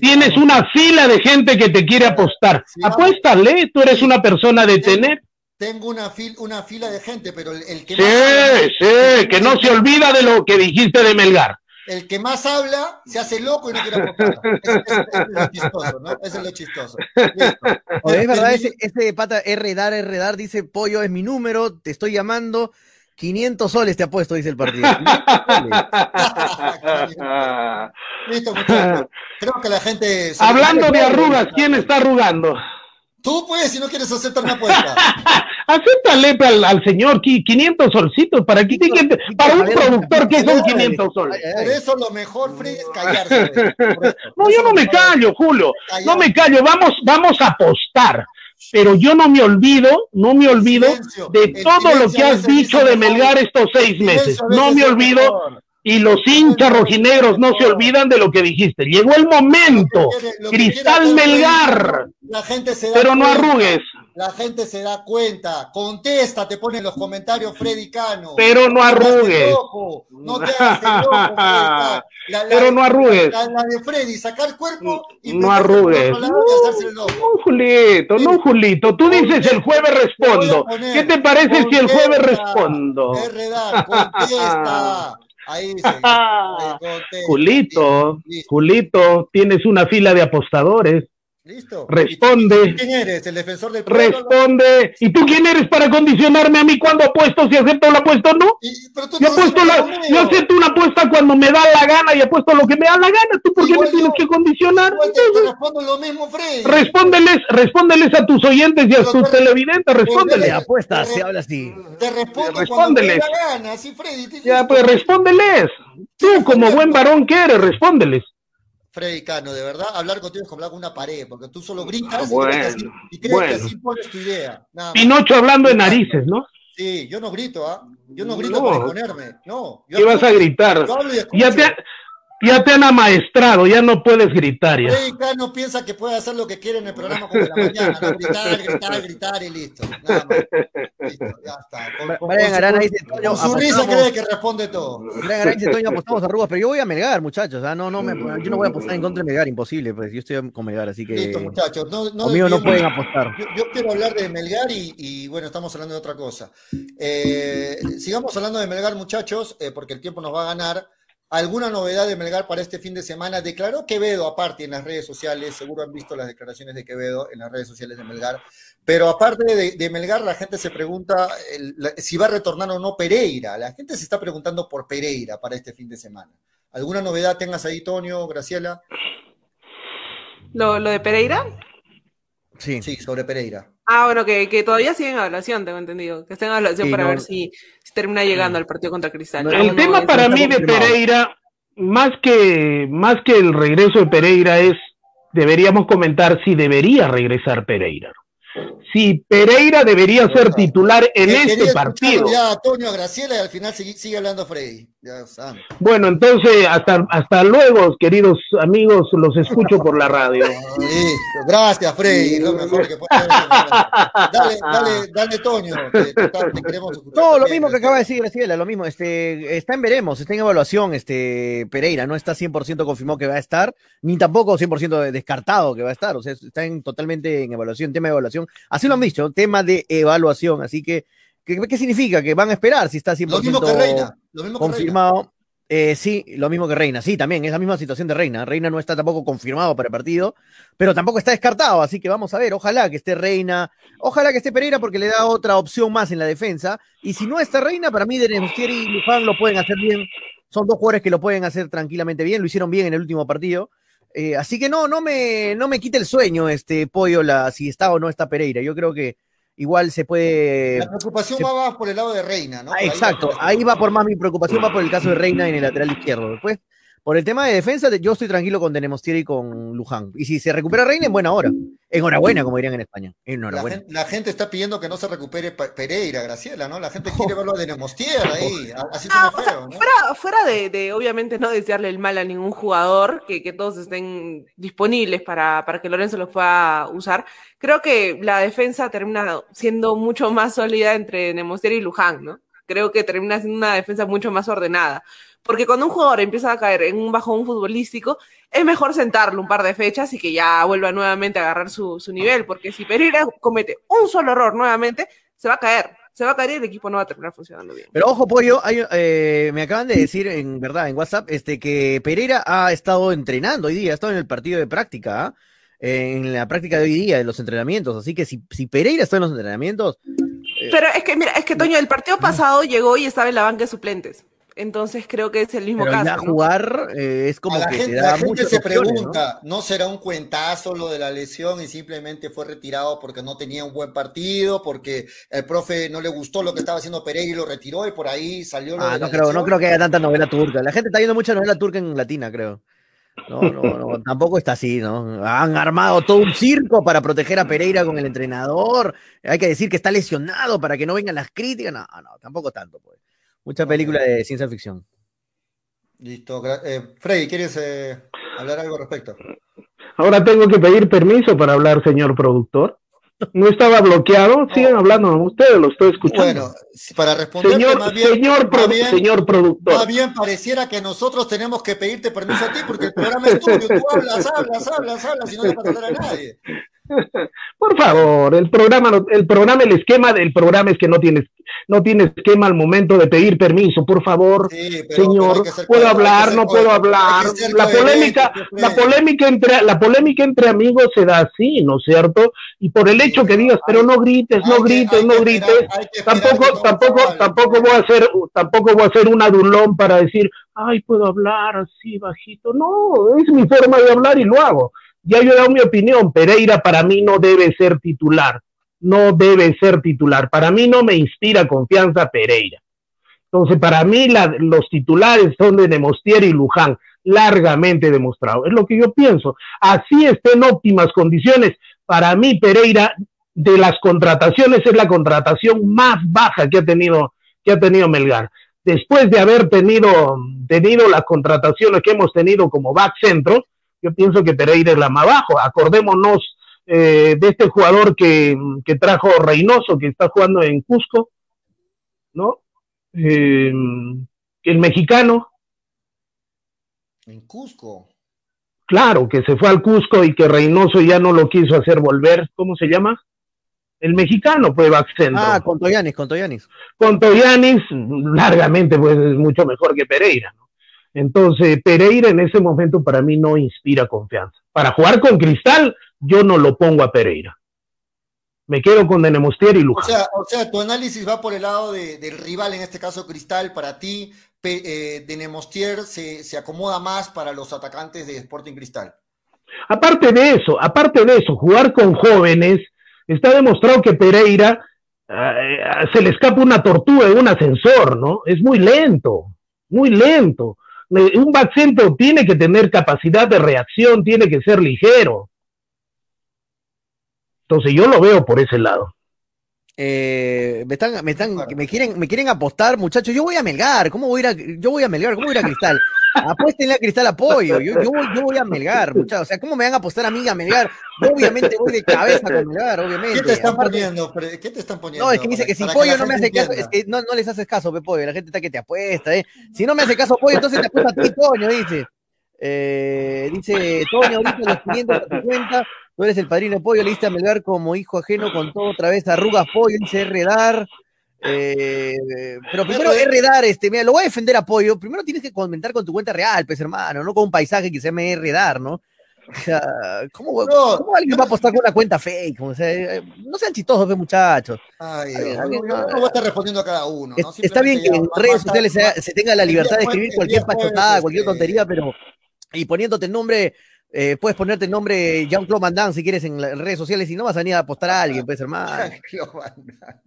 [SPEAKER 6] Tienes una fila de gente que te quiere apostar. Apuéstale, tú eres una persona de tener.
[SPEAKER 3] Tengo una, fil, una fila de gente, pero el, el que
[SPEAKER 6] Sí,
[SPEAKER 3] más
[SPEAKER 6] sí, que no se olvida de lo que dijiste de Melgar.
[SPEAKER 3] el que más habla se hace loco y no quiere apostar. (laughs) Eso, eso- eso es lo chistoso, ¿no? Eso es lo chistoso. Listo.
[SPEAKER 4] Oye, es verdad, ese, ese pata R dar, R dar, dice pollo es mi número, te estoy llamando, 500 soles te apuesto, dice el partido. 500 soles. (laughs)
[SPEAKER 3] Listo, muchachos. Creo que la gente.
[SPEAKER 6] Hablando de arrugas, ¿quién está arrugando?
[SPEAKER 3] Tú, pues, si no quieres aceptar una apuesta. (laughs)
[SPEAKER 6] Acéptale al, al señor qui- 500 solcitos para que para un productor que son 500 soles.
[SPEAKER 4] Ay,
[SPEAKER 3] Por eso lo mejor, Freddy, es callarse. (laughs) eso.
[SPEAKER 6] No, yo no me callo, Julio. No me callo. Vamos, vamos a apostar. Pero yo no me olvido, no me olvido
[SPEAKER 3] Silencio.
[SPEAKER 6] de todo lo que has dicho de. Melgar estos seis meses. No me olvido. Y los hinchas rojinegros no se olvidan de lo que dijiste. Llegó el momento.
[SPEAKER 3] Quiere-
[SPEAKER 6] Cristal Melgar.
[SPEAKER 3] Freddy, La gente se da
[SPEAKER 6] Pero no arrugues.
[SPEAKER 3] La gente se da cuenta. Contesta, te pone en los comentarios Freddy Cano.
[SPEAKER 6] Pero no arrugues.
[SPEAKER 3] loco, No te hagas el loco. (laughs) La- la-
[SPEAKER 6] Pero no arrugues.
[SPEAKER 3] La, la de Freddy, sacar cuerpo y
[SPEAKER 6] No arrugues.
[SPEAKER 3] loco.
[SPEAKER 6] No, Julito, no, Julito. Tú dices el jueves respondo.
[SPEAKER 3] Poner,
[SPEAKER 6] ¿Qué te parece si el jueves respondo?
[SPEAKER 3] RDA, contesta. (laughs) Ahí (laughs) dice.
[SPEAKER 6] tienes una fila de apostadores.
[SPEAKER 3] Listo.
[SPEAKER 6] Responde.
[SPEAKER 3] ¿Y tú ¿Quién eres? ¿El defensor del pueblo?
[SPEAKER 6] Responde. ¿Y tú quién eres para condicionarme a mí cuando apuesto? Si acepto la apuesta o no.
[SPEAKER 3] Y- pero tú
[SPEAKER 6] Yo apuesto la, yo acepto una apuesta cuando me da la gana y apuesto lo que me da la gana. ¿Tú por qué
[SPEAKER 3] Igual
[SPEAKER 6] me tienes que condicionar?
[SPEAKER 3] Te, respondo lo mismo, Freddy.
[SPEAKER 6] respóndeles, respóndeles a tus oyentes y a
[SPEAKER 3] Pero
[SPEAKER 6] tus
[SPEAKER 3] te-
[SPEAKER 6] televidentes,
[SPEAKER 4] De
[SPEAKER 6] respóndeles.
[SPEAKER 4] apuestas, se habla así.
[SPEAKER 3] Te respondo cuando me la gana, sí, Freddy.
[SPEAKER 6] Ya, pues respóndeles. Tú, como buen varón que eres, respóndeles.
[SPEAKER 3] Freddy Cano, de verdad, hablar contigo es como hablar con una pared, porque tú solo gritas y
[SPEAKER 6] Bueno,
[SPEAKER 3] crees que así, y crees
[SPEAKER 6] bueno.
[SPEAKER 3] que así pones tu idea.
[SPEAKER 6] Pinocho hablando de narices, ¿no?
[SPEAKER 3] Sí, yo no grito, ¿ah? Yo no grito
[SPEAKER 6] No.
[SPEAKER 3] para imponerme. No. Yo
[SPEAKER 6] ¿Qué vas a gritar?
[SPEAKER 3] Yo hablo y escucho.
[SPEAKER 6] Ya te, ya te han amaestrado, ya no puedes gritar ya.
[SPEAKER 3] Cano piensa que puede hacer lo que quiere en el programa como de la mañana, ¿no? gritar, gritar, gritar y listo. Nada más. Listo, ya está. Con, con-
[SPEAKER 4] Brian
[SPEAKER 3] con su-
[SPEAKER 4] Arana dice, Toño,
[SPEAKER 3] su risa cree que responde todo.
[SPEAKER 4] Brian Arana dice, Toño, apostamos arrugas, pero yo voy a Melgar, muchachos. ah, No, no me, yo no voy a apostar en contra de Melgar, imposible, pues yo estoy con Melgar, así que
[SPEAKER 3] Listo, muchachos. No, no
[SPEAKER 4] conmigo no pueden apostar.
[SPEAKER 3] Yo, yo quiero hablar de Melgar y, y, bueno, estamos hablando de otra cosa. Eh, sigamos hablando de Melgar, muchachos, eh, porque el tiempo nos va a ganar. ¿Alguna novedad de Melgar para este fin de semana? Declaró Quevedo, aparte en las redes sociales, seguro han visto las declaraciones de Quevedo en las redes sociales de Melgar, pero aparte de, de Melgar, la gente se pregunta el- la- si va a retornar o no Pereira. La gente se está preguntando por Pereira para este fin de semana. ¿Alguna novedad tengas ahí, Tonio, Graciela?
[SPEAKER 5] ¿Lo, lo de Pereira?
[SPEAKER 4] Sí.
[SPEAKER 3] Sí, sobre Pereira.
[SPEAKER 5] Ah, bueno, que, que todavía sigue en evaluación, tengo entendido. Que está en evaluación
[SPEAKER 4] Sí,
[SPEAKER 5] para
[SPEAKER 4] no-
[SPEAKER 5] ver si, si termina llegando al partido contra Cristal.
[SPEAKER 4] No,
[SPEAKER 6] El
[SPEAKER 5] no
[SPEAKER 6] tema para mí de. Pereira, más que, más que el regreso de Pereira, es, deberíamos comentar si debería regresar Pereira. Si Pereira debería ser titular en este partido.
[SPEAKER 3] Ya, a Toño, a Graciela, y al final sigue, sigue hablando Freddy. Ya.
[SPEAKER 6] Bueno, entonces, hasta, hasta luego, queridos amigos, los escucho por la radio. (laughs)
[SPEAKER 3] Listo. Gracias, Freddy. Lo mejor que puede. Dale, dale, dale, Toño. Queremos escuchar
[SPEAKER 4] No, lo
[SPEAKER 3] también,
[SPEAKER 4] mismo que
[SPEAKER 3] Graciela.
[SPEAKER 4] acaba de decir Graciela, lo mismo, este, está en veremos, está en evaluación, este, Pereira, no está 100% confirmado que va a estar, ni tampoco 100% descartado que va a estar, o sea, está en, totalmente en evaluación, tema de evaluación, así lo han dicho, tema de evaluación, así que, ¿qué, qué significa? Que van a esperar si está 100%
[SPEAKER 3] Lo mismo que Reina. Lo mismo que Reina.
[SPEAKER 4] confirmado. Eh, sí, lo mismo que Reina, sí, también, es la misma situación de Reina. Reina no está tampoco confirmado para el partido, pero tampoco está descartado, así que vamos a ver, ojalá que esté Reina, ojalá que esté Pereira porque le da otra opción más en la defensa, y si no está Reina, para mí Denemustier y Luján lo pueden hacer bien, son dos jugadores que lo pueden hacer tranquilamente bien, lo hicieron bien en el último partido, Eh, así que no, no me, no me quite el sueño, este pollo, la, si está o no está Pereira. Yo creo que igual se puede.
[SPEAKER 3] La preocupación
[SPEAKER 4] se-
[SPEAKER 3] va más por el lado de Reina, ¿no?
[SPEAKER 4] Ah, exacto, ahí va por más mi preocupación, va por el caso de Reina en el lateral izquierdo. Después, por el tema de defensa, de- yo estoy tranquilo con Denemostieri y con Luján. Y si se recupera Reina, en buena hora. Enhorabuena, como dirían en España.
[SPEAKER 3] La
[SPEAKER 4] Enhorabuena.
[SPEAKER 3] gente, la gente está pidiendo que no se recupere Pereira, Graciela, ¿no? La gente quiere verlo de Nemostier ahí. a- Así
[SPEAKER 5] Ah,
[SPEAKER 3] suena
[SPEAKER 5] o sea,
[SPEAKER 3] ¿no?
[SPEAKER 5] fuera, fuera de, de, obviamente no desearle el mal a ningún jugador, que, que todos estén disponibles para, para que Lorenzo los pueda usar, creo que la defensa termina siendo mucho más sólida entre Nemostier y Luján, ¿no? Creo que termina siendo una defensa mucho más ordenada. Porque cuando un jugador empieza a caer en un bajón futbolístico, es mejor sentarlo un par de fechas y que ya vuelva nuevamente a agarrar su, su nivel. Porque si Pereira comete un solo error nuevamente, se va a caer. Se va a caer y el equipo no va a terminar funcionando bien.
[SPEAKER 4] Pero ojo, Pollo, hay, eh, me acaban de decir en verdad en WhatsApp este, que Pereira ha estado entrenando hoy día, ha estado en el partido de práctica, ¿ah? en la práctica de hoy día, en los entrenamientos. Así que si, si Pereira está en los entrenamientos,
[SPEAKER 5] Pero es que, mira, es que Toño, el partido pasado llegó y estaba en la banca de suplentes. Entonces creo que es el mismo
[SPEAKER 4] pero ya
[SPEAKER 5] caso. ¿no?
[SPEAKER 4] jugar eh, es como
[SPEAKER 3] A la
[SPEAKER 4] que
[SPEAKER 3] gente,
[SPEAKER 4] te
[SPEAKER 3] la gente
[SPEAKER 4] muchas
[SPEAKER 3] se pregunta, ¿no? será un cuentazo lo de la lesión y simplemente fue retirado porque no tenía un buen partido, porque el profe no le gustó lo que estaba haciendo Pereira y lo retiró y por ahí salió lo
[SPEAKER 4] Ah,
[SPEAKER 3] de la
[SPEAKER 4] no creo, no creo que haya tanta novela turca. La gente está viendo mucha novela turca en latina, creo. No, no, no, (laughs) tampoco está así, ¿no? Han armado todo un circo para proteger a Pereira con el entrenador. Hay que decir que está lesionado para que no vengan las críticas. No, no, tampoco tanto, pues. Mucha película de ciencia ficción.
[SPEAKER 3] Listo. Eh, Freddy, ¿quieres eh, hablar algo al respecto?
[SPEAKER 6] Ahora tengo que pedir permiso para hablar, señor productor. No estaba bloqueado, sigan hablando ustedes, lo estoy escuchando.
[SPEAKER 3] Bueno, para responder
[SPEAKER 6] señor,
[SPEAKER 3] más bien,
[SPEAKER 6] señor,
[SPEAKER 3] más
[SPEAKER 6] produ-
[SPEAKER 3] bien-
[SPEAKER 6] señor productor.
[SPEAKER 3] más bien pareciera que nosotros tenemos que pedirte permiso a ti porque el programa es tuyo, tú hablas, hablas, hablas, hablas y no dejas hablar a nadie. (laughs)
[SPEAKER 6] Por favor, el programa, el programa, el esquema del programa es que no tienes, no tiene esquema al momento de pedir permiso, por favor.
[SPEAKER 3] Sí, pero- pero
[SPEAKER 6] Señor, puedo hablar, no puedo hablar. La polémica, la polémica entre, la polémica entre amigos se da así, ¿no es cierto? Y por el hecho que digas, pero no grites, no
[SPEAKER 3] que-
[SPEAKER 6] grites, no grites,
[SPEAKER 3] esperar-
[SPEAKER 6] tampoco, tampoco, tampoco voy a hacer, tampoco voy a hacer un adulón para decir, ay, puedo hablar así bajito. No, es mi forma de hablar y lo hago. Ya yo he dado mi opinión. Pereira para mí no debe ser titular. No debe ser titular. Para mí no me inspira confianza Pereira. Entonces, para mí los titulares son de Nemostier y Luján, largamente demostrado. Es lo que yo pienso. Así está en óptimas condiciones. Para mí, Pereira, de las contrataciones, es la contratación más baja que ha tenido, que ha tenido Melgar. Después de haber tenido, tenido las contrataciones que hemos tenido como back centro, yo pienso que Pereira es la más bajo. Acordémonos eh, de este jugador que, que trajo Reynoso, que está jugando en Cusco, ¿no? Eh, el mexicano,
[SPEAKER 3] En Cusco.
[SPEAKER 6] claro, que se fue al Cusco y que Reynoso ya no lo quiso hacer volver, ¿cómo se llama? El mexicano back centro.
[SPEAKER 4] Ah, con Toyanis, con Toyanis.
[SPEAKER 6] con Toyanis, largamente pues es mucho mejor que Pereira. ¿no? Entonces, Pereira en ese momento para mí no inspira confianza. Para jugar con Cristal, yo no lo pongo a Pereira. Me quedo con Denemostier y
[SPEAKER 3] O
[SPEAKER 6] Luján.
[SPEAKER 3] sea, o sea, tu análisis va por el lado de- del rival, en este caso Cristal, para ti, Pe- eh, se, se acomoda más para los atacantes de Sporting Cristal.
[SPEAKER 6] Aparte de eso, aparte de eso, jugar con jóvenes, está demostrado que Pereira eh, se le escapa una tortuga en un ascensor, ¿no? Es muy lento, muy lento. Eh, Un back tiene que tener capacidad de reacción, tiene que ser ligero. Entonces yo lo veo por ese lado.
[SPEAKER 4] Eh, me están, me están, me quieren, me quieren apostar, muchachos. Yo voy a Melgar, ¿cómo voy a ir a, yo voy a Melgar, ¿cómo voy a ir a Cristal? Apuéstenle a Cristal apoyo. Yo, yo, voy, yo voy a Melgar, muchachos. O sea, ¿cómo me van a apostar a mí a Melgar? Yo obviamente voy de cabeza con Melgar, obviamente.
[SPEAKER 3] ¿Qué te están
[SPEAKER 4] Aparte-
[SPEAKER 3] poniendo? ¿Qué te están poniendo?
[SPEAKER 4] No, es que dice que si Pollo no me hace caso, es que no, no les haces caso, pe, Pollo. La gente está que te apuesta, ¿eh? Si no me hace caso, Pollo, entonces te apuesta a ti, Toño, dice. Eh, dice, Toño, ahorita los 500 a tu cuenta, tú eres el padrino de Pollo, le diste a Melgar como hijo ajeno con todo otra vez arrugas Pollo, dice Redar. Eh, pero primero Redar, este, mira, lo voy a defender a Pollo. Primero tienes que comentar con tu cuenta real, pues hermano, no con un paisaje que se llame Redar, ¿no? O sea, ¿cómo,
[SPEAKER 3] No,
[SPEAKER 4] cómo alguien va a apostar con una cuenta fake? O sea, eh, no sean chistosos, pues, muchachos.
[SPEAKER 3] Ay, Dios, yo
[SPEAKER 4] no,
[SPEAKER 3] no voy a estar respondiendo a cada uno. ¿no?
[SPEAKER 4] Es- Está bien que en redes sociales se, se tenga la libertad de escribir cualquier pachotada, cualquier
[SPEAKER 3] este,
[SPEAKER 4] tontería, pero y poniéndote el nombre Eh, puedes ponerte el nombre Jean-Claude Van Damme si quieres en las redes sociales y no vas a venir a apostar a alguien, pues hermano. (laughs)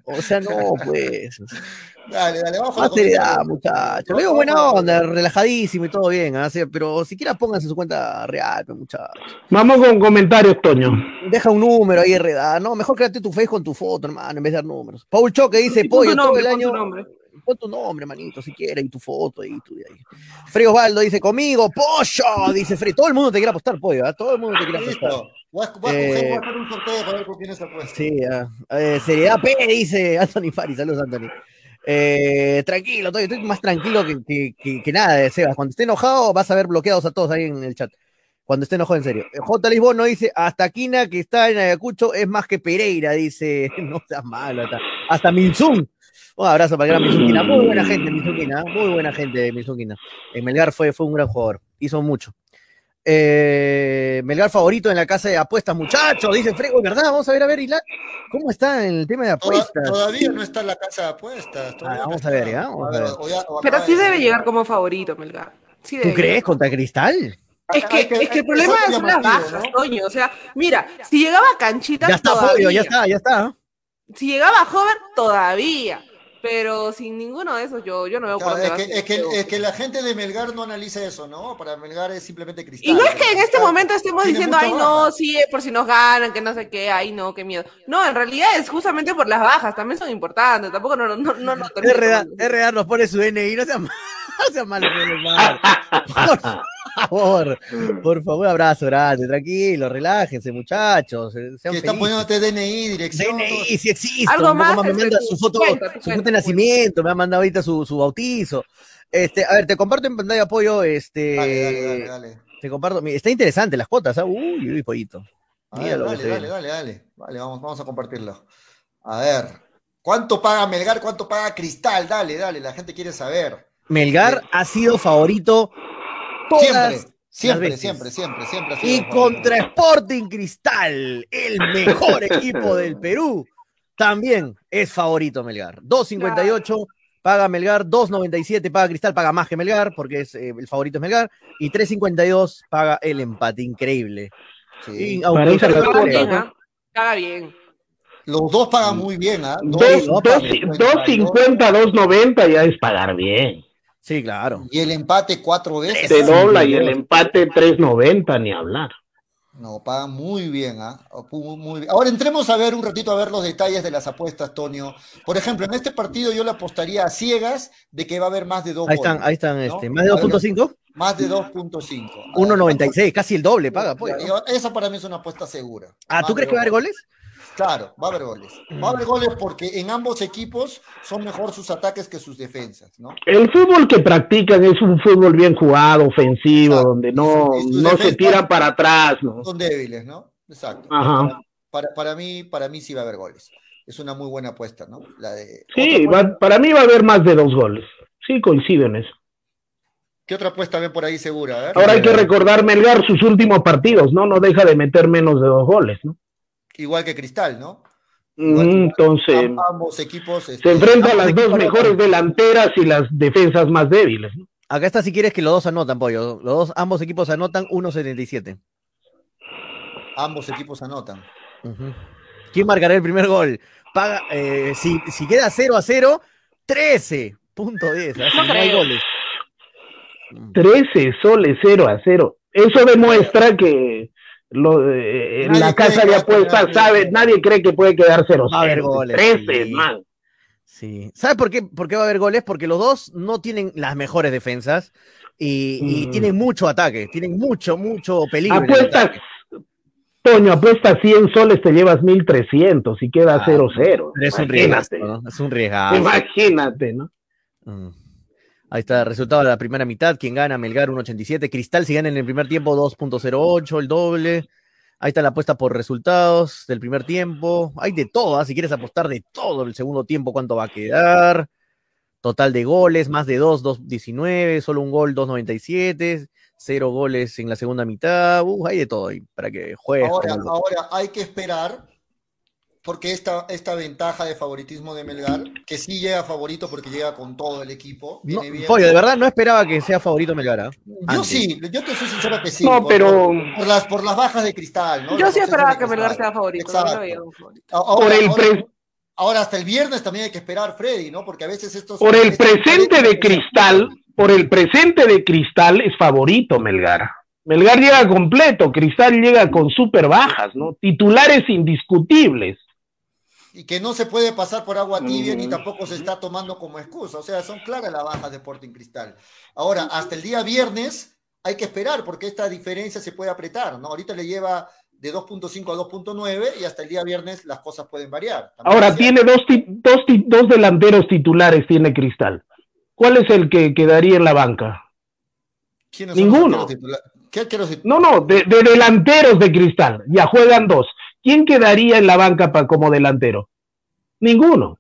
[SPEAKER 4] O sea, no, pues.
[SPEAKER 3] Dale, dale, vamos
[SPEAKER 4] Más
[SPEAKER 3] la
[SPEAKER 4] seriedad, muchachos.
[SPEAKER 3] No,
[SPEAKER 4] Le digo
[SPEAKER 3] no,
[SPEAKER 4] buena onda, relajadísimo y todo bien. Sí, pero siquiera pónganse su cuenta real, pues, muchachos.
[SPEAKER 6] Vamos con comentarios, Toño.
[SPEAKER 4] Deja un número ahí, redada. No, mejor créate tu face con tu foto, hermano, en vez de dar números. Paul Choque dice, pollo, todo el año. Pon tu nombre, manito, si quieres, y tu foto y tu de ahí. Frey Osvaldo dice, conmigo, pollo, dice Frey. Todo el mundo te quiere apostar, pollo, ¿ah? Todo el mundo te quiere apostar.
[SPEAKER 3] Voy a, voy a
[SPEAKER 4] Eh,
[SPEAKER 3] coger, voy a hacer un sorteo para ver con quién es apuesta.
[SPEAKER 4] Sí, ah, eh, seriedad P, dice Anthony Fari. Saludos, Anthony. Eh, tranquilo, estoy, estoy más tranquilo que, que, que- que nada, Sebas. Cuando esté enojado, vas a ver bloqueados a todos ahí en el chat. Cuando esté enojado, en serio. Eh, J. Lisbono dice: Hasta Quina, que está en Ayacucho, es más que Pereira. Dice: (laughs) No seas malo. Hasta, hasta Minzun. Un abrazo para el gran Minzun Quina. Muy buena gente, Minzun Quina. Muy buena gente, Minzun Quina. En Melgar fue, fue un gran jugador. Hizo mucho. Eh, Melgar favorito en la casa de apuestas, muchachos, dice Frego, ¿verdad? Vamos a ver, a ver, Ilan, ¿cómo está en el tema de
[SPEAKER 3] Toda-
[SPEAKER 4] apuestas?
[SPEAKER 3] todavía no está en la casa de apuestas. todavía
[SPEAKER 4] Ah,
[SPEAKER 3] no
[SPEAKER 4] vamos a ver, ya, vamos a
[SPEAKER 3] ver,
[SPEAKER 4] ver.
[SPEAKER 3] o ya- o
[SPEAKER 5] Pero sí
[SPEAKER 3] de-
[SPEAKER 5] debe llegar como favorito, Melgar. Sí
[SPEAKER 4] ¿Tú crees contra Cristal?
[SPEAKER 5] Es que, es que el problema son las bajas,
[SPEAKER 3] ¿no?
[SPEAKER 5] Toño. O sea, mira, si llegaba a Canchita,
[SPEAKER 4] Ya está,
[SPEAKER 5] todavía.
[SPEAKER 4] pollo, ya está, ya está.
[SPEAKER 5] Si llegaba a Hover, todavía. Pero sin ninguno de esos, yo, yo no veo por
[SPEAKER 3] Claro,
[SPEAKER 5] dónde
[SPEAKER 3] es,
[SPEAKER 5] va
[SPEAKER 3] que,
[SPEAKER 5] a ser
[SPEAKER 3] es, que, es que la gente de Melgar no analiza eso, ¿no? Para Melgar es simplemente cristal.
[SPEAKER 5] Y no es que en este momento estemos diciendo, ay, no,
[SPEAKER 3] baja.
[SPEAKER 5] sí, por si nos ganan, que no sé qué, ay, no, qué miedo. No, en realidad es justamente por las bajas, también son importantes, tampoco no, no, no, no tomando. (laughs)
[SPEAKER 4] RDA nos pone su DNI, (laughs) no sea malo, no sea malo, Pedro (laughs) Mar. Por favor, (laughs) por favor, abrazo grande, tranquilo, relájense, muchachos. eh, Sean
[SPEAKER 3] Que están poniéndote DNI, dirección.
[SPEAKER 4] DNI, si existe.
[SPEAKER 5] Algo más,
[SPEAKER 4] más me manda su foto,
[SPEAKER 5] cuenta,
[SPEAKER 4] su
[SPEAKER 5] cuenta,
[SPEAKER 4] foto de nacimiento, me ha mandado ahorita su, su bautizo. Este, a ver, te comparto en pantalla apoyo, este.
[SPEAKER 3] Dale, dale, dale, dale.
[SPEAKER 4] Te comparto. Está interesante las cuotas, ¿ah? Uy, uy, pollito.
[SPEAKER 3] Dale, dale, dale, dale. Vale, vamos, vamos a compartirlo. A ver. ¿Cuánto paga Melgar? ¿Cuánto paga Cristal? Dale, dale, la gente quiere saber.
[SPEAKER 4] Melgar
[SPEAKER 3] Bien.
[SPEAKER 4] ha sido favorito
[SPEAKER 3] Siempre, siempre, siempre, siempre,
[SPEAKER 4] y contra Sporting Cristal, el mejor (laughs) equipo del Perú, también es favorito Melgar. 2.58 paga Melgar, 2.97 paga Cristal, paga más que Melgar porque es eh, el favorito es Melgar y 3.52 paga el empate, increíble.
[SPEAKER 3] Sí.
[SPEAKER 4] Y aunque
[SPEAKER 6] Parece
[SPEAKER 4] usted-
[SPEAKER 6] la
[SPEAKER 5] Paga
[SPEAKER 6] cuota,
[SPEAKER 5] bien,
[SPEAKER 6] ¿no?
[SPEAKER 5] Paga bien.
[SPEAKER 3] Los dos pagan muy bien, ¿ah?
[SPEAKER 6] Dos,
[SPEAKER 3] Dos-
[SPEAKER 4] no,
[SPEAKER 6] dos,
[SPEAKER 4] papi.
[SPEAKER 6] dos cincuenta, dos noventa ya es pagar bien.
[SPEAKER 4] Sí, claro.
[SPEAKER 3] Y el empate cuatro veces.
[SPEAKER 6] Te dobla y el empate tres noventa ni hablar.
[SPEAKER 3] No, pagan muy bien, ¿ah? Muy, muy bien. Ahora entremos a ver un ratito a ver los detalles de las apuestas, Tonio. Por ejemplo, en este partido yo le apostaría a ciegas de que va a haber más de dos
[SPEAKER 4] Ahí están,
[SPEAKER 3] goles,
[SPEAKER 4] ahí están,
[SPEAKER 3] ¿no?
[SPEAKER 4] este, más de
[SPEAKER 3] A ver,
[SPEAKER 4] 2.5,
[SPEAKER 3] Más de 2.5.
[SPEAKER 4] 1.96, casi el doble paga. pues,
[SPEAKER 3] Esa para mí es una apuesta segura.
[SPEAKER 4] Ah,
[SPEAKER 3] Más
[SPEAKER 4] ¿tú crees que va a haber
[SPEAKER 3] dos
[SPEAKER 4] goles?
[SPEAKER 3] Claro, va a haber goles. Va a haber goles porque en ambos equipos son mejor sus ataques que sus defensas, ¿no?
[SPEAKER 6] El fútbol que practican es un fútbol bien jugado, ofensivo,
[SPEAKER 3] Exacto.
[SPEAKER 6] donde no, no se tiran para atrás, ¿no?
[SPEAKER 3] Son débiles, ¿no? Exacto.
[SPEAKER 6] Ajá.
[SPEAKER 3] Para, para mí, para mí sí va a haber goles. Es una muy buena apuesta, ¿no? La de.
[SPEAKER 6] Sí,
[SPEAKER 3] ¿Otra
[SPEAKER 6] va- para mí va a haber más de dos goles. Sí, coincido en eso.
[SPEAKER 3] ¿Qué otra apuesta ven por ahí segura?
[SPEAKER 6] Ahora hay que recordar Melgar sus últimos partidos, ¿no? No deja de meter menos de dos goles, ¿no?
[SPEAKER 3] Igual que Cristal, ¿no? Igual-
[SPEAKER 6] Entonces,
[SPEAKER 3] Am- ambos equipos. este,
[SPEAKER 6] se enfrenta a las dos mejores delanteras y las defensas más débiles. ¿no?
[SPEAKER 4] Acá está si quieres que los dos anotan, pollo. Los dos, ambos equipos anotan 1.77.
[SPEAKER 3] Ambos equipos anotan.
[SPEAKER 4] Ujú. ¿Quién marcará el primer gol? Paga, eh, si, si queda 0 a 0, 13.10. ¿ah? Si
[SPEAKER 5] No
[SPEAKER 4] no hay
[SPEAKER 5] creo.
[SPEAKER 4] goles.
[SPEAKER 6] 13 soles 0 a 0. Eso demuestra que lo, eh, la casa de apuestas sabe, nadie cree que puede quedar 0
[SPEAKER 4] Va a haber
[SPEAKER 6] 0.
[SPEAKER 4] goles,
[SPEAKER 6] 13,
[SPEAKER 4] sí.
[SPEAKER 6] man.
[SPEAKER 4] Sí. ¿Sabes por qué, por qué va a haber goles? Porque los dos no tienen las mejores defensas y, y
[SPEAKER 6] Mm.
[SPEAKER 4] tienen mucho ataque, tienen mucho, mucho peligro.
[SPEAKER 6] Apuestas. Toño, apuestas 100 soles, te llevas 1300 y queda
[SPEAKER 4] Ah,
[SPEAKER 6] 0 0.
[SPEAKER 4] Pero es un riesgazo, ¿no? Es un riesgazo.
[SPEAKER 6] Imagínate, ¿no?
[SPEAKER 4] Mm. Ahí está el resultado de la primera mitad. Quien gana, Melgar 1.87. Cristal, si gana en el primer tiempo, 2.08, el doble. Ahí está la apuesta por resultados del primer tiempo. Hay de todo, ¿ah? si quieres apostar de todo el segundo tiempo, cuánto va a quedar. Total de goles, más de 2, 2.19. Solo un gol, 2.97. Cero goles en la segunda mitad. Uh, hay de todo ahí para que juegues.
[SPEAKER 3] Ahora, ahora hay que esperar porque esta, esta ventaja de favoritismo de Melgar, que sí llega favorito porque llega con todo el equipo.
[SPEAKER 4] No,
[SPEAKER 3] Viene bien.
[SPEAKER 4] Pollo, de verdad no esperaba que sea favorito Melgar. ¿ah?
[SPEAKER 3] Yo
[SPEAKER 4] Antes.
[SPEAKER 3] sí, yo te soy sincero que sí.
[SPEAKER 6] No,
[SPEAKER 3] por-
[SPEAKER 6] pero-
[SPEAKER 3] por, por las, por las bajas de cristal, ¿no?
[SPEAKER 5] Yo
[SPEAKER 3] Las
[SPEAKER 5] sí esperaba que Melgar sea favorito.
[SPEAKER 3] Exacto. Ahora,
[SPEAKER 6] Por el
[SPEAKER 3] ahora-
[SPEAKER 6] pre-
[SPEAKER 3] ahora hasta el viernes también hay que esperar, Freddy, ¿no? Porque a veces estos.
[SPEAKER 6] Por el presente de Cristal, por el presente de Cristal es favorito Melgar. Melgar llega completo, Cristal llega con super bajas, ¿no? Titulares indiscutibles.
[SPEAKER 3] Y que no se puede pasar por agua tibia ni tampoco se está tomando como excusa. O sea, son claras las bajas de Sporting Cristal. Ahora, hasta el día viernes hay que esperar porque esta diferencia se puede apretar, ¿no? Ahorita le lleva de 2.5 a 2.9 y hasta el día viernes las cosas pueden variar. También
[SPEAKER 6] Ahora tiene dos, ti- dos, ti- dos delanteros titulares, tiene Cristal. ¿Cuál es el que quedaría en la banca?
[SPEAKER 3] ¿Quiénes son
[SPEAKER 6] ninguno.
[SPEAKER 3] los ¿Qué arqueros tit-
[SPEAKER 6] No, no, de, de delanteros de Cristal. Ya juegan dos. ¿Quién quedaría en la banca pa- como delantero? Ninguno.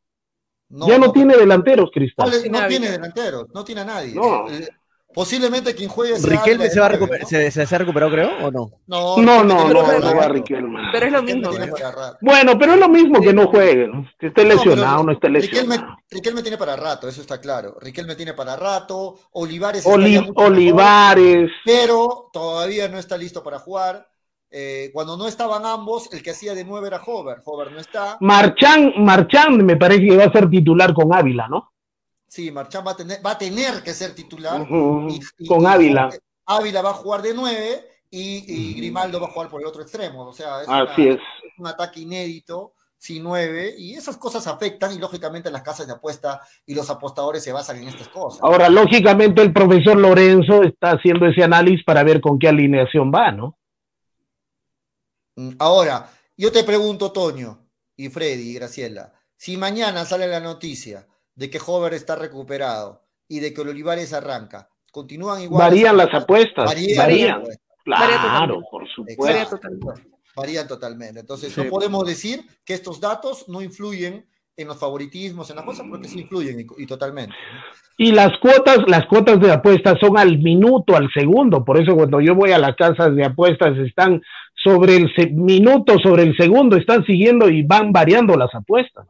[SPEAKER 6] ya no, tiene delanteros Cristal.
[SPEAKER 3] No tiene delanteros, no tiene a nadie.
[SPEAKER 6] No.
[SPEAKER 3] Eh, Posiblemente quien juegue
[SPEAKER 4] ¿Riquelme se, va a
[SPEAKER 3] de nueve,
[SPEAKER 4] recuper-
[SPEAKER 3] ¿no?
[SPEAKER 4] se, se- se ha recuperado, creo, o no?
[SPEAKER 3] No,
[SPEAKER 6] No, no, no, va. Riquelme.
[SPEAKER 5] Pero es lo mismo.
[SPEAKER 3] tiene
[SPEAKER 5] ¿no?
[SPEAKER 3] para rato.
[SPEAKER 6] Bueno, pero es lo mismo que no juegue, que esté lesionado, no esté lesionado.
[SPEAKER 3] Riquelme tiene para rato, eso está claro. Riquelme tiene para rato. Olivares
[SPEAKER 6] Oli-
[SPEAKER 3] mejor,
[SPEAKER 6] Olivares,
[SPEAKER 3] pero todavía no está listo para jugar. Eh, cuando no estaban ambos, el que hacía de nueve era Hover. Hover no está.
[SPEAKER 6] Marchán, Marchán me parece que va a ser titular con Ávila, ¿no?
[SPEAKER 3] Sí, Marchán va a tener, va a tener que ser titular.
[SPEAKER 6] Ujú,
[SPEAKER 3] Y- y-
[SPEAKER 6] con
[SPEAKER 3] y
[SPEAKER 6] Ávila.
[SPEAKER 3] Ávila va a jugar de nueve y, Grimaldo va a jugar por el otro extremo. O sea, es, una-
[SPEAKER 6] es.
[SPEAKER 3] un ataque inédito, sin nueve, y esas cosas afectan, y lógicamente las casas de apuesta y los apostadores se basan en estas cosas.
[SPEAKER 6] Ahora, lógicamente, el profesor Lorenzo está haciendo ese análisis para ver con qué alineación va, ¿no?
[SPEAKER 3] Mm, Ahora, yo te pregunto, Toño, y Freddy y Graciela, si mañana sale la noticia de que Hover está recuperado y de que el Olivares arranca, ¿continúan igual?
[SPEAKER 6] Varían las apuestas,
[SPEAKER 3] Varían,
[SPEAKER 6] varían.
[SPEAKER 3] pues,
[SPEAKER 5] Varía
[SPEAKER 6] Claro,
[SPEAKER 5] totalmente.
[SPEAKER 6] por.
[SPEAKER 5] Varía
[SPEAKER 6] supuesto.
[SPEAKER 5] totalmente.
[SPEAKER 3] Varían totalmente. Entonces,
[SPEAKER 4] Sí.
[SPEAKER 3] no podemos decir que estos datos no influyen en los favoritismos, en las cosas, porque sí influyen y, y totalmente.
[SPEAKER 6] Y las cuotas, las cuotas de apuestas son al minuto, al segundo. Por eso cuando yo voy a las casas de apuestas están sobre el minuto, sobre el segundo, están siguiendo y van variando las apuestas.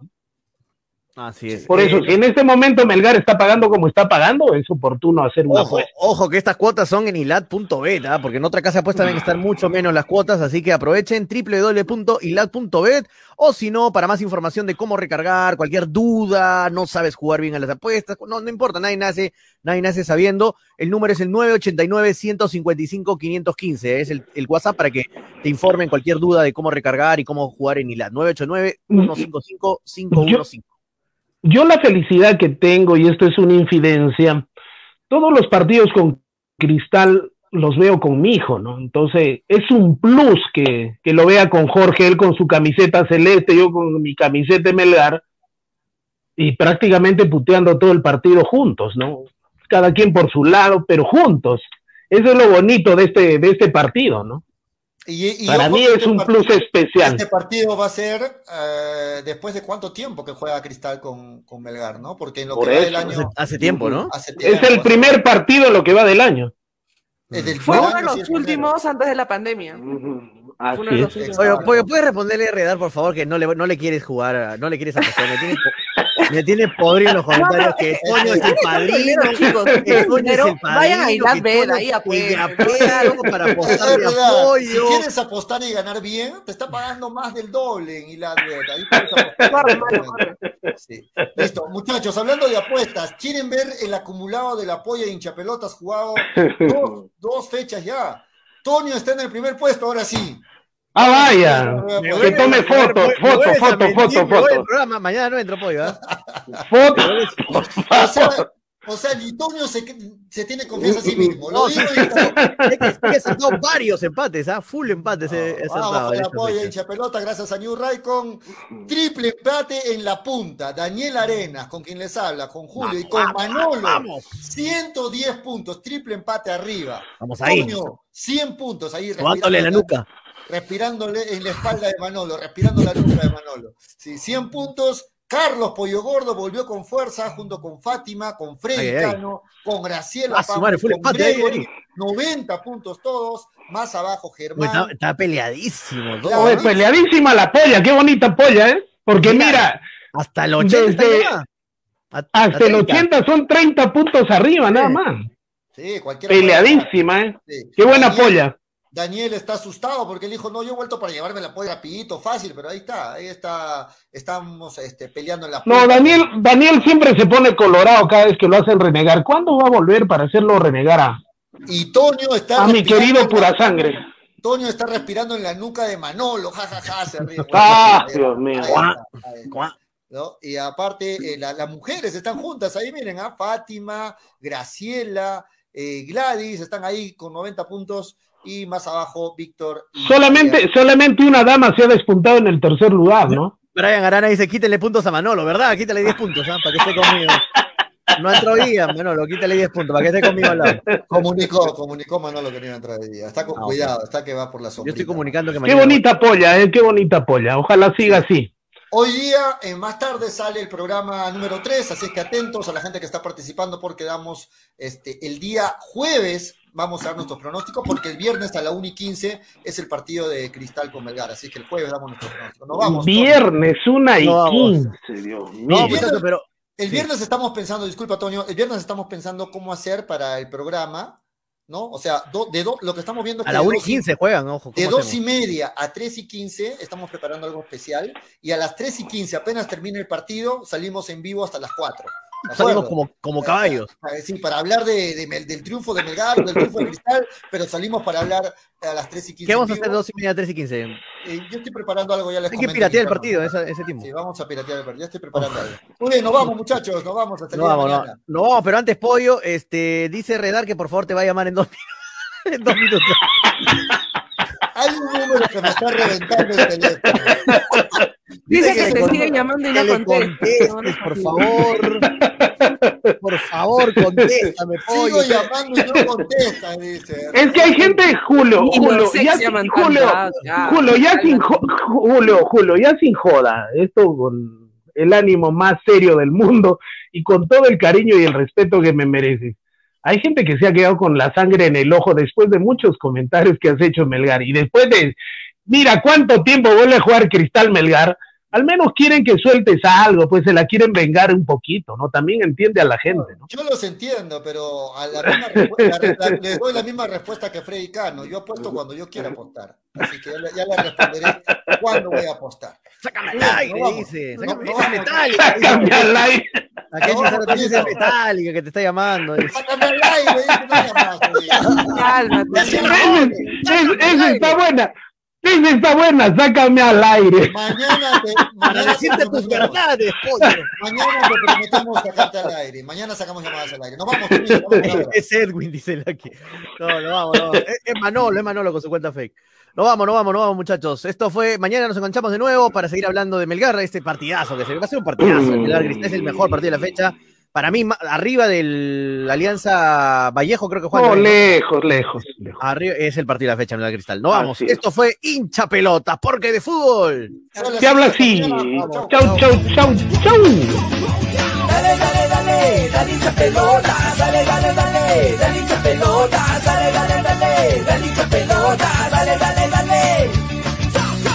[SPEAKER 4] Así es.
[SPEAKER 6] Por eso,
[SPEAKER 4] Eh,
[SPEAKER 6] si en este momento Melgar está pagando como está pagando, es oportuno hacer una
[SPEAKER 4] Ojo,
[SPEAKER 6] apuesta.
[SPEAKER 4] ojo que estas cuotas son en ilat.bet, ¿ah? porque en otra casa de apuestas deben estar mucho menos las cuotas, así que aprovechen www.ilat.bet o si no, para más información de cómo recargar, cualquier duda, no sabes jugar bien a las apuestas, no, no importa, nadie nace, nadie nace sabiendo, el número es el 989-155-515, es el, el WhatsApp para que te informen cualquier duda de cómo recargar y cómo jugar en ilat, 989-155-515.
[SPEAKER 6] Yo la felicidad que tengo, y esto es una infidencia, todos los partidos con Cristal los veo con mi hijo, ¿no? Entonces, es un plus que, que lo vea con Jorge, él con su camiseta celeste, yo con mi camiseta Melgar, y prácticamente puteando todo el partido juntos, ¿no? Cada quien por su lado, pero juntos. Eso es lo bonito de este, de este partido, ¿no?
[SPEAKER 3] Y, y
[SPEAKER 6] Para mí es
[SPEAKER 3] este
[SPEAKER 6] un
[SPEAKER 3] partido-
[SPEAKER 6] plus especial.
[SPEAKER 3] Este partido va a ser eh, después de cuánto tiempo que juega Cristal con, con Melgar, ¿no? Porque en lo
[SPEAKER 6] Por
[SPEAKER 3] que va del año.
[SPEAKER 4] Hace, hace tiempo, ¿no?
[SPEAKER 3] hace tiempo,
[SPEAKER 6] Es el
[SPEAKER 3] hace-
[SPEAKER 6] primer partido en lo que va del año.
[SPEAKER 3] es del
[SPEAKER 5] Fue uno de los últimos antes de la pandemia.
[SPEAKER 6] Así
[SPEAKER 5] Uno de los últimos.
[SPEAKER 4] Oye, ¿puedes responderle a Redar, por favor, que no le, no le quieres jugar, a- no le quieres apostar? Me tiene, me tiene podrido en los (laughs) comentarios que Toño es el padrino,
[SPEAKER 5] chicos,
[SPEAKER 4] que es el padrino.
[SPEAKER 5] vayan a Islas ahí
[SPEAKER 4] para (laughs) apostar de
[SPEAKER 3] Si quieres apostar y ganar bien, te está pagando más del doble en. Ahí puedes
[SPEAKER 5] mano, corre.
[SPEAKER 3] Sí. Listo, muchachos, hablando de apuestas, ¿quieren ver el acumulado del apoyo de hinchapelotas jugado (laughs) dos, dos fechas ya? Tonio está en el primer puesto, ahora sí.
[SPEAKER 6] Ah, vaya.
[SPEAKER 4] Me
[SPEAKER 6] Que tome
[SPEAKER 4] me
[SPEAKER 6] foto,
[SPEAKER 4] me
[SPEAKER 6] foto,
[SPEAKER 4] a
[SPEAKER 6] foto, foto,
[SPEAKER 4] programa. Mañana no entro pollo, ¿ah?
[SPEAKER 6] Foto. (laughs)
[SPEAKER 3] O sea, o sea, ni Tonio se, se tiene confianza a sí mismo. Lo
[SPEAKER 4] No,
[SPEAKER 3] digo y
[SPEAKER 4] Es que, es que (laughs) he sacado varios empates, ¿ah? Full empates he, he
[SPEAKER 3] Vamos
[SPEAKER 4] en
[SPEAKER 3] el apoyo de
[SPEAKER 4] fecha.
[SPEAKER 3] hincha pelota, gracias a New Ray con triple empate en la punta. Daniel Arenas, con quien les habla, con Julio y con Manolo.
[SPEAKER 4] Vamos,
[SPEAKER 3] 110 puntos, triple empate arriba.
[SPEAKER 4] vamos ahí.
[SPEAKER 3] Toño, 100 puntos ahí.
[SPEAKER 4] Tomándole la nuca.
[SPEAKER 3] Respirándole en la espalda de Manolo, respirando la nuca de Manolo. Sí, 100 puntos. Carlos Pollo Gordo volvió con fuerza junto con Fátima, con Freddy
[SPEAKER 4] Ay, ay.
[SPEAKER 3] Cano, con Graciela
[SPEAKER 4] Ah, su
[SPEAKER 3] Pamos,
[SPEAKER 4] madre, full
[SPEAKER 3] con
[SPEAKER 4] empate ahí,
[SPEAKER 3] Gregory,
[SPEAKER 4] ahí.
[SPEAKER 3] 90 puntos todos, más abajo Germán.
[SPEAKER 4] Está, está peleadísimo. todo,
[SPEAKER 6] peleadísima la polla, qué bonita polla, ¿eh? Porque
[SPEAKER 4] Mira,
[SPEAKER 6] mira,
[SPEAKER 4] Hasta el 80 está
[SPEAKER 6] desde-.
[SPEAKER 4] A-
[SPEAKER 6] hasta el
[SPEAKER 4] 30.
[SPEAKER 6] 80 son 30 puntos arriba, nada más.
[SPEAKER 3] Sí.
[SPEAKER 6] Peleadísima, ¿eh?
[SPEAKER 3] Sí.
[SPEAKER 6] Qué buena
[SPEAKER 3] Daniel-
[SPEAKER 6] polla.
[SPEAKER 3] Daniel está asustado porque él dijo, no, yo he vuelto para llevarme la polla rapidito, fácil, pero ahí está, ahí está, estamos este, peleando en la
[SPEAKER 6] No. Daniel, Daniel siempre se pone colorado cada vez que lo hacen renegar. ¿Cuándo va a volver para hacerlo renegar a,
[SPEAKER 3] Y Toño está
[SPEAKER 6] a mi querido pura sangre?
[SPEAKER 3] Toño está respirando en la nuca de Manolo, jajaja, se ríe. (laughs)
[SPEAKER 6] Ah,
[SPEAKER 3] Ahí
[SPEAKER 6] Dios mío.
[SPEAKER 3] Y aparte, eh, la- las mujeres están juntas ahí, miren, ¿ah? Fátima, Graciela, eh, Gladys, están ahí con 90 puntos y más abajo Víctor.
[SPEAKER 6] Solamente, solamente una dama se ha despuntado en el tercer lugar, ¿no?
[SPEAKER 4] Brian Arana dice, quítenle puntos a Manolo, ¿verdad? Quítale 10 puntos, ¿ah? Para que esté conmigo. No entró bien, Manolo, quítale 10 puntos, para que esté conmigo al lado.
[SPEAKER 3] Comunicó, comunicó Manolo que no iba a entrar día. Está con
[SPEAKER 4] Ah,
[SPEAKER 3] cuidado, está que va por la
[SPEAKER 4] Yo
[SPEAKER 3] sombra.
[SPEAKER 4] estoy comunicando que
[SPEAKER 6] Qué bonita polla, ¿eh? Qué bonita polla. Ojalá siga así.
[SPEAKER 3] Hoy día, eh, más tarde, sale el programa número 3, así es que atentos a la gente que está participando porque damos este, el día jueves, vamos a dar nuestros pronósticos, porque el viernes a la 1 y 15 es el partido de Cristal con Melgar, así que el jueves damos nuestros pronósticos. Nos vamos.
[SPEAKER 6] Viernes, una y
[SPEAKER 4] No vamos.
[SPEAKER 6] quince, Dios mío.
[SPEAKER 4] No, pero...
[SPEAKER 3] El
[SPEAKER 4] Sí.
[SPEAKER 3] viernes estamos pensando, disculpa Toño, el viernes estamos pensando cómo hacer para el programa, ¿no? O sea, do- de do- lo que estamos viendo es
[SPEAKER 4] A
[SPEAKER 3] que
[SPEAKER 4] la
[SPEAKER 3] de
[SPEAKER 4] 1 y
[SPEAKER 3] dos y-
[SPEAKER 4] 15 juegan, ojo.
[SPEAKER 3] De
[SPEAKER 4] ¿cómo
[SPEAKER 3] 2 y media a 3 y 15 estamos preparando algo especial y a las 3 y 15, apenas termine el partido, salimos en vivo hasta las 4. ¿De
[SPEAKER 4] Salimos como, como caballos.
[SPEAKER 3] Eh, Sí, para hablar de, del triunfo de Melgar, del triunfo de Cristal, pero salimos para hablar a las 3 y 15.
[SPEAKER 4] ¿Qué vamos a hacer. 2 y media, 3 y 15?
[SPEAKER 3] Eh, yo estoy preparando algo, ya les
[SPEAKER 4] Hay que piratear el partido ese tiempo.
[SPEAKER 3] Sí, vamos a piratear el partido, ya estoy preparando algo. Muy bien, nos vamos muchachos, nos vamos hasta el
[SPEAKER 4] No
[SPEAKER 3] día
[SPEAKER 4] vamos,
[SPEAKER 3] mañana.
[SPEAKER 4] no pero antes Pollo, este, dice Redar que por favor te va a llamar en dos, (laughs) en dos minutos.
[SPEAKER 3] Hay un número que me está reventando el teléfono.
[SPEAKER 5] Dice que
[SPEAKER 4] le
[SPEAKER 5] te sigue llamando y
[SPEAKER 4] que
[SPEAKER 5] no contesta.
[SPEAKER 4] por favor. Por favor, contéstame, Pollo.
[SPEAKER 3] Sigo llamando y no contesta, dice.
[SPEAKER 6] Es que hay gente, Julio, Julio, ya,
[SPEAKER 5] llaman
[SPEAKER 6] Julio, Julio, ya sin, Julio, Julio, ya sin joda, esto con el ánimo más serio del mundo y con todo el cariño y el respeto que me mereces. Hay gente que se ha quedado con la sangre en el ojo después de muchos comentarios que has hecho, Melgar, y después de, mira cuánto tiempo vuelve a jugar Cristal Melgar, al menos quieren que sueltes algo, pues se la quieren vengar un poquito, ¿no? También entiende a la gente, ¿no?
[SPEAKER 3] Yo los entiendo, pero a la misma respu- la- la- les doy la misma respuesta que Freddy Cano. Yo apuesto cuando yo quiera apostar. Así que ya le, responderé cuándo voy a apostar.
[SPEAKER 4] Sácame al
[SPEAKER 3] No, no
[SPEAKER 4] aire,
[SPEAKER 3] vamos.
[SPEAKER 4] dice.
[SPEAKER 3] No,
[SPEAKER 4] Sácame,
[SPEAKER 3] no vamos.
[SPEAKER 4] metálica.
[SPEAKER 6] Cambia al aire.
[SPEAKER 4] Aquella
[SPEAKER 3] No, no.
[SPEAKER 4] es metálica que te está llamando. dice.
[SPEAKER 3] Sácame al aire, dice, no.
[SPEAKER 5] Cálmate.
[SPEAKER 6] Esa está buena. Esa está buena, sácame al aire.
[SPEAKER 3] Mañana te, (laughs)
[SPEAKER 4] Para
[SPEAKER 3] mañana
[SPEAKER 4] decirte
[SPEAKER 3] te
[SPEAKER 4] tus
[SPEAKER 3] prometemos-
[SPEAKER 4] verdades, Pollo.
[SPEAKER 3] Mañana te prometemos sacarte al aire. Mañana sacamos llamadas al aire. Nos vamos, vamos.
[SPEAKER 4] Es Edwin, dice el aquí. No, no vamos, no. Es, es Manolo, es Manolo con su cuenta fake. No vamos, no vamos, no vamos, muchachos. Esto fue. Mañana nos enganchamos de nuevo para seguir hablando de Melgar, este partidazo que se va a ser un partidazo. El Melgar Cristal es el mejor partido de la fecha. Para mí, arriba de la Alianza Vallejo, creo que juega.
[SPEAKER 6] No, lejos, lejos, lejos.
[SPEAKER 4] Arriba es el partido de la fecha, Melgar Cristal. No vamos.
[SPEAKER 6] Así es.
[SPEAKER 4] Esto fue hincha pelotas, porque de fútbol.
[SPEAKER 6] Se habla así. Chau, chau, chau, chau.
[SPEAKER 1] Dale, dale, dale, dale hincha pelota, dale, dale, dale, dale hincha pelota, dale, dale, dale, dale hincha pelota, dale, dale, dale.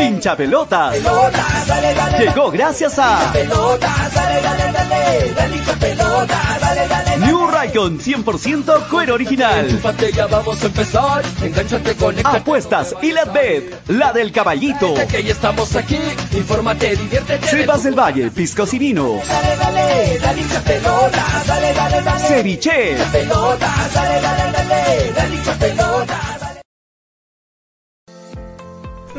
[SPEAKER 2] Hincha pelotas.
[SPEAKER 1] Pelota,
[SPEAKER 2] Llegó gracias a. New Raycon 100% cuero original. Apuestas y la bet, la del caballito.
[SPEAKER 1] Estamos aquí. Infórmate, diviértete.
[SPEAKER 2] Sebas del Valle, piscos y vino. Ceviche.
[SPEAKER 1] Pelota, dale, dale, dale, dale.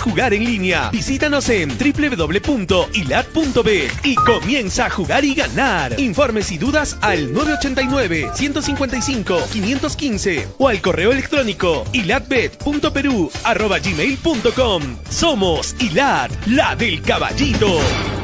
[SPEAKER 7] jugar en línea. Visítanos en www.ilat.b y comienza a jugar y ganar. Informes y dudas al 989-155-515 o al correo electrónico ilatbet.peru.gmail.com. Somos Ilat, la del caballito.